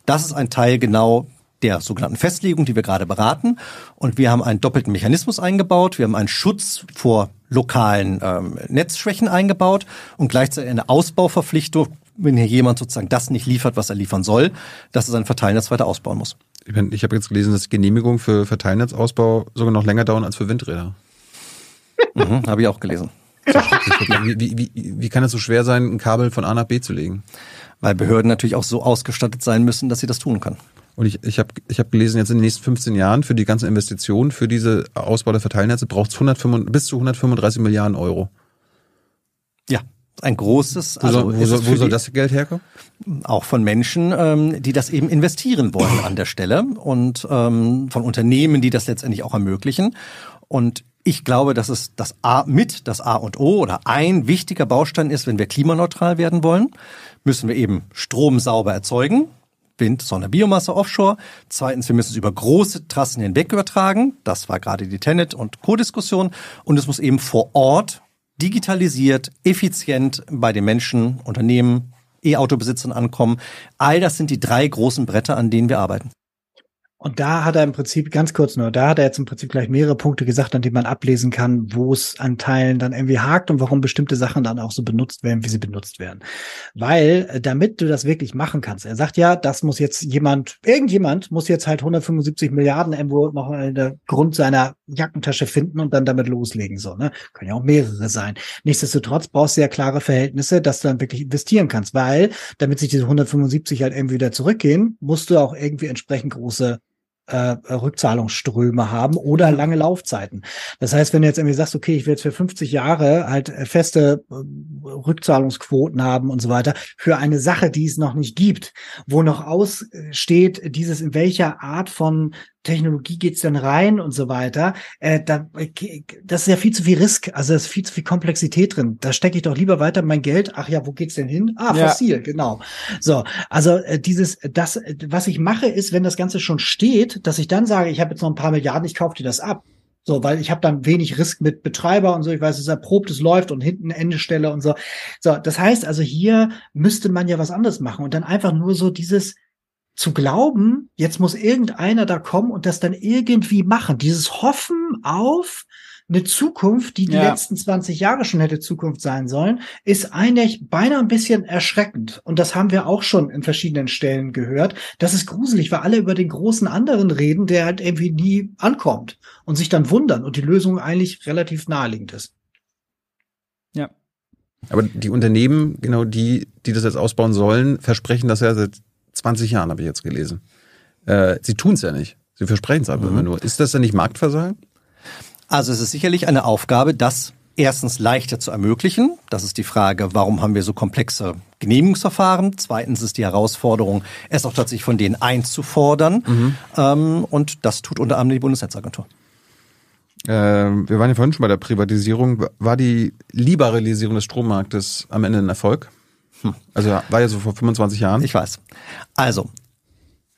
das ist ein Teil genau der sogenannten Festlegung, die wir gerade beraten. Und wir haben einen doppelten Mechanismus eingebaut. Wir haben einen Schutz vor lokalen ähm, Netzschwächen eingebaut und gleichzeitig eine Ausbauverpflichtung, wenn hier jemand sozusagen das nicht liefert, was er liefern soll, dass er sein Verteilnetz weiter ausbauen muss. Ich, mein, ich habe jetzt gelesen, dass Genehmigungen für Verteilnetzausbau sogar noch länger dauern als für Windräder. Mhm, Habe ich auch gelesen. wie, wie, wie, wie kann es so schwer sein, ein Kabel von A nach B zu legen? Weil Behörden natürlich auch so ausgestattet sein müssen, dass sie das tun können. Und ich, ich habe ich hab gelesen, jetzt in den nächsten 15 Jahren für die ganzen Investitionen, für diese Ausbau der Verteilnetze braucht es bis zu 135 Milliarden Euro. Ein großes, Wo, also soll, wo, soll, es wo soll das Geld herkommen? auch von Menschen, ähm, die das eben investieren wollen an der Stelle und ähm, von Unternehmen, die das letztendlich auch ermöglichen. Und ich glaube, dass es das A mit das A und O oder ein wichtiger Baustein ist, wenn wir klimaneutral werden wollen, müssen wir eben Strom sauber erzeugen. Wind, Sonne, Biomasse offshore. Zweitens, wir müssen es über große Trassen hinweg übertragen. Das war gerade die Tenet- und Co-Diskussion. Und es muss eben vor Ort digitalisiert, effizient bei den Menschen, Unternehmen, E-Auto-Besitzern ankommen. All das sind die drei großen Bretter, an denen wir arbeiten. Und da hat er im Prinzip, ganz kurz nur, da hat er jetzt im Prinzip gleich mehrere Punkte gesagt, an denen man ablesen kann, wo es an Teilen dann irgendwie hakt und warum bestimmte Sachen dann auch so benutzt werden, wie sie benutzt werden. Weil, äh, damit du das wirklich machen kannst, er sagt ja, das muss jetzt jemand, irgendjemand muss jetzt halt 175 Milliarden irgendwo noch in der Grund seiner Jackentasche finden und dann damit loslegen, so, ne? Können ja auch mehrere sein. Nichtsdestotrotz brauchst du ja klare Verhältnisse, dass du dann wirklich investieren kannst, weil, damit sich diese 175 halt irgendwie wieder zurückgehen, musst du auch irgendwie entsprechend große äh, Rückzahlungsströme haben oder lange Laufzeiten. Das heißt, wenn du jetzt irgendwie sagst, okay, ich will jetzt für 50 Jahre halt äh, feste äh, Rückzahlungsquoten haben und so weiter, für eine Sache, die es noch nicht gibt, wo noch aussteht, dieses in welcher Art von Technologie geht's denn rein und so weiter, äh, da, das ist ja viel zu viel Risk, also da ist viel zu viel Komplexität drin. Da stecke ich doch lieber weiter mein Geld. Ach ja, wo geht's denn hin? Ah, ja. fossil, genau. So, also äh, dieses, das, was ich mache, ist, wenn das Ganze schon steht, dass ich dann sage, ich habe jetzt noch ein paar Milliarden, ich kaufe dir das ab. So, weil ich habe dann wenig Risk mit Betreiber und so. Ich weiß, es ist erprobt, es läuft und hinten Endestelle und so. So, das heißt also, hier müsste man ja was anderes machen und dann einfach nur so dieses, zu glauben, jetzt muss irgendeiner da kommen und das dann irgendwie machen. Dieses Hoffen auf eine Zukunft, die die ja. letzten 20 Jahre schon hätte Zukunft sein sollen, ist eigentlich beinahe ein bisschen erschreckend. Und das haben wir auch schon in verschiedenen Stellen gehört. Das ist gruselig, weil alle über den großen anderen reden, der halt irgendwie nie ankommt und sich dann wundern und die Lösung eigentlich relativ naheliegend ist. Ja. Aber die Unternehmen, genau die, die das jetzt ausbauen sollen, versprechen das ja seit 20 Jahren, habe ich jetzt gelesen. Äh, sie tun es ja nicht. Sie versprechen es aber mhm. immer nur. Ist das denn nicht Marktversagen? Also es ist sicherlich eine Aufgabe, das erstens leichter zu ermöglichen. Das ist die Frage, warum haben wir so komplexe Genehmigungsverfahren? Zweitens ist die Herausforderung, es auch tatsächlich von denen einzufordern. Mhm. Ähm, und das tut unter anderem die Bundesnetzagentur. Äh, wir waren ja vorhin schon bei der Privatisierung. War die Liberalisierung des Strommarktes am Ende ein Erfolg? Hm. Also war ja so vor 25 Jahren. Ich weiß. Also,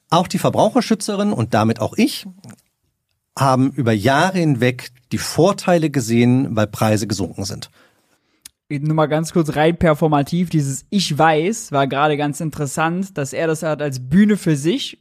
auch die Verbraucherschützerin und damit auch ich haben über Jahre hinweg die Vorteile gesehen, weil Preise gesunken sind. Nur mal ganz kurz rein performativ, dieses Ich weiß war gerade ganz interessant, dass er das hat als Bühne für sich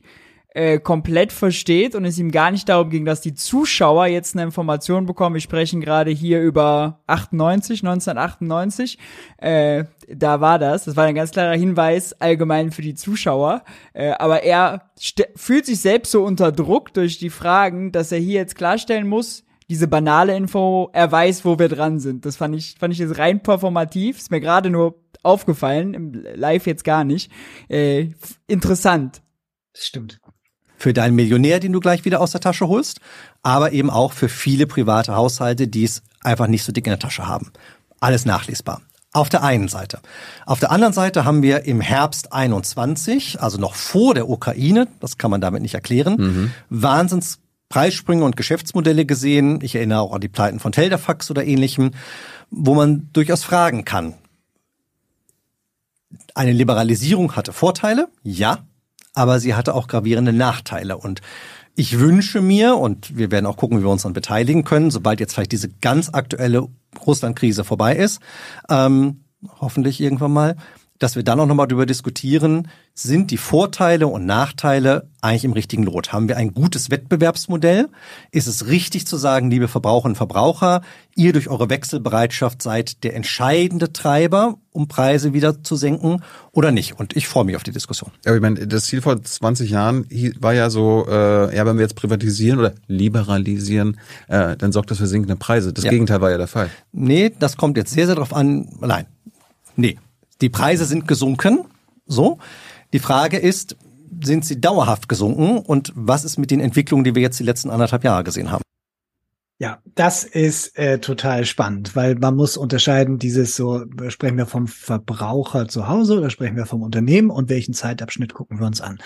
äh, komplett versteht und es ihm gar nicht darum ging, dass die Zuschauer jetzt eine Information bekommen. Wir sprechen gerade hier über 98, 1998. Äh, da war das. Das war ein ganz klarer Hinweis allgemein für die Zuschauer. Äh, aber er fühlt sich selbst so unter Druck durch die Fragen, dass er hier jetzt klarstellen muss, diese banale Info, er weiß, wo wir dran sind. Das fand ich, fand ich jetzt rein performativ. Ist mir gerade nur aufgefallen, im Live jetzt gar nicht. Äh, interessant. Das stimmt für deinen Millionär, den du gleich wieder aus der Tasche holst, aber eben auch für viele private Haushalte, die es einfach nicht so dick in der Tasche haben. Alles nachlesbar. Auf der einen Seite. Auf der anderen Seite haben wir im Herbst 21, also noch vor der Ukraine, das kann man damit nicht erklären, mhm. Wahnsinns Preissprünge und Geschäftsmodelle gesehen. Ich erinnere auch an die Pleiten von Telderfax oder ähnlichem, wo man durchaus fragen kann. Eine Liberalisierung hatte Vorteile, ja, aber sie hatte auch gravierende Nachteile. Und ich wünsche mir, und wir werden auch gucken, wie wir uns dann beteiligen können, sobald jetzt vielleicht diese ganz aktuelle Russland-Krise vorbei ist, ähm, hoffentlich irgendwann mal, dass wir dann auch nochmal darüber diskutieren, sind die Vorteile und Nachteile eigentlich im richtigen Lot? Haben wir ein gutes Wettbewerbsmodell? Ist es richtig zu sagen, liebe Verbraucherinnen und Verbraucher, ihr durch eure Wechselbereitschaft seid der entscheidende Treiber, um Preise wieder zu senken oder nicht? Und ich freue mich auf die Diskussion. Ja, ich meine, das Ziel vor 20 Jahren war ja so, äh, ja, wenn wir jetzt privatisieren oder liberalisieren, äh, dann sorgt das für sinkende Preise. Das ja. Gegenteil war ja der Fall. Nee, das kommt jetzt sehr, sehr darauf an. Nein, nee, die Preise sind gesunken, so. Die Frage ist, sind sie dauerhaft gesunken und was ist mit den Entwicklungen, die wir jetzt die letzten anderthalb Jahre gesehen haben? Ja, das ist äh, total spannend, weil man muss unterscheiden, dieses so, sprechen wir vom Verbraucher zu Hause oder sprechen wir vom Unternehmen und welchen Zeitabschnitt gucken wir uns an.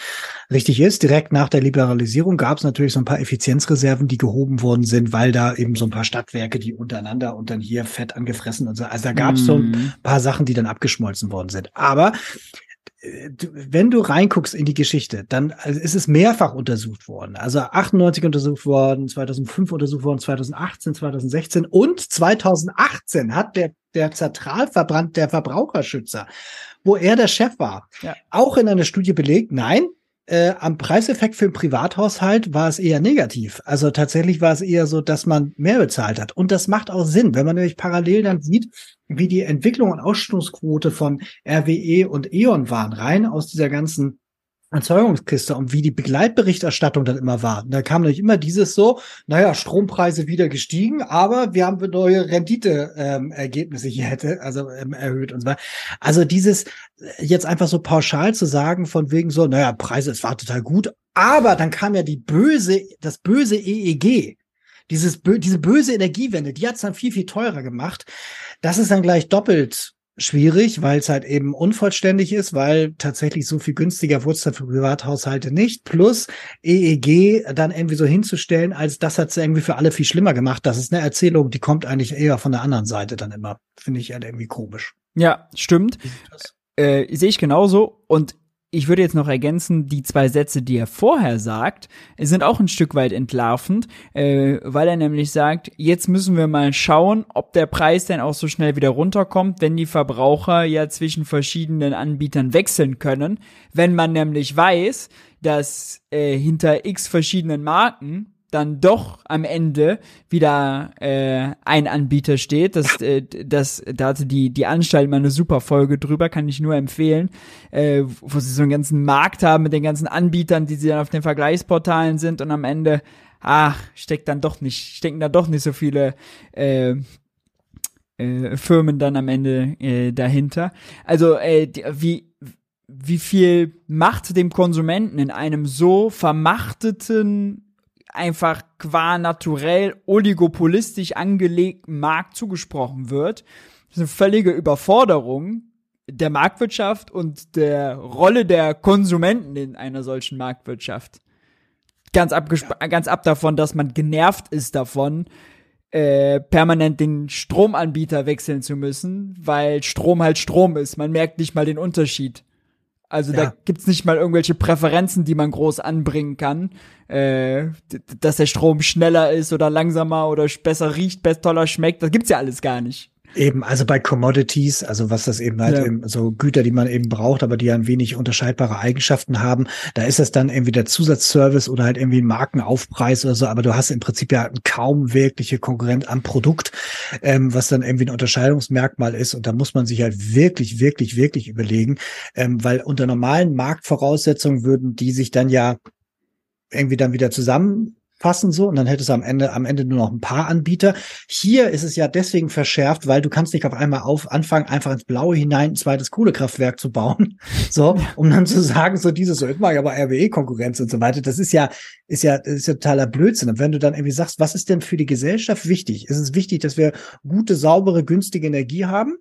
Richtig ist, direkt nach der Liberalisierung gab es natürlich so ein paar Effizienzreserven, die gehoben worden sind, weil da eben so ein paar Stadtwerke, die untereinander und dann hier fett angefressen und so. Also da gab es mm. so ein mhm. paar Sachen, die dann abgeschmolzen worden sind. Aber wenn du reinguckst in die Geschichte, dann also ist es mehrfach untersucht worden. Also 98 untersucht worden, 2005 untersucht worden, 2018, 2016 und 2018 hat der der Zentralverband der Verbraucherschützer, wo er der Chef war, Ja. auch in einer Studie belegt, nein, äh, am Preiseffekt für den Privathaushalt war es eher negativ. Also tatsächlich war es eher so, dass man mehr bezahlt hat. Und das macht auch Sinn, wenn man nämlich parallel dann sieht, wie die Entwicklung und Ausstoßquote von RWE und E.ON waren, rein aus dieser ganzen Erzeugungskiste und wie die Begleitberichterstattung dann immer war. Da kam nämlich immer dieses so, naja, Strompreise wieder gestiegen, aber wir haben neue Rendite-Ergebnisse hier hätte, also ähm, erhöht und so weiter. Also dieses äh, jetzt einfach so pauschal zu sagen, von wegen so, naja, Preise, es war total gut, aber dann kam ja die böse, das böse EEG. Dieses, diese böse Energiewende, die hat es dann viel, viel teurer gemacht. Das ist dann gleich doppelt schwierig, weil es halt eben unvollständig ist, weil tatsächlich so viel günstiger wurde es dann für Privathaushalte nicht. Plus EEG dann irgendwie so hinzustellen, als das hat es irgendwie für alle viel schlimmer gemacht. Das ist eine Erzählung, die kommt eigentlich eher von der anderen Seite dann immer. Finde ich halt irgendwie komisch. Ja, stimmt. Äh, sehe ich genauso. Und ich würde jetzt noch ergänzen, die zwei Sätze, die er vorher sagt, sind auch ein Stück weit entlarvend, äh, weil er nämlich sagt, jetzt müssen wir mal schauen, ob der Preis denn auch so schnell wieder runterkommt, wenn die Verbraucher ja zwischen verschiedenen Anbietern wechseln können. Wenn man nämlich weiß, dass äh, hinter x verschiedenen Marken dann doch am Ende wieder äh, ein Anbieter steht. Das, äh, das, da hatte die, die Anstalt mal eine super Folge drüber, kann ich nur empfehlen, äh, wo sie so einen ganzen Markt haben mit den ganzen Anbietern, die sie dann auf den Vergleichsportalen sind und am Ende, ach, steckt dann doch nicht, stecken da doch nicht so viele äh, äh, Firmen dann am Ende äh, dahinter. Also äh, die, wie wie viel Macht dem Konsumenten in einem so vermachteten einfach qua naturell oligopolistisch angelegten Markt zugesprochen wird. Das ist eine völlige Überforderung der Marktwirtschaft und der Rolle der Konsumenten in einer solchen Marktwirtschaft. Ganz, abgesp- ganz ab davon, dass man genervt ist davon, äh, permanent den Stromanbieter wechseln zu müssen, weil Strom halt Strom ist. Man merkt nicht mal den Unterschied. Also Ja. da gibt's nicht mal irgendwelche Präferenzen, die man groß anbringen kann, äh, dass der Strom schneller ist oder langsamer oder besser riecht, besser toller schmeckt. Das gibt's ja alles gar nicht. Eben, also bei Commodities, also was das eben halt, Ja. eben, so Güter, die man eben braucht, aber die ja ein wenig unterscheidbare Eigenschaften haben, da ist es dann irgendwie der Zusatzservice oder halt irgendwie ein Markenaufpreis oder so, aber du hast im Prinzip ja kaum wirkliche Konkurrent am Produkt, ähm, was dann irgendwie ein Unterscheidungsmerkmal ist und da muss man sich halt wirklich, wirklich, wirklich überlegen, ähm, weil unter normalen Marktvoraussetzungen würden die sich dann ja irgendwie dann wieder zusammenfassen so und dann hättest du am Ende am Ende nur noch ein paar Anbieter. Hier ist es ja deswegen verschärft, weil du kannst nicht auf einmal auf anfangen einfach ins Blaue hinein ein zweites Kohlekraftwerk zu bauen, (laughs) so um dann zu sagen so dieses so ich aber RWE Konkurrenz und so weiter. Das ist ja ist ja ist ja totaler Blödsinn. Und wenn du dann irgendwie sagst, was ist denn für die Gesellschaft wichtig? Ist es wichtig, dass wir gute, saubere, günstige Energie haben?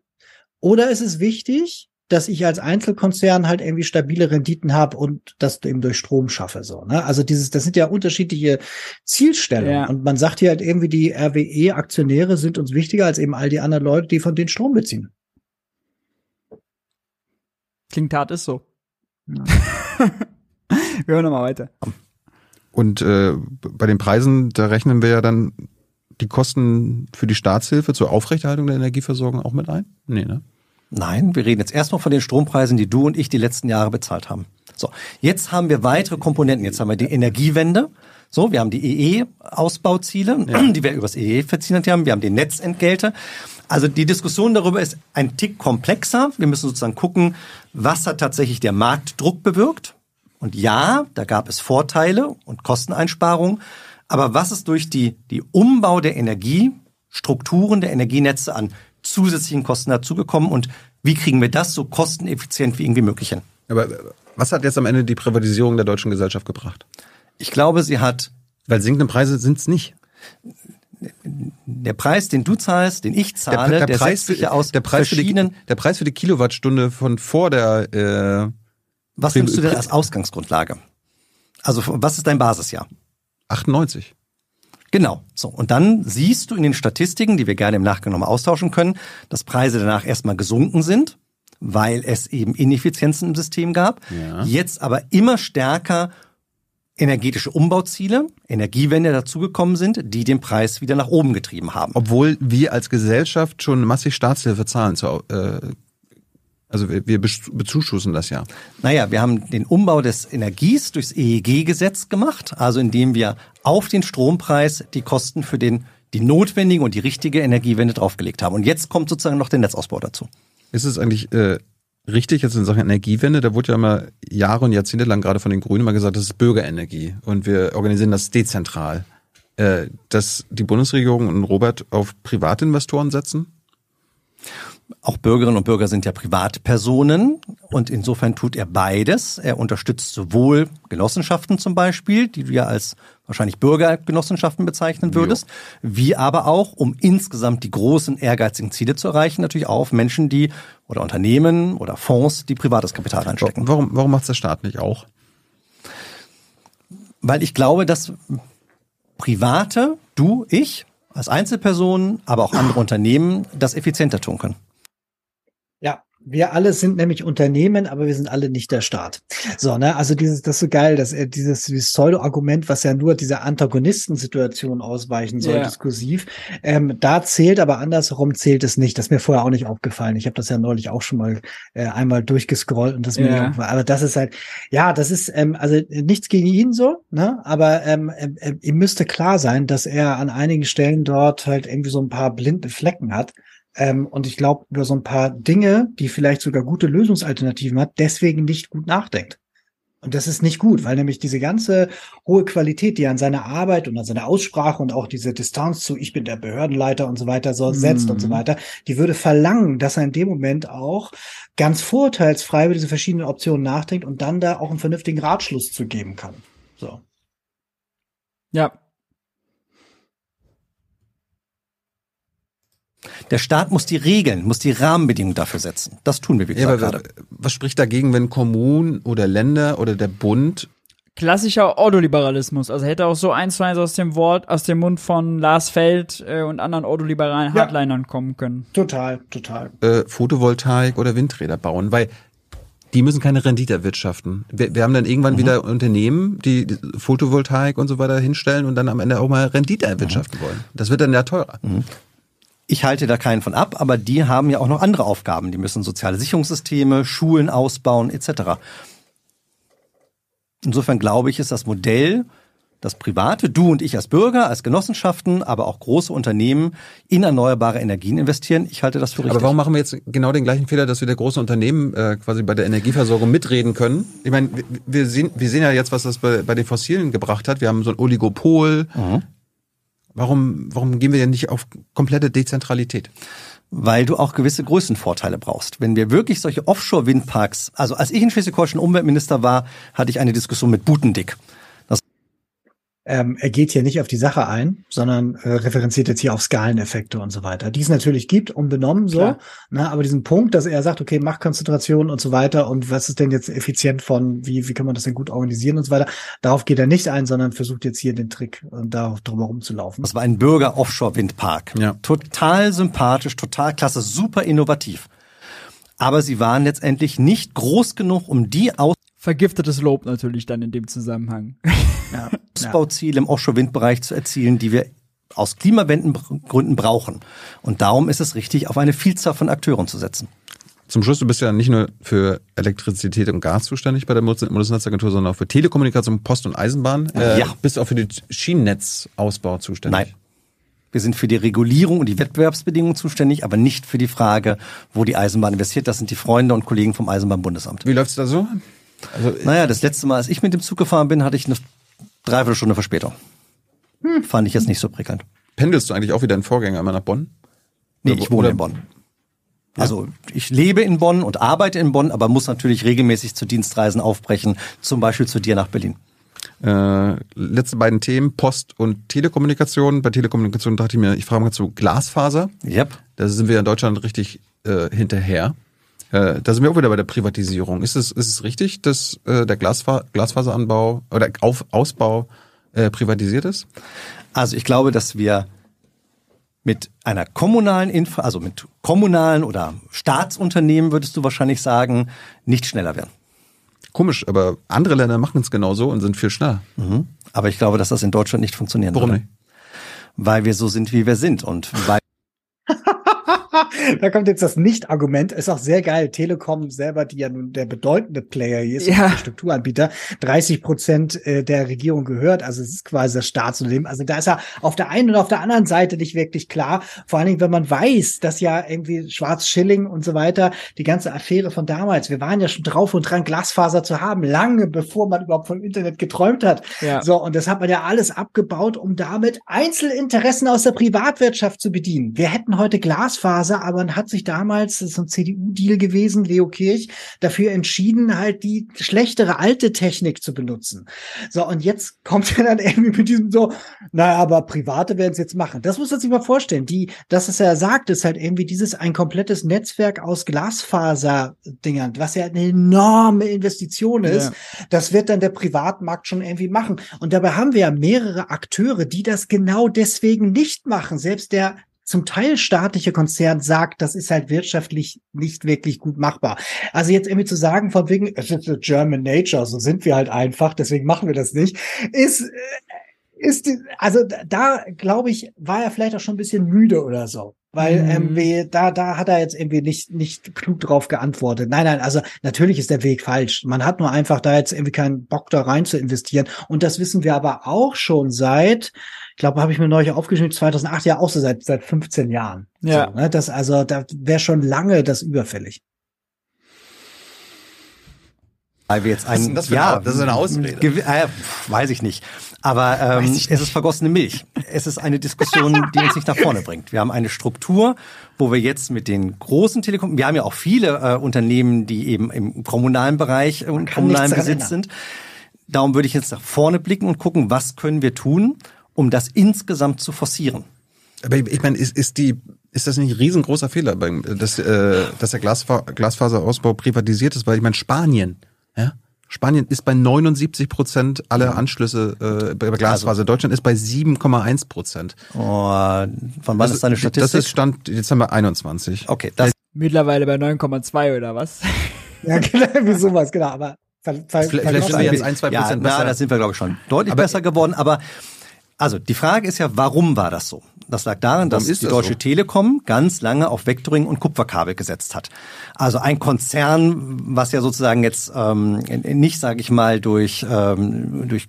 Oder ist es wichtig, dass ich als Einzelkonzern halt irgendwie stabile Renditen habe und das eben durch Strom schaffe, so, ne? Also dieses, das sind ja unterschiedliche Zielstellungen. Ja. Und man sagt hier halt irgendwie, die RWE-Aktionäre sind uns wichtiger als eben all die anderen Leute, die von denen Strom beziehen. Klingt hart, ist so. Ja. (laughs) Wir hören nochmal weiter. Und äh, bei den Preisen, da rechnen wir ja dann die Kosten für die Staatshilfe zur Aufrechterhaltung der Energieversorgung auch mit ein? Nee, ne? Nein, wir reden jetzt erstmal von den Strompreisen, die du und ich die letzten Jahre bezahlt haben. So, jetzt haben wir weitere Komponenten. Jetzt haben wir die Energiewende. So, wir haben die EE-Ausbauziele, (clears throat) die wir übers EE verziert haben. Wir haben die Netzentgelte. Also die Diskussion darüber ist ein Tick komplexer. Wir müssen sozusagen gucken, was hat tatsächlich der Marktdruck bewirkt. Und ja, da gab es Vorteile und Kosteneinsparungen. Aber was ist durch die, die Umbau der Energiestrukturen der Energienetze an zusätzlichen Kosten dazugekommen und wie kriegen wir das so kosteneffizient wie irgendwie möglich hin? Aber äh, was hat jetzt am Ende die Privatisierung der deutschen Gesellschaft gebracht? Ich glaube, sie hat Weil sinkende Preise sind es nicht. der Preis, den du zahlst, den ich zahle, der, setzt sich ja aus der Preis für die, verschiedenen. der Preis für die Kilowattstunde von vor der äh, Was nimmst du denn als Ausgangsgrundlage? Also was ist dein Basisjahr? 98. Genau. So. Und dann siehst du in den Statistiken, die wir gerne im Nachgang nochmal austauschen können, dass Preise danach erstmal gesunken sind, weil es eben Ineffizienzen im System gab. Ja. Jetzt aber immer stärker energetische Umbauziele, Energiewende dazugekommen sind, die den Preis wieder nach oben getrieben haben. Obwohl wir als Gesellschaft schon massig Staatshilfe zahlen. Zu, äh, also wir, wir bezuschussen das ja. Naja, wir haben den Umbau des Energies durchs EEG-Gesetz gemacht, also indem wir auf den Strompreis die Kosten für den die notwendige und die richtige Energiewende draufgelegt haben. Und jetzt kommt sozusagen noch der Netzausbau dazu. Ist es eigentlich äh, richtig jetzt in Sachen Energiewende? Da wurde ja immer Jahre und Jahrzehnte lang gerade von den Grünen mal gesagt, das ist Bürgerenergie und wir organisieren das dezentral. Äh, dass die Bundesregierung und Robert auf Privatinvestoren setzen? Auch Bürgerinnen und Bürger sind ja Privatpersonen und insofern tut er beides. Er unterstützt sowohl Genossenschaften zum Beispiel, die du ja als wahrscheinlich Bürgergenossenschaften bezeichnen würdest, jo. wie aber auch, um insgesamt die großen ehrgeizigen Ziele zu erreichen, natürlich auch Menschen, die oder Unternehmen oder Fonds, die privates Kapital reinstecken. Warum, warum macht der Staat nicht auch? Weil ich glaube, dass Private, du, ich, als Einzelpersonen, aber auch andere Unternehmen das effizienter tun können. Wir alle sind nämlich Unternehmen, aber wir sind alle nicht der Staat. So, ne, also dieses, das ist so geil, dass er dieses, dieses Pseudo-Argument, was ja nur dieser Antagonistensituation ausweichen soll, yeah. diskursiv, ähm, da zählt, aber andersherum zählt es nicht. Das ist mir vorher auch nicht aufgefallen. Ich habe das ja neulich auch schon mal äh, einmal durchgescrollt und das yeah. mir, aber das ist halt, ja, das ist, ähm, also nichts gegen ihn so, ne, aber ähm, äh, ihm müsste klar sein, dass er an einigen Stellen dort halt irgendwie so ein paar blinde Flecken hat ähm, und ich glaube, über so ein paar Dinge, die vielleicht sogar gute Lösungsalternativen hat, deswegen nicht gut nachdenkt. Und das ist nicht gut, weil nämlich diese ganze hohe Qualität, die er an seiner Arbeit und an seiner Aussprache und auch diese Distanz zu ich bin der Behördenleiter und so weiter so setzt mm. und so mhm. weiter, die würde verlangen, dass er in dem Moment auch ganz vorurteilsfrei über diese verschiedenen Optionen nachdenkt und dann da auch einen vernünftigen Ratschluss zu geben kann. So. Ja, Der Staat muss die Regeln, muss die Rahmenbedingungen dafür setzen. Das tun wir, wie gesagt, ja, gerade. Was spricht dagegen, wenn Kommunen oder Länder oder der Bund klassischer Ordoliberalismus. Also hätte auch so eins zu eins aus dem Wort, aus dem Mund von Lars Feld äh, und anderen ordoliberalen ja. Hardlinern kommen können. Total, total. Äh, Photovoltaik oder Windräder bauen, weil die müssen keine Rendite erwirtschaften. Wir, wir haben dann irgendwann mhm. wieder Unternehmen, die Photovoltaik und so weiter hinstellen und dann am Ende auch mal Rendite erwirtschaften mhm. wollen. Das wird dann ja teurer. Mhm. Ich halte da keinen von ab, aber die haben ja auch noch andere Aufgaben. Die müssen soziale Sicherungssysteme, Schulen ausbauen etc. Insofern glaube ich, ist das Modell, das Private, du und ich als Bürger, als Genossenschaften, aber auch große Unternehmen in erneuerbare Energien investieren. Ich halte das für richtig. Aber warum machen wir jetzt genau den gleichen Fehler, dass wir der große Unternehmen äh, quasi bei der Energieversorgung mitreden können? Ich meine, wir sehen, wir sehen ja jetzt, was das bei, bei den Fossilen gebracht hat. Wir haben so ein Oligopol. Mhm. Warum, warum gehen wir denn nicht auf komplette Dezentralität? Weil du auch gewisse Größenvorteile brauchst. Wenn wir wirklich solche Offshore-Windparks, also als ich in Schleswig-Holstein Umweltminister war, hatte ich eine Diskussion mit Butendick ähm, er geht hier nicht auf die Sache ein, sondern äh, referenziert jetzt hier auf Skaleneffekte und so weiter, die es natürlich gibt, unbenommen so. Ne, aber diesen Punkt, dass er sagt, okay, Machtkonzentration und so weiter und was ist denn jetzt effizient von, wie, wie kann man das denn gut organisieren und so weiter, darauf geht er nicht ein, sondern versucht jetzt hier den Trick und da drüber rumzulaufen. Das war ein Bürger-Offshore-Windpark. Ja. Total sympathisch, total klasse, super innovativ. Aber sie waren letztendlich nicht groß genug, um die aus vergiftetes Lob natürlich dann in dem Zusammenhang. (laughs) Ja. Ausbauziele im Offshore-Windbereich zu erzielen, die wir aus Klimawendengründen brauchen. Und darum ist es richtig, auf eine Vielzahl von Akteuren zu setzen. Zum Schluss, du bist ja nicht nur für Elektrizität und Gas zuständig bei der Bundesnetzagentur, sondern auch für Telekommunikation, Post und Eisenbahn. Äh, ja. Bist du auch für den Schienennetzausbau zuständig? Nein. Wir sind für die Regulierung und die Wettbewerbsbedingungen zuständig, aber nicht für die Frage, wo die Eisenbahn investiert. Das sind die Freunde und Kollegen vom Eisenbahnbundesamt. Wie läuft's da so? Also, naja, das letzte Mal, als ich mit dem Zug gefahren bin, hatte ich eine Dreiviertelstunde Verspätung. Hm. Fand ich jetzt nicht so prickelnd. Pendelst du eigentlich auch wieder in Vorgänger immer nach Bonn? Nee, ich wohne in Bonn. Ja. Also ich lebe in Bonn und arbeite in Bonn, aber muss natürlich regelmäßig zu Dienstreisen aufbrechen, zum Beispiel zu dir nach Berlin. Äh, letzte beiden Themen, Post und Telekommunikation. Bei Telekommunikation dachte ich mir, ich frage mal zu Glasfaser. Yep. Da sind wir in Deutschland richtig äh, hinterher. Äh, da sind wir auch wieder bei der Privatisierung. Ist es, ist es richtig, dass äh, der Glasfa Glasfaseranbau oder Auf Ausbau äh, privatisiert ist? Also ich glaube, dass wir mit einer kommunalen Infra, also mit kommunalen oder Staatsunternehmen würdest du wahrscheinlich sagen, nicht schneller werden. komisch, aber andere Länder machen es genauso und sind viel schneller. Mhm. Aber ich glaube, dass das in Deutschland nicht funktionieren Warum würde. nicht? Weil wir so sind, wie wir sind und weil (laughs) da kommt jetzt das Nicht-Argument. Ist auch sehr geil. Telekom selber, die ja nun der bedeutende Player hier ist, Ja. der Strukturanbieter, 30 Prozent äh, der Regierung gehört. Also es ist quasi das Staatsunternehmen. Also da ist ja auf der einen und auf der anderen Seite nicht wirklich klar. Vor allen Dingen, wenn man weiß, dass ja irgendwie Schwarz-Schilling und so weiter, die ganze Affäre von damals, wir waren ja schon drauf und dran, Glasfaser zu haben, lange bevor man überhaupt vom Internet geträumt hat. Ja. So, und das hat man ja alles abgebaut, um damit Einzelinteressen aus der Privatwirtschaft zu bedienen. Wir hätten heute Glasfaser, aber man hat sich damals, das ist ein CDU-Deal gewesen, Leo Kirch, dafür entschieden, halt die schlechtere alte Technik zu benutzen. So, und jetzt kommt er dann irgendwie mit diesem so, naja, aber Private werden es jetzt machen. Das muss man sich mal vorstellen. Die, das, was er sagt, ist halt irgendwie dieses ein komplettes Netzwerk aus Glasfaser-Dingern, was ja eine enorme Investition ist. Ja. Das wird dann der Privatmarkt schon irgendwie machen. Und dabei haben wir ja mehrere Akteure, die das genau deswegen nicht machen. Selbst der zum Teil staatliche Konzern sagt, das ist halt wirtschaftlich nicht wirklich gut machbar. Also jetzt irgendwie zu sagen, von wegen, es ist German Nature, so sind wir halt einfach, deswegen machen wir das nicht, ist, äh, ist, also da- glaube ich, war er vielleicht auch schon ein bisschen müde oder so. Weil Mhm. wir, da, da hat er jetzt irgendwie nicht, nicht klug drauf geantwortet. Nein, nein, also natürlich ist der Weg falsch. Man hat nur einfach da jetzt irgendwie keinen Bock da rein zu investieren. Und das wissen wir aber auch schon seit, glaube, habe ich mir neulich aufgeschrieben, 2008 ja auch so seit, seit 15 Jahren. Ja. So, ne? Das, also, da wäre schon lange das überfällig. weil wir jetzt ein das für eine das ist eine Ausrede. äh, weiß ich nicht. Aber ähm, es ist vergossene Milch. Es ist eine Diskussion, die uns nicht nach vorne bringt. Wir haben eine Struktur, wo wir jetzt mit den großen Telekom, wir haben ja auch viele äh, Unternehmen, die eben im kommunalen Bereich und kommunalen Besitz sind. Darum würde ich jetzt nach vorne blicken und gucken, was können wir tun, um das insgesamt zu forcieren. Aber ich, meine, ist, ist die ist das nicht ein riesengroßer Fehler, dass, äh, dass der Glasfa Glasfaserausbau privatisiert ist? Weil ich meine, Spanien, ja, Spanien ist bei 79 Prozent aller Anschlüsse äh, bei Glasfaser. Deutschland ist bei 7,1 Prozent. Oh, von wann ist deine Statistik? Das ist Stand Dezember 21. okay, das Mittlerweile bei 9,2 oder was? (laughs) Ja, genau, wie sowas, genau. Aber ver, ver, Vielleicht, vielleicht sind wir jetzt ein, zwei ja, Prozent na, besser. da sind wir, glaube ich, schon deutlich Aber- besser geworden. Aber also die Frage ist ja, warum war das so? Das lag daran, dass Warum ist die Deutsche so? Telekom ganz lange auf Vectoring und Kupferkabel gesetzt hat. Also ein Konzern, was ja sozusagen jetzt ähm, nicht, sage ich mal, durch ähm, durch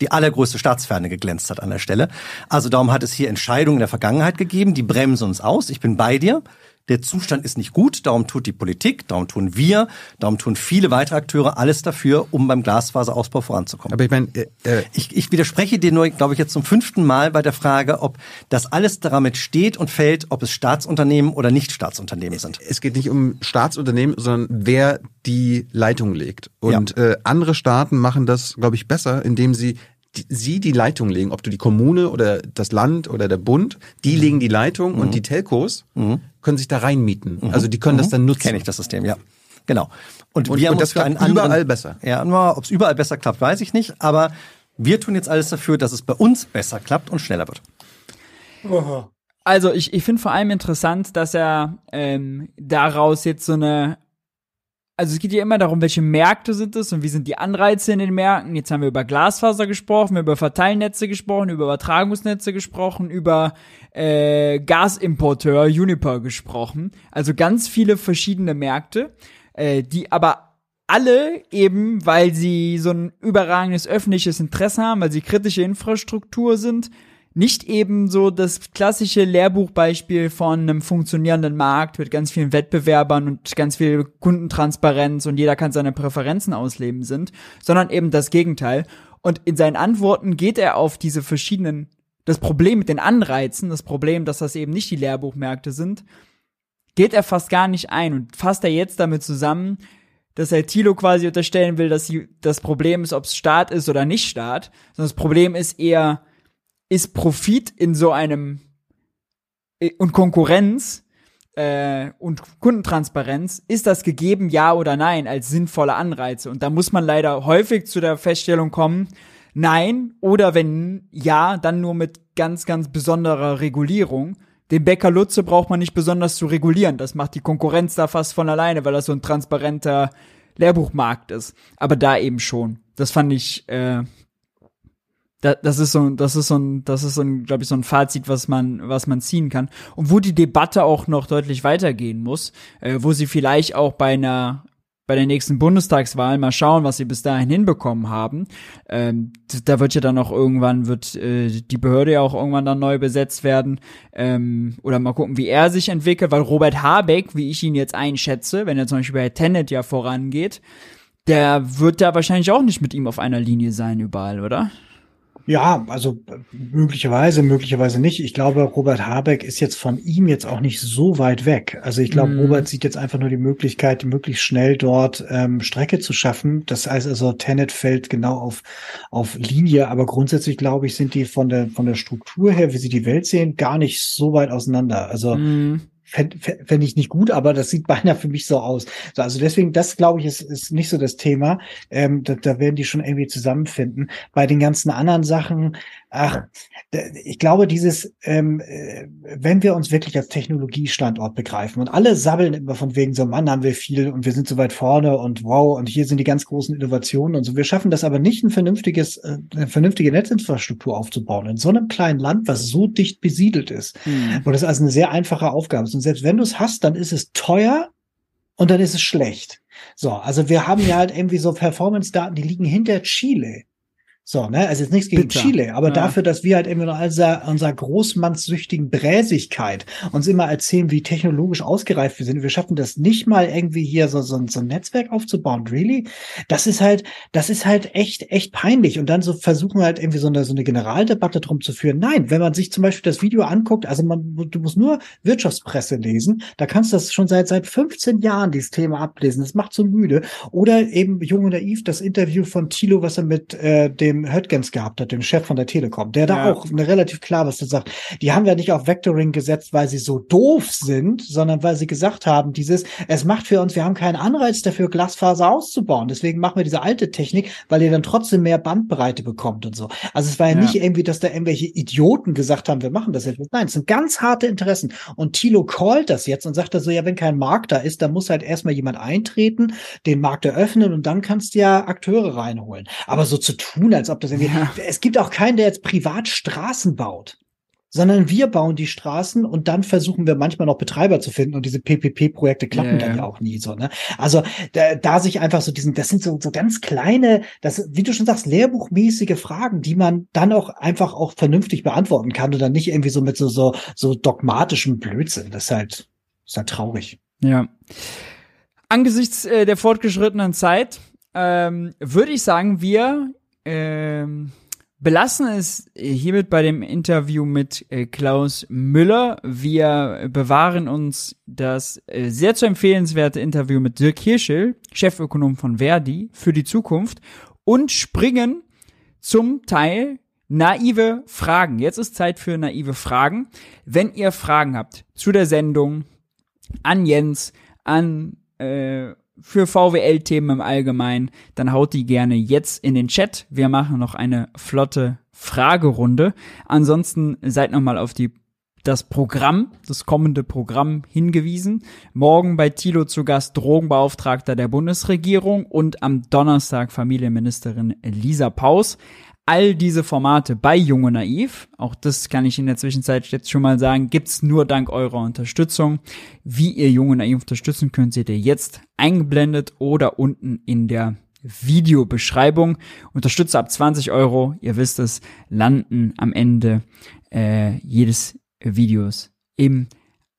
die allergrößte Staatsferne geglänzt hat an der Stelle. Also darum hat es hier Entscheidungen in der Vergangenheit gegeben, die bremsen uns aus. Ich bin bei dir. Der Zustand ist nicht gut, darum tut die Politik, darum tun wir, darum tun viele weitere Akteure alles dafür, um beim Glasfaserausbau voranzukommen. Aber ich meine, äh, äh, Ich, ich widerspreche dir nur, glaube ich, jetzt zum fünften Mal bei der Frage, ob das alles damit steht und fällt, ob es Staatsunternehmen oder nicht Staatsunternehmen sind. es geht nicht um Staatsunternehmen, sondern wer die Leitung legt. Und äh, andere Staaten machen das, glaube ich, besser, indem sie die, sie die Leitung legen, ob du die Kommune oder das Land oder der Bund, die legen die Leitung und die Telcos können sich da reinmieten. Also die können das dann nutzen. Kenne ich das System, ja. Genau. Und, Und- wir haben und das für einen anderen, überall besser. Ja, ob es überall besser klappt, weiß ich nicht. Aber wir tun jetzt alles dafür, dass es bei uns besser klappt und schneller wird. Also ich, ich finde vor allem interessant, dass er ähm, daraus jetzt so eine also es geht ja immer darum, welche Märkte sind es und wie sind die Anreize in den Märkten. Jetzt haben wir über Glasfaser gesprochen, über Verteilnetze gesprochen, über Übertragungsnetze gesprochen, über äh, Gasimporteur Uniper gesprochen. Also ganz viele verschiedene Märkte, äh, die aber alle eben, weil sie so ein überragendes öffentliches Interesse haben, weil sie kritische Infrastruktur sind, nicht eben so das klassische Lehrbuchbeispiel von einem funktionierenden Markt mit ganz vielen Wettbewerbern und ganz viel Kundentransparenz und jeder kann seine Präferenzen ausleben sind, sondern eben das Gegenteil. Und in seinen Antworten geht er auf diese verschiedenen, das Problem mit den Anreizen, das Problem, dass das eben nicht die Lehrbuchmärkte sind, geht er fast gar nicht ein und fasst er jetzt damit zusammen, dass er Thilo quasi unterstellen will, dass sie, das Problem ist, ob es Staat ist oder nicht Staat, sondern das Problem ist eher, ist Profit in so einem äh, und Konkurrenz äh, und Kundentransparenz, ist das gegeben, ja oder nein, als sinnvolle Anreize? Und da muss man leider häufig zu der Feststellung kommen, nein, oder wenn ja, dann nur mit ganz, ganz besonderer Regulierung. Den Bäcker Lutze braucht man nicht besonders zu regulieren. Das macht die Konkurrenz da fast von alleine, weil das so ein transparenter Lehrbuchmarkt ist. Aber da eben schon. Das fand ich, äh, da, das ist so, das ist so ein, das ist so ein, glaube ich, so ein Fazit, was man, was man ziehen kann. Und wo die Debatte auch noch deutlich weitergehen muss, äh, wo sie vielleicht auch bei einer bei der nächsten Bundestagswahl mal schauen, was sie bis dahin hinbekommen haben. Ähm, da wird ja dann auch irgendwann, wird äh, die Behörde ja auch irgendwann dann neu besetzt werden. Ähm, oder mal gucken, wie er sich entwickelt, weil Robert Habeck, wie ich ihn jetzt einschätze, wenn er zum Beispiel bei Tenet ja vorangeht, der wird da wahrscheinlich auch nicht mit ihm auf einer Linie sein überall, oder? Ja, also möglicherweise, möglicherweise nicht. Ich glaube, Robert Habeck ist jetzt von ihm jetzt auch nicht so weit weg. Also ich glaube, mm. Robert sieht jetzt einfach nur die Möglichkeit, möglichst schnell dort ähm, Strecke zu schaffen. Das heißt also, Tenet fällt genau auf, auf Linie, aber grundsätzlich glaube ich, sind die von der, von der Struktur her, wie sie die Welt sehen, gar nicht so weit auseinander. Also mm fände fänd ich nicht gut, aber das sieht (laughs) beinahe für mich so aus. So, also deswegen, das glaube ich, ist, ist nicht so das Thema. Ähm, da, da werden die schon irgendwie zusammenfinden. Bei den ganzen anderen Sachen, ach, ich glaube, dieses, ähm, äh, wenn wir uns wirklich als Technologiestandort begreifen und alle sabbeln immer von wegen so, Mann, haben wir viel und wir sind so weit vorne und wow, und hier sind die ganz großen Innovationen und so. Wir schaffen das aber nicht, ein vernünftiges, äh, eine vernünftige Netzinfrastruktur aufzubauen in so einem kleinen Land, was so dicht besiedelt ist, mhm. wo das also eine sehr einfache Aufgabe ist. Und selbst wenn du es hast, dann ist es teuer und dann ist es schlecht. So, also wir haben ja halt irgendwie so Performance-Daten, die liegen hinter Chile. So, ne, also jetzt nichts gegen Bitter. Chile, aber ja. dafür, dass wir halt immer noch unserer, unserer großmannssüchtigen Bräsigkeit uns immer erzählen, wie technologisch ausgereift wir sind. Wir schaffen das nicht mal irgendwie hier so, so, so ein Netzwerk aufzubauen. Really? Das ist halt, das ist halt echt, echt peinlich. Und dann so versuchen halt irgendwie so eine, so eine Generaldebatte drum zu führen. Nein, wenn man sich zum Beispiel das Video anguckt, also man, du musst nur Wirtschaftspresse lesen, da kannst du das schon seit, seit 15 Jahren dieses Thema ablesen. Das macht so müde. Oder eben Jung und Naiv, das Interview von Thilo, was er mit äh, dem dem Höttgens gehabt hat, dem Chef von der Telekom, der da auch eine relativ klar was sagt. Die haben ja nicht auf Vectoring gesetzt, weil sie so doof sind, sondern weil sie gesagt haben, dieses, es macht für uns, wir haben keinen Anreiz dafür, Glasfaser auszubauen. Deswegen machen wir diese alte Technik, weil ihr dann trotzdem mehr Bandbreite bekommt und so. Also es war ja, ja. nicht irgendwie, dass da irgendwelche Idioten gesagt haben, wir machen das jetzt. Nein, es sind ganz harte Interessen. Und Thilo callt das jetzt und sagt da so, ja, wenn kein Markt da ist, dann muss halt erstmal jemand eintreten, den Markt eröffnen und dann kannst du ja Akteure reinholen. Aber so zu tun, als als ob das irgendwie. Ja. Es gibt auch keinen, der jetzt privat Straßen baut sondern wir bauen die Straßen und dann versuchen wir manchmal noch Betreiber zu finden und diese PPP-Projekte klappen yeah. dann ja auch nie so. Ne? Also da, da sich einfach so diesen, das sind so, so ganz kleine, das, wie du schon sagst, lehrbuchmäßige Fragen, die man dann auch einfach auch vernünftig beantworten kann und dann nicht irgendwie so mit so so so dogmatischem Blödsinn. Das ist halt, ist halt traurig. Ja. Angesichts äh, der fortgeschrittenen Zeit ähm, würde ich sagen, wir ähm, belassen es hiermit bei dem Interview mit äh, Klaus Müller. Wir bewahren uns das äh, sehr zu empfehlenswerte Interview mit Dirk Hirschel, Chefökonom von Verdi, für die Zukunft und springen zum Teil naive Fragen. Jetzt ist Zeit für naive Fragen. Wenn ihr Fragen habt zu der Sendung, an Jens, an äh, für VWL-Themen im Allgemeinen, dann haut die gerne jetzt in den Chat. Wir machen noch eine flotte Fragerunde. Ansonsten seid nochmal auf die das Programm, das kommende Programm hingewiesen. Morgen bei Thilo zu Gast Drogenbeauftragter der Bundesregierung und am Donnerstag Familienministerin Lisa Paus all diese Formate bei Junge Naiv, auch das kann ich in der Zwischenzeit jetzt schon mal sagen, gibt's nur dank eurer Unterstützung. Wie ihr Junge Naiv unterstützen könnt, seht ihr jetzt eingeblendet oder unten in der Videobeschreibung. Unterstütze ab 20 Euro, ihr wisst es, landen am Ende äh, jedes Videos im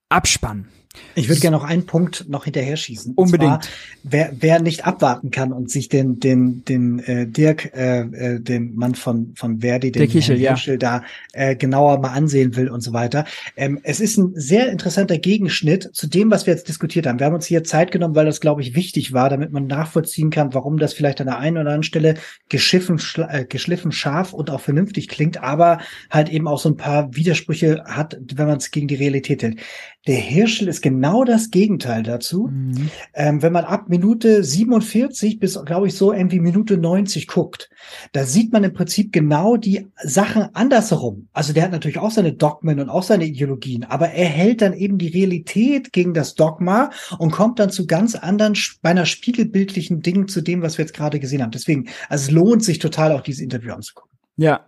Abspann. Ich würde gerne noch einen Punkt noch hinterher schießen. Unbedingt. Zwar, wer, wer nicht abwarten kann und sich den, den, den äh, Dirk, äh, äh, den Mann von, von Verdi, den Kichel, ja. Kichel da äh, genauer mal ansehen will und so weiter. Ähm, es ist ein sehr interessanter Gegenschnitt zu dem, was wir jetzt diskutiert haben. Wir haben uns hier Zeit genommen, weil das, glaube ich, wichtig war, damit man nachvollziehen kann, warum das vielleicht an der einen oder anderen Stelle geschiffen, äh, geschliffen, scharf und auch vernünftig klingt, aber halt eben auch so ein paar Widersprüche hat, wenn man es gegen die Realität hält. Der Hirschel ist genau das Gegenteil dazu. Mhm. Ähm, wenn man ab Minute 47 bis, glaube ich, so irgendwie Minute 90 guckt, da sieht man im Prinzip genau die Sachen andersherum. Also der hat natürlich auch seine Dogmen und auch seine Ideologien, aber er hält dann eben die Realität gegen das Dogma und kommt dann zu ganz anderen, beinahe spiegelbildlichen Dingen zu dem, was wir jetzt gerade gesehen haben. Deswegen, also es lohnt sich total auch dieses Interview anzugucken. Ja,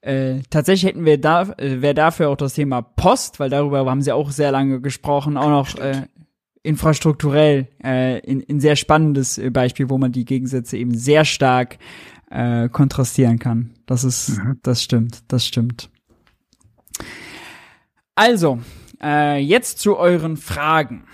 äh, tatsächlich hätten wir da, äh, wäre dafür auch das Thema Post, weil darüber haben sie auch sehr lange gesprochen, auch noch äh, infrastrukturell äh, in, in sehr spannendes äh, Beispiel, wo man die Gegensätze eben sehr stark äh, kontrastieren kann. Das ist, mhm. das stimmt, das stimmt. Also, äh, jetzt zu euren Fragen.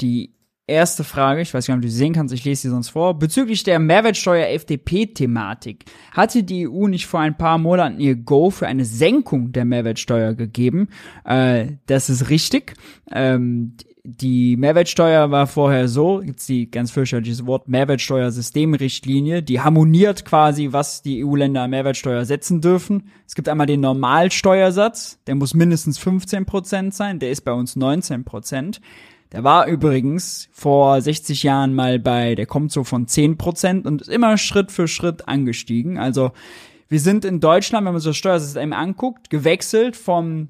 Die erste Frage, ich weiß nicht, ob du sie sehen kannst, ich lese sie sonst vor. Bezüglich der Mehrwertsteuer-FDP-Thematik hatte die EU nicht vor ein paar Monaten ihr Go für eine Senkung der Mehrwertsteuer gegeben. Äh, das ist richtig. Ähm, die Mehrwertsteuer war vorher so, gibt's die ganz fürchterliches Wort Mehrwertsteuersystemrichtlinie, die harmoniert quasi, was die EU-Länder an Mehrwertsteuer setzen dürfen. Es gibt einmal den Normalsteuersatz, der muss mindestens 15 Prozent sein, der ist bei uns 19 Prozent. Der war übrigens vor 60 Jahren mal bei, der kommt so von 10 Prozent und ist immer Schritt für Schritt angestiegen. Also wir sind in Deutschland, wenn man so das Steuersystem anguckt, gewechselt vom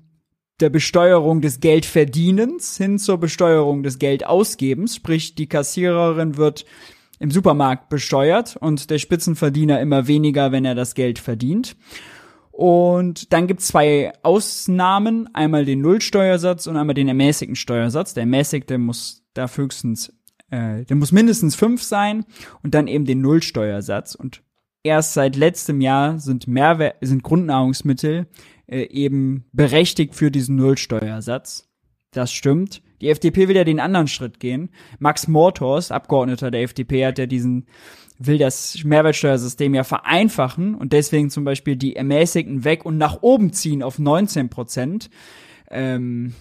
der Besteuerung des Geldverdienens hin zur Besteuerung des Geldausgebens. Sprich, die Kassiererin wird im Supermarkt besteuert und der Spitzenverdiener immer weniger, wenn er das Geld verdient. Und dann gibt's zwei Ausnahmen, einmal den Nullsteuersatz und einmal den ermäßigten Steuersatz. Der ermäßigte muss da höchstens, äh, der muss mindestens fünf sein und dann eben den Nullsteuersatz. Und erst seit letztem Jahr sind Mehrwert, sind Grundnahrungsmittel äh, eben berechtigt für diesen Nullsteuersatz. Das stimmt. Die FDP will ja den anderen Schritt gehen. Max Mortors, Abgeordneter der FDP, hat ja diesen will das Mehrwertsteuersystem ja vereinfachen und deswegen zum Beispiel die Ermäßigten weg und nach oben ziehen auf 19 Prozent. Ähm,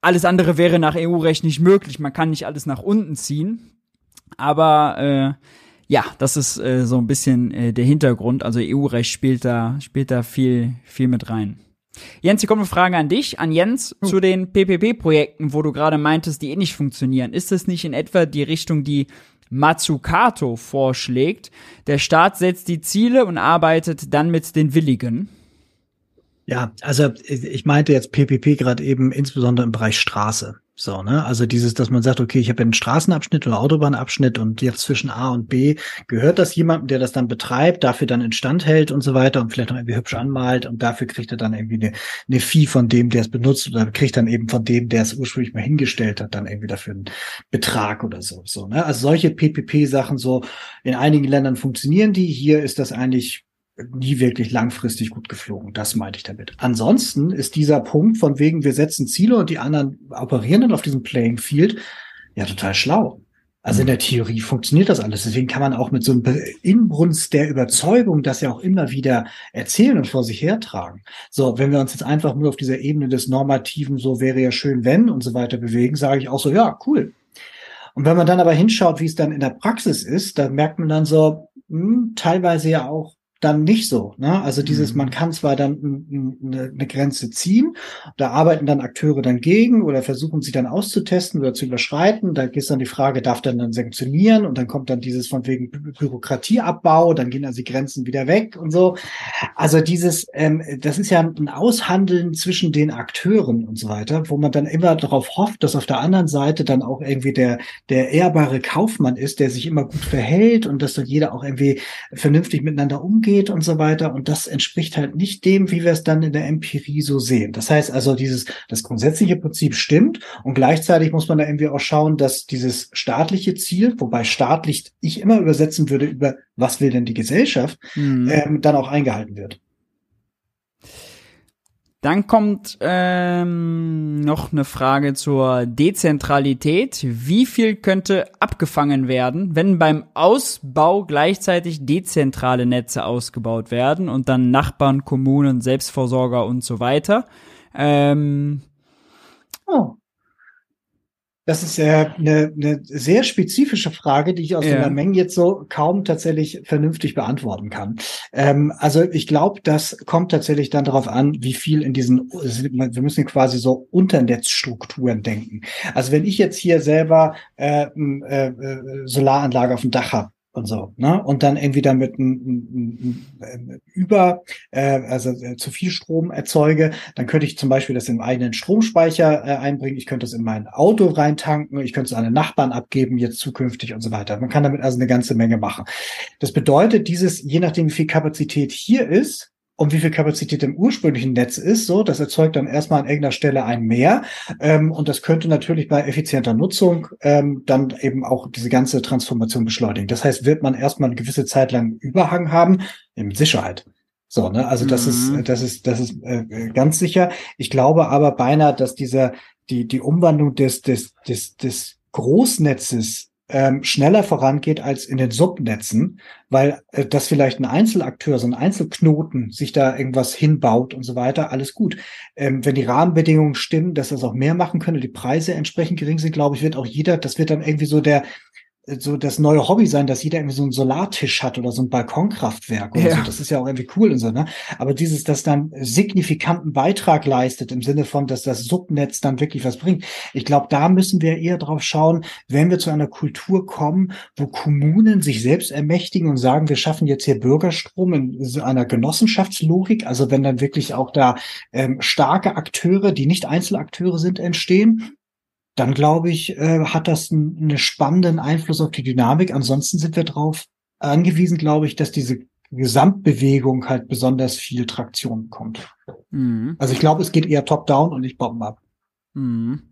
alles andere wäre nach EU-Recht nicht möglich. Man kann nicht alles nach unten ziehen. Aber äh, ja, das ist äh, so ein bisschen äh, der Hintergrund. Also EU-Recht spielt da, spielt da viel, viel mit rein. Jens, hier kommt eine Frage an dich, an Jens, hm. zu den PPP-Projekten, wo du gerade meintest, die eh nicht funktionieren. Ist das nicht in etwa die Richtung, die Matsukato vorschlägt. Der Staat setzt die Ziele und arbeitet dann mit den Willigen. Ja, also ich meinte jetzt PPP gerade eben insbesondere im Bereich Straße. So, ne? Also dieses, dass man sagt, okay, ich habe einen Straßenabschnitt oder Autobahnabschnitt und jetzt zwischen A und B gehört das jemandem, der das dann betreibt, dafür dann instand hält und so weiter und vielleicht noch irgendwie hübsch anmalt und dafür kriegt er dann irgendwie eine, eine Fee von dem, der es benutzt oder kriegt dann eben von dem, der es ursprünglich mal hingestellt hat, dann irgendwie dafür einen Betrag oder so. So, ne? Also solche PPP-Sachen so in einigen Ländern funktionieren die. Hier ist das eigentlich nie wirklich langfristig gut geflogen. Das meinte ich damit. Ansonsten ist dieser Punkt von wegen, wir setzen Ziele und die anderen operieren dann auf diesem Playing Field, ja total schlau. Also in der Theorie funktioniert das alles. Deswegen kann man auch mit so einem Inbrunst der Überzeugung das ja auch immer wieder erzählen und vor sich hertragen. So, wenn wir uns jetzt einfach nur auf dieser Ebene des Normativen, so wäre ja schön, wenn und so weiter bewegen, sage ich auch so, ja, cool. Und wenn man dann aber hinschaut, wie es dann in der Praxis ist, dann merkt man dann so, mh, hm, teilweise ja auch dann nicht so. Ne? Also dieses, mhm. man kann zwar dann eine, eine Grenze ziehen, da arbeiten dann Akteure dann gegen oder versuchen sie dann auszutesten oder zu überschreiten. Da ist dann die Frage, darf dann dann sanktionieren und dann kommt dann dieses von wegen Bürokratieabbau, dann gehen also die Grenzen wieder weg und so. Also dieses, ähm, das ist ja ein Aushandeln zwischen den Akteuren und so weiter, wo man dann immer darauf hofft, dass auf der anderen Seite dann auch irgendwie der, der ehrbare Kaufmann ist, der sich immer gut verhält und dass dann jeder auch irgendwie vernünftig miteinander umgeht umgeht und so weiter. Und das entspricht halt nicht dem, wie wir es dann in der Empirie so sehen. Das heißt also, dieses, das grundsätzliche Prinzip stimmt und gleichzeitig muss man da irgendwie auch schauen, dass dieses staatliche Ziel, wobei staatlich ich immer übersetzen würde über was will denn die Gesellschaft, mhm. ähm, dann auch eingehalten wird. Dann kommt ähm, noch eine Frage zur Dezentralität. Wie viel könnte abgefangen werden, wenn beim Ausbau gleichzeitig dezentrale Netze ausgebaut werden und dann Nachbarn, Kommunen, Selbstversorger und so weiter? Ähm, oh. Das ist äh, eine, eine sehr spezifische Frage, die ich aus ja. der Menge jetzt so kaum tatsächlich vernünftig beantworten kann. Ähm, also ich glaube, das kommt tatsächlich dann darauf an, wie viel in diesen, wir müssen quasi so Unternetzstrukturen denken. Also wenn ich jetzt hier selber äh, äh, äh Solaranlage auf dem Dach habe, und so, ne? Und dann irgendwie damit ein, ein, ein, über, äh, also äh, zu viel Strom erzeuge, dann könnte ich zum Beispiel das im eigenen Stromspeicher äh, einbringen, ich könnte das in mein Auto reintanken, ich könnte es an den Nachbarn abgeben, jetzt zukünftig und so weiter. Man kann damit also eine ganze Menge machen. Das bedeutet, dieses, je nachdem, wie viel Kapazität hier ist, und wie viel Kapazität im ursprünglichen Netz ist. So, das erzeugt dann erstmal an irgendeiner Stelle ein Mehr. Ähm, und das könnte natürlich bei effizienter Nutzung ähm, dann eben auch diese ganze Transformation beschleunigen. Das heißt, wird man erstmal eine gewisse Zeit lang Überhang haben, in Sicherheit. So, ne, also das mhm. ist, das ist, das ist äh, ganz sicher. Ich glaube aber beinahe, dass dieser, die, die Umwandlung des, des, des, des Großnetzes ähm, schneller vorangeht als in den Subnetzen, weil äh, das vielleicht ein Einzelakteur, so ein Einzelknoten sich da irgendwas hinbaut und so weiter, alles gut. Ähm, wenn die Rahmenbedingungen stimmen, dass das auch mehr machen können, die Preise entsprechend gering sind, glaube ich, wird auch jeder, das wird dann irgendwie so der so das neue Hobby sein, dass jeder irgendwie so einen Solartisch hat oder so ein Balkonkraftwerk oder ja. so. Das ist ja auch irgendwie cool und so, ne? Aber dieses, das dann signifikanten Beitrag leistet im Sinne von, dass das Subnetz dann wirklich was bringt. Ich glaube, da müssen wir eher drauf schauen, wenn wir zu einer Kultur kommen, wo Kommunen sich selbst ermächtigen und sagen, wir schaffen jetzt hier Bürgerstrom in so einer Genossenschaftslogik. Also wenn dann wirklich auch da ähm, starke Akteure, die nicht Einzelakteure sind, entstehen dann glaube ich, äh, hat das einen spannenden Einfluss auf die Dynamik. Ansonsten sind wir darauf angewiesen, glaube ich, dass diese Gesamtbewegung halt besonders viel Traktion bekommt. Mhm. Also ich glaube, es geht eher top-down und nicht bottom-up. Mhm.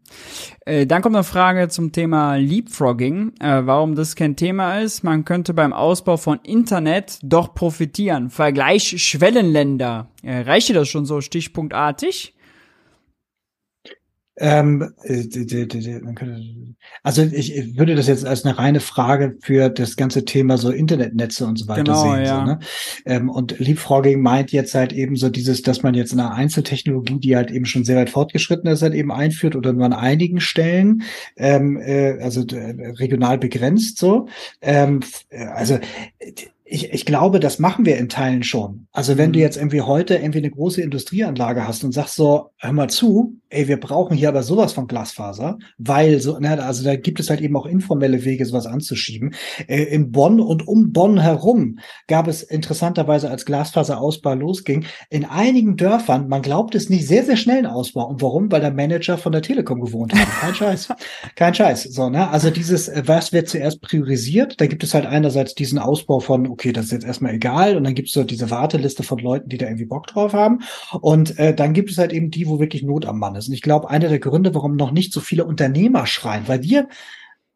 Äh, dann kommt eine Frage zum Thema Leapfrogging, äh, warum das kein Thema ist. Man könnte beim Ausbau von Internet doch profitieren. Vergleich Schwellenländer. Äh, reicht dir das schon so stichpunktartig? Ähm, äh, also ich, würde das jetzt als eine reine Frage für das ganze Thema so Internetnetze und so weiter genau, sehen. Ja. So, ne? ähm, und Leapfrogging meint jetzt halt eben so dieses, dass man jetzt eine Einzeltechnologie, die halt eben schon sehr weit fortgeschritten ist, halt eben einführt oder nur an einigen Stellen, ähm, äh, also äh, regional begrenzt so. Ähm, äh, also ich, ich glaube, das machen wir in Teilen schon. Also wenn du mhm. jetzt irgendwie heute irgendwie eine große Industrieanlage hast und sagst so, hör mal zu, ey, wir brauchen hier aber sowas von Glasfaser, weil so, ne, also da gibt es halt eben auch informelle Wege, sowas anzuschieben. Äh, in Bonn und um Bonn herum gab es interessanterweise, als Glasfaserausbau losging, in einigen Dörfern, man glaubt es nicht, sehr, sehr schnell einen Ausbau. Und warum? Weil der Manager von der Telekom gewohnt hat. Kein Scheiß. Kein Scheiß. So, ne? Also dieses, äh, was wird zuerst priorisiert? Da gibt es halt einerseits diesen Ausbau von okay, das ist jetzt erstmal egal. Und dann gibt es so diese Warteliste von Leuten, die da irgendwie Bock drauf haben. Und äh, dann gibt es halt eben die, wo wirklich Not am Mann ist. Und ich glaube, einer der Gründe, warum noch nicht so viele Unternehmer schreien, weil wir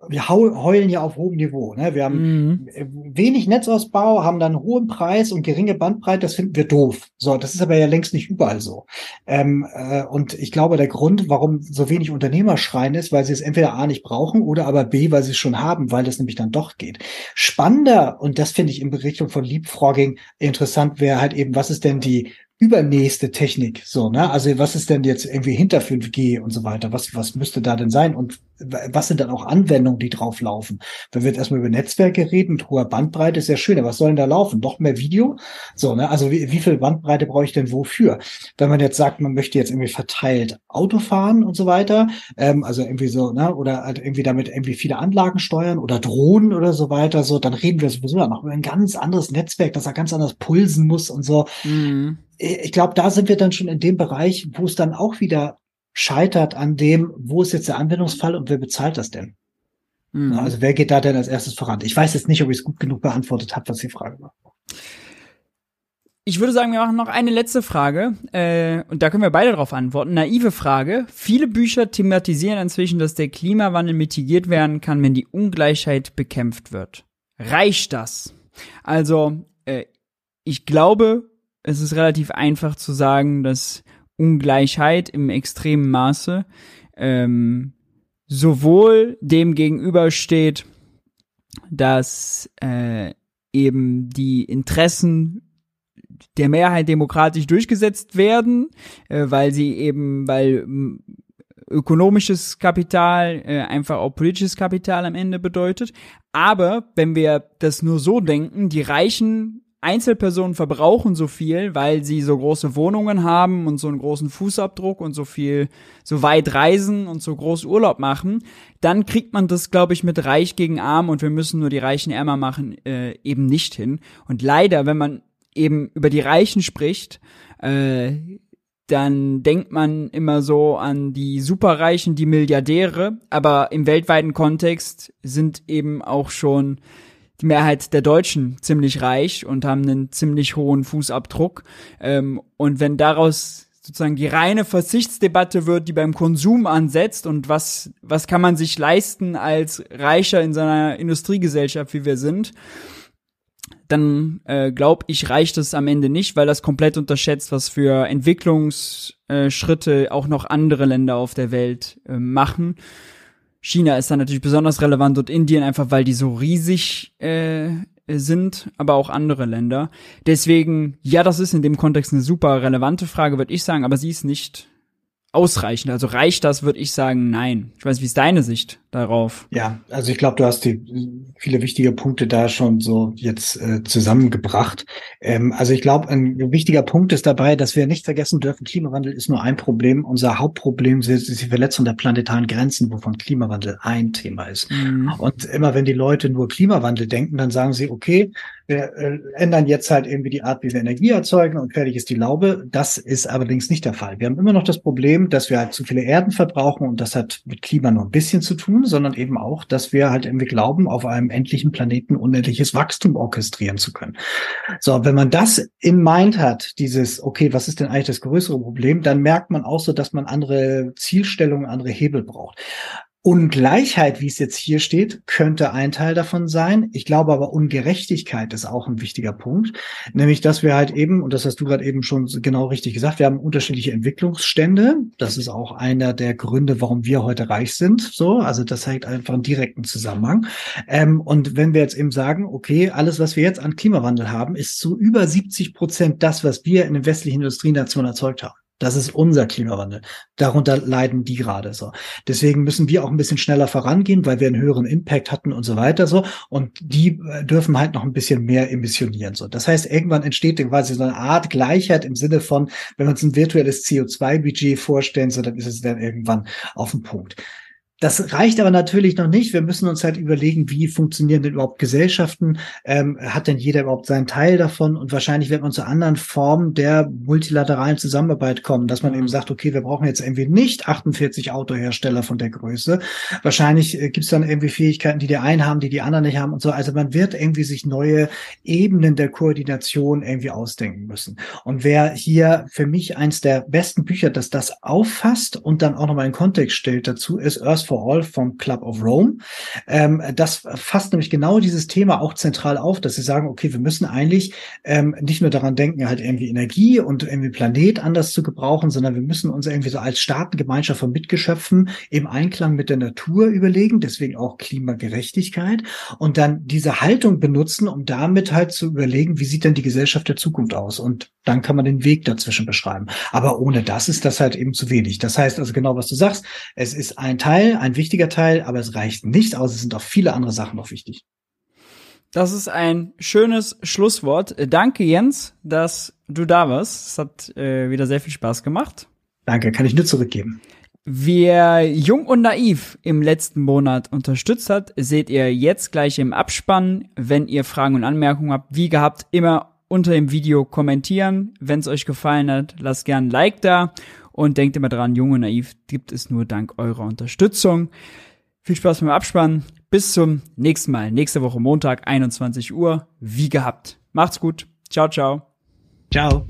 wir heulen ja auf hohem Niveau. Ne? Wir haben mhm. wenig Netzausbau, haben dann hohen Preis und geringe Bandbreite, das finden wir doof. So, das ist aber ja längst nicht überall so. Ähm, äh, und ich glaube, der Grund, warum so wenig Unternehmer schreien, ist, weil sie es entweder A nicht brauchen oder aber B, weil sie es schon haben, weil das nämlich dann doch geht. Spannender, und das finde ich in Richtung von Leapfrogging interessant, wäre halt eben, was ist denn die übernächste Technik, so, ne? Also was ist denn jetzt irgendwie hinter 5G und so weiter? Was, was müsste da denn sein? Und was sind dann auch Anwendungen, die drauf laufen? Wenn wir jetzt erstmal über Netzwerke reden, hoher Bandbreite ist ja schön, aber was soll denn da laufen? Doch mehr Video? So, ne? Also wie, wie viel Bandbreite brauche ich denn wofür? Wenn man jetzt sagt, man möchte jetzt irgendwie verteilt Auto fahren und so weiter, ähm, also irgendwie so, ne? Oder halt irgendwie damit irgendwie viele Anlagen steuern oder Drohnen oder so weiter, so, dann reden wir sowieso noch über ein ganz anderes Netzwerk, das da ganz anders pulsen muss und so. Mhm ich glaube, da sind wir dann schon in dem Bereich, wo es dann auch wieder scheitert an dem, wo ist jetzt der Anwendungsfall und wer bezahlt das denn? Mhm. Also wer geht da denn als erstes voran? Ich weiß jetzt nicht, ob ich es gut genug beantwortet habe, was die Frage war. Ich würde sagen, wir machen noch eine letzte Frage äh, und da können wir beide darauf antworten. Naive Frage. Viele Bücher thematisieren inzwischen, dass der Klimawandel mitigiert werden kann, wenn die Ungleichheit bekämpft wird. Reicht das? Also, äh, ich glaube, es ist relativ einfach zu sagen, dass Ungleichheit im extremen Maße ähm, sowohl dem gegenübersteht, dass äh, eben die Interessen der Mehrheit demokratisch durchgesetzt werden, äh, weil sie eben, weil ökonomisches Kapital, äh, einfach auch politisches Kapital am Ende bedeutet. Aber wenn wir das nur so denken, die Reichen Einzelpersonen verbrauchen so viel, weil sie so große Wohnungen haben und so einen großen Fußabdruck und so viel, so weit reisen und so groß Urlaub machen, dann kriegt man das, glaube ich, mit Reich gegen Arm und wir müssen nur die Reichen ärmer machen, äh, eben nicht hin. Und leider, wenn man eben über die Reichen spricht, äh, dann denkt man immer so an die Superreichen, die Milliardäre, aber im weltweiten Kontext sind eben auch schon die Mehrheit der Deutschen ziemlich reich und haben einen ziemlich hohen Fußabdruck. Ähm, und wenn daraus sozusagen die reine Versichtsdebatte wird, die beim Konsum ansetzt und was, was kann man sich leisten als Reicher in seiner Industriegesellschaft, wie wir sind, dann äh, glaube ich, reicht es am Ende nicht, weil das komplett unterschätzt, was für Entwicklungsschritte auch noch andere Länder auf der Welt äh, machen. China ist dann natürlich besonders relevant und Indien einfach, weil die so riesig äh, sind, aber auch andere Länder. Deswegen, ja, das ist in dem Kontext eine super relevante Frage, würde ich sagen, aber sie ist nicht ausreichend. Also reicht das, würde ich sagen, nein. Ich weiß, wie ist deine Sicht darauf? Ja, also ich glaube, du hast die viele wichtige Punkte da schon so jetzt äh, zusammengebracht. Ähm, also ich glaube, ein wichtiger Punkt ist dabei, dass wir nicht vergessen dürfen, Klimawandel ist nur ein Problem. Unser Hauptproblem ist die Verletzung der planetaren Grenzen, wovon Klimawandel ein Thema ist. Mhm. Und immer wenn die Leute nur Klimawandel denken, dann sagen sie, okay, wir äh, ändern jetzt halt irgendwie die Art, wie wir Energie erzeugen und fertig ist die Laube. Das ist allerdings nicht der Fall. Wir haben immer noch das Problem, dass wir halt zu viele Erden verbrauchen und das hat mit Klima nur ein bisschen zu tun, sondern eben auch, dass wir halt irgendwie glauben, auf einem endlichen Planeten unendliches Wachstum orchestrieren zu können. So, wenn man das in Mind hat, dieses, okay, was ist denn eigentlich das größere Problem, dann merkt man auch so, dass man andere Zielstellungen, andere Hebel braucht. Ungleichheit, wie es jetzt hier steht, könnte ein Teil davon sein. Ich glaube aber, Ungerechtigkeit ist auch ein wichtiger Punkt. Nämlich, dass wir halt eben, und das hast du gerade eben schon genau richtig gesagt, wir haben unterschiedliche Entwicklungsstände. Das ist auch einer der Gründe, warum wir heute reich sind. So, also das hängt einfach einen direkten Zusammenhang. Ähm, und wenn wir jetzt eben sagen, okay, alles, was wir jetzt an Klimawandel haben, ist zu über 70 Prozent das, was wir in den westlichen Industrienationen erzeugt haben. Das ist unser Klimawandel. Darunter leiden die gerade so. Deswegen müssen wir auch ein bisschen schneller vorangehen, weil wir einen höheren Impact hatten und so weiter so. Und die äh, dürfen halt noch ein bisschen mehr emissionieren so. Das heißt, irgendwann entsteht quasi so eine Art Gleichheit im Sinne von, wenn wir uns ein virtuelles CO2-Budget vorstellen, so dann ist es dann irgendwann auf dem Punkt. Das reicht aber natürlich noch nicht. Wir müssen uns halt überlegen, wie funktionieren denn überhaupt Gesellschaften? Ähm, hat denn jeder überhaupt seinen Teil davon? Und wahrscheinlich wird man zu anderen Formen der multilateralen Zusammenarbeit kommen, dass man eben sagt, okay, wir brauchen jetzt irgendwie nicht 48 Autohersteller von der Größe. Wahrscheinlich äh, gibt es dann irgendwie Fähigkeiten, die die einen haben, die die anderen nicht haben und so. Also man wird irgendwie sich neue Ebenen der Koordination irgendwie ausdenken müssen. Und wer hier für mich eins der besten Bücher, das das auffasst und dann auch nochmal in Kontext stellt dazu, ist Earth for All vom Club of Rome. Ähm, das fasst nämlich genau dieses Thema auch zentral auf, dass sie sagen, okay, wir müssen eigentlich ähm, nicht nur daran denken, halt irgendwie Energie und irgendwie Planet anders zu gebrauchen, sondern wir müssen uns irgendwie so als Staatengemeinschaft von Mitgeschöpfen im Einklang mit der Natur überlegen, deswegen auch Klimagerechtigkeit und dann diese Haltung benutzen, um damit halt zu überlegen, wie sieht denn die Gesellschaft der Zukunft aus? Und dann kann man den Weg dazwischen beschreiben. Aber ohne das ist das halt eben zu wenig. Das heißt also genau, was du sagst, es ist ein Teil, ein wichtiger Teil, aber es reicht nicht aus. Es sind auch viele andere Sachen noch wichtig. Das ist ein schönes Schlusswort. Danke, Jens, dass du da warst. Es hat äh, wieder sehr viel Spaß gemacht. Danke, kann ich nur zurückgeben. Wer Jung und Naiv im letzten Monat unterstützt hat, seht ihr jetzt gleich im Abspann. Wenn ihr Fragen und Anmerkungen habt, wie gehabt, immer unter dem Video kommentieren. Wenn es euch gefallen hat, lasst gern ein Like da und denkt immer dran, Jung und Naiv gibt es nur dank eurer Unterstützung. Viel Spaß beim Abspannen. Bis zum nächsten Mal. Nächste Woche Montag, 21 Uhr. Wie gehabt. Macht's gut. Ciao, ciao. Ciao.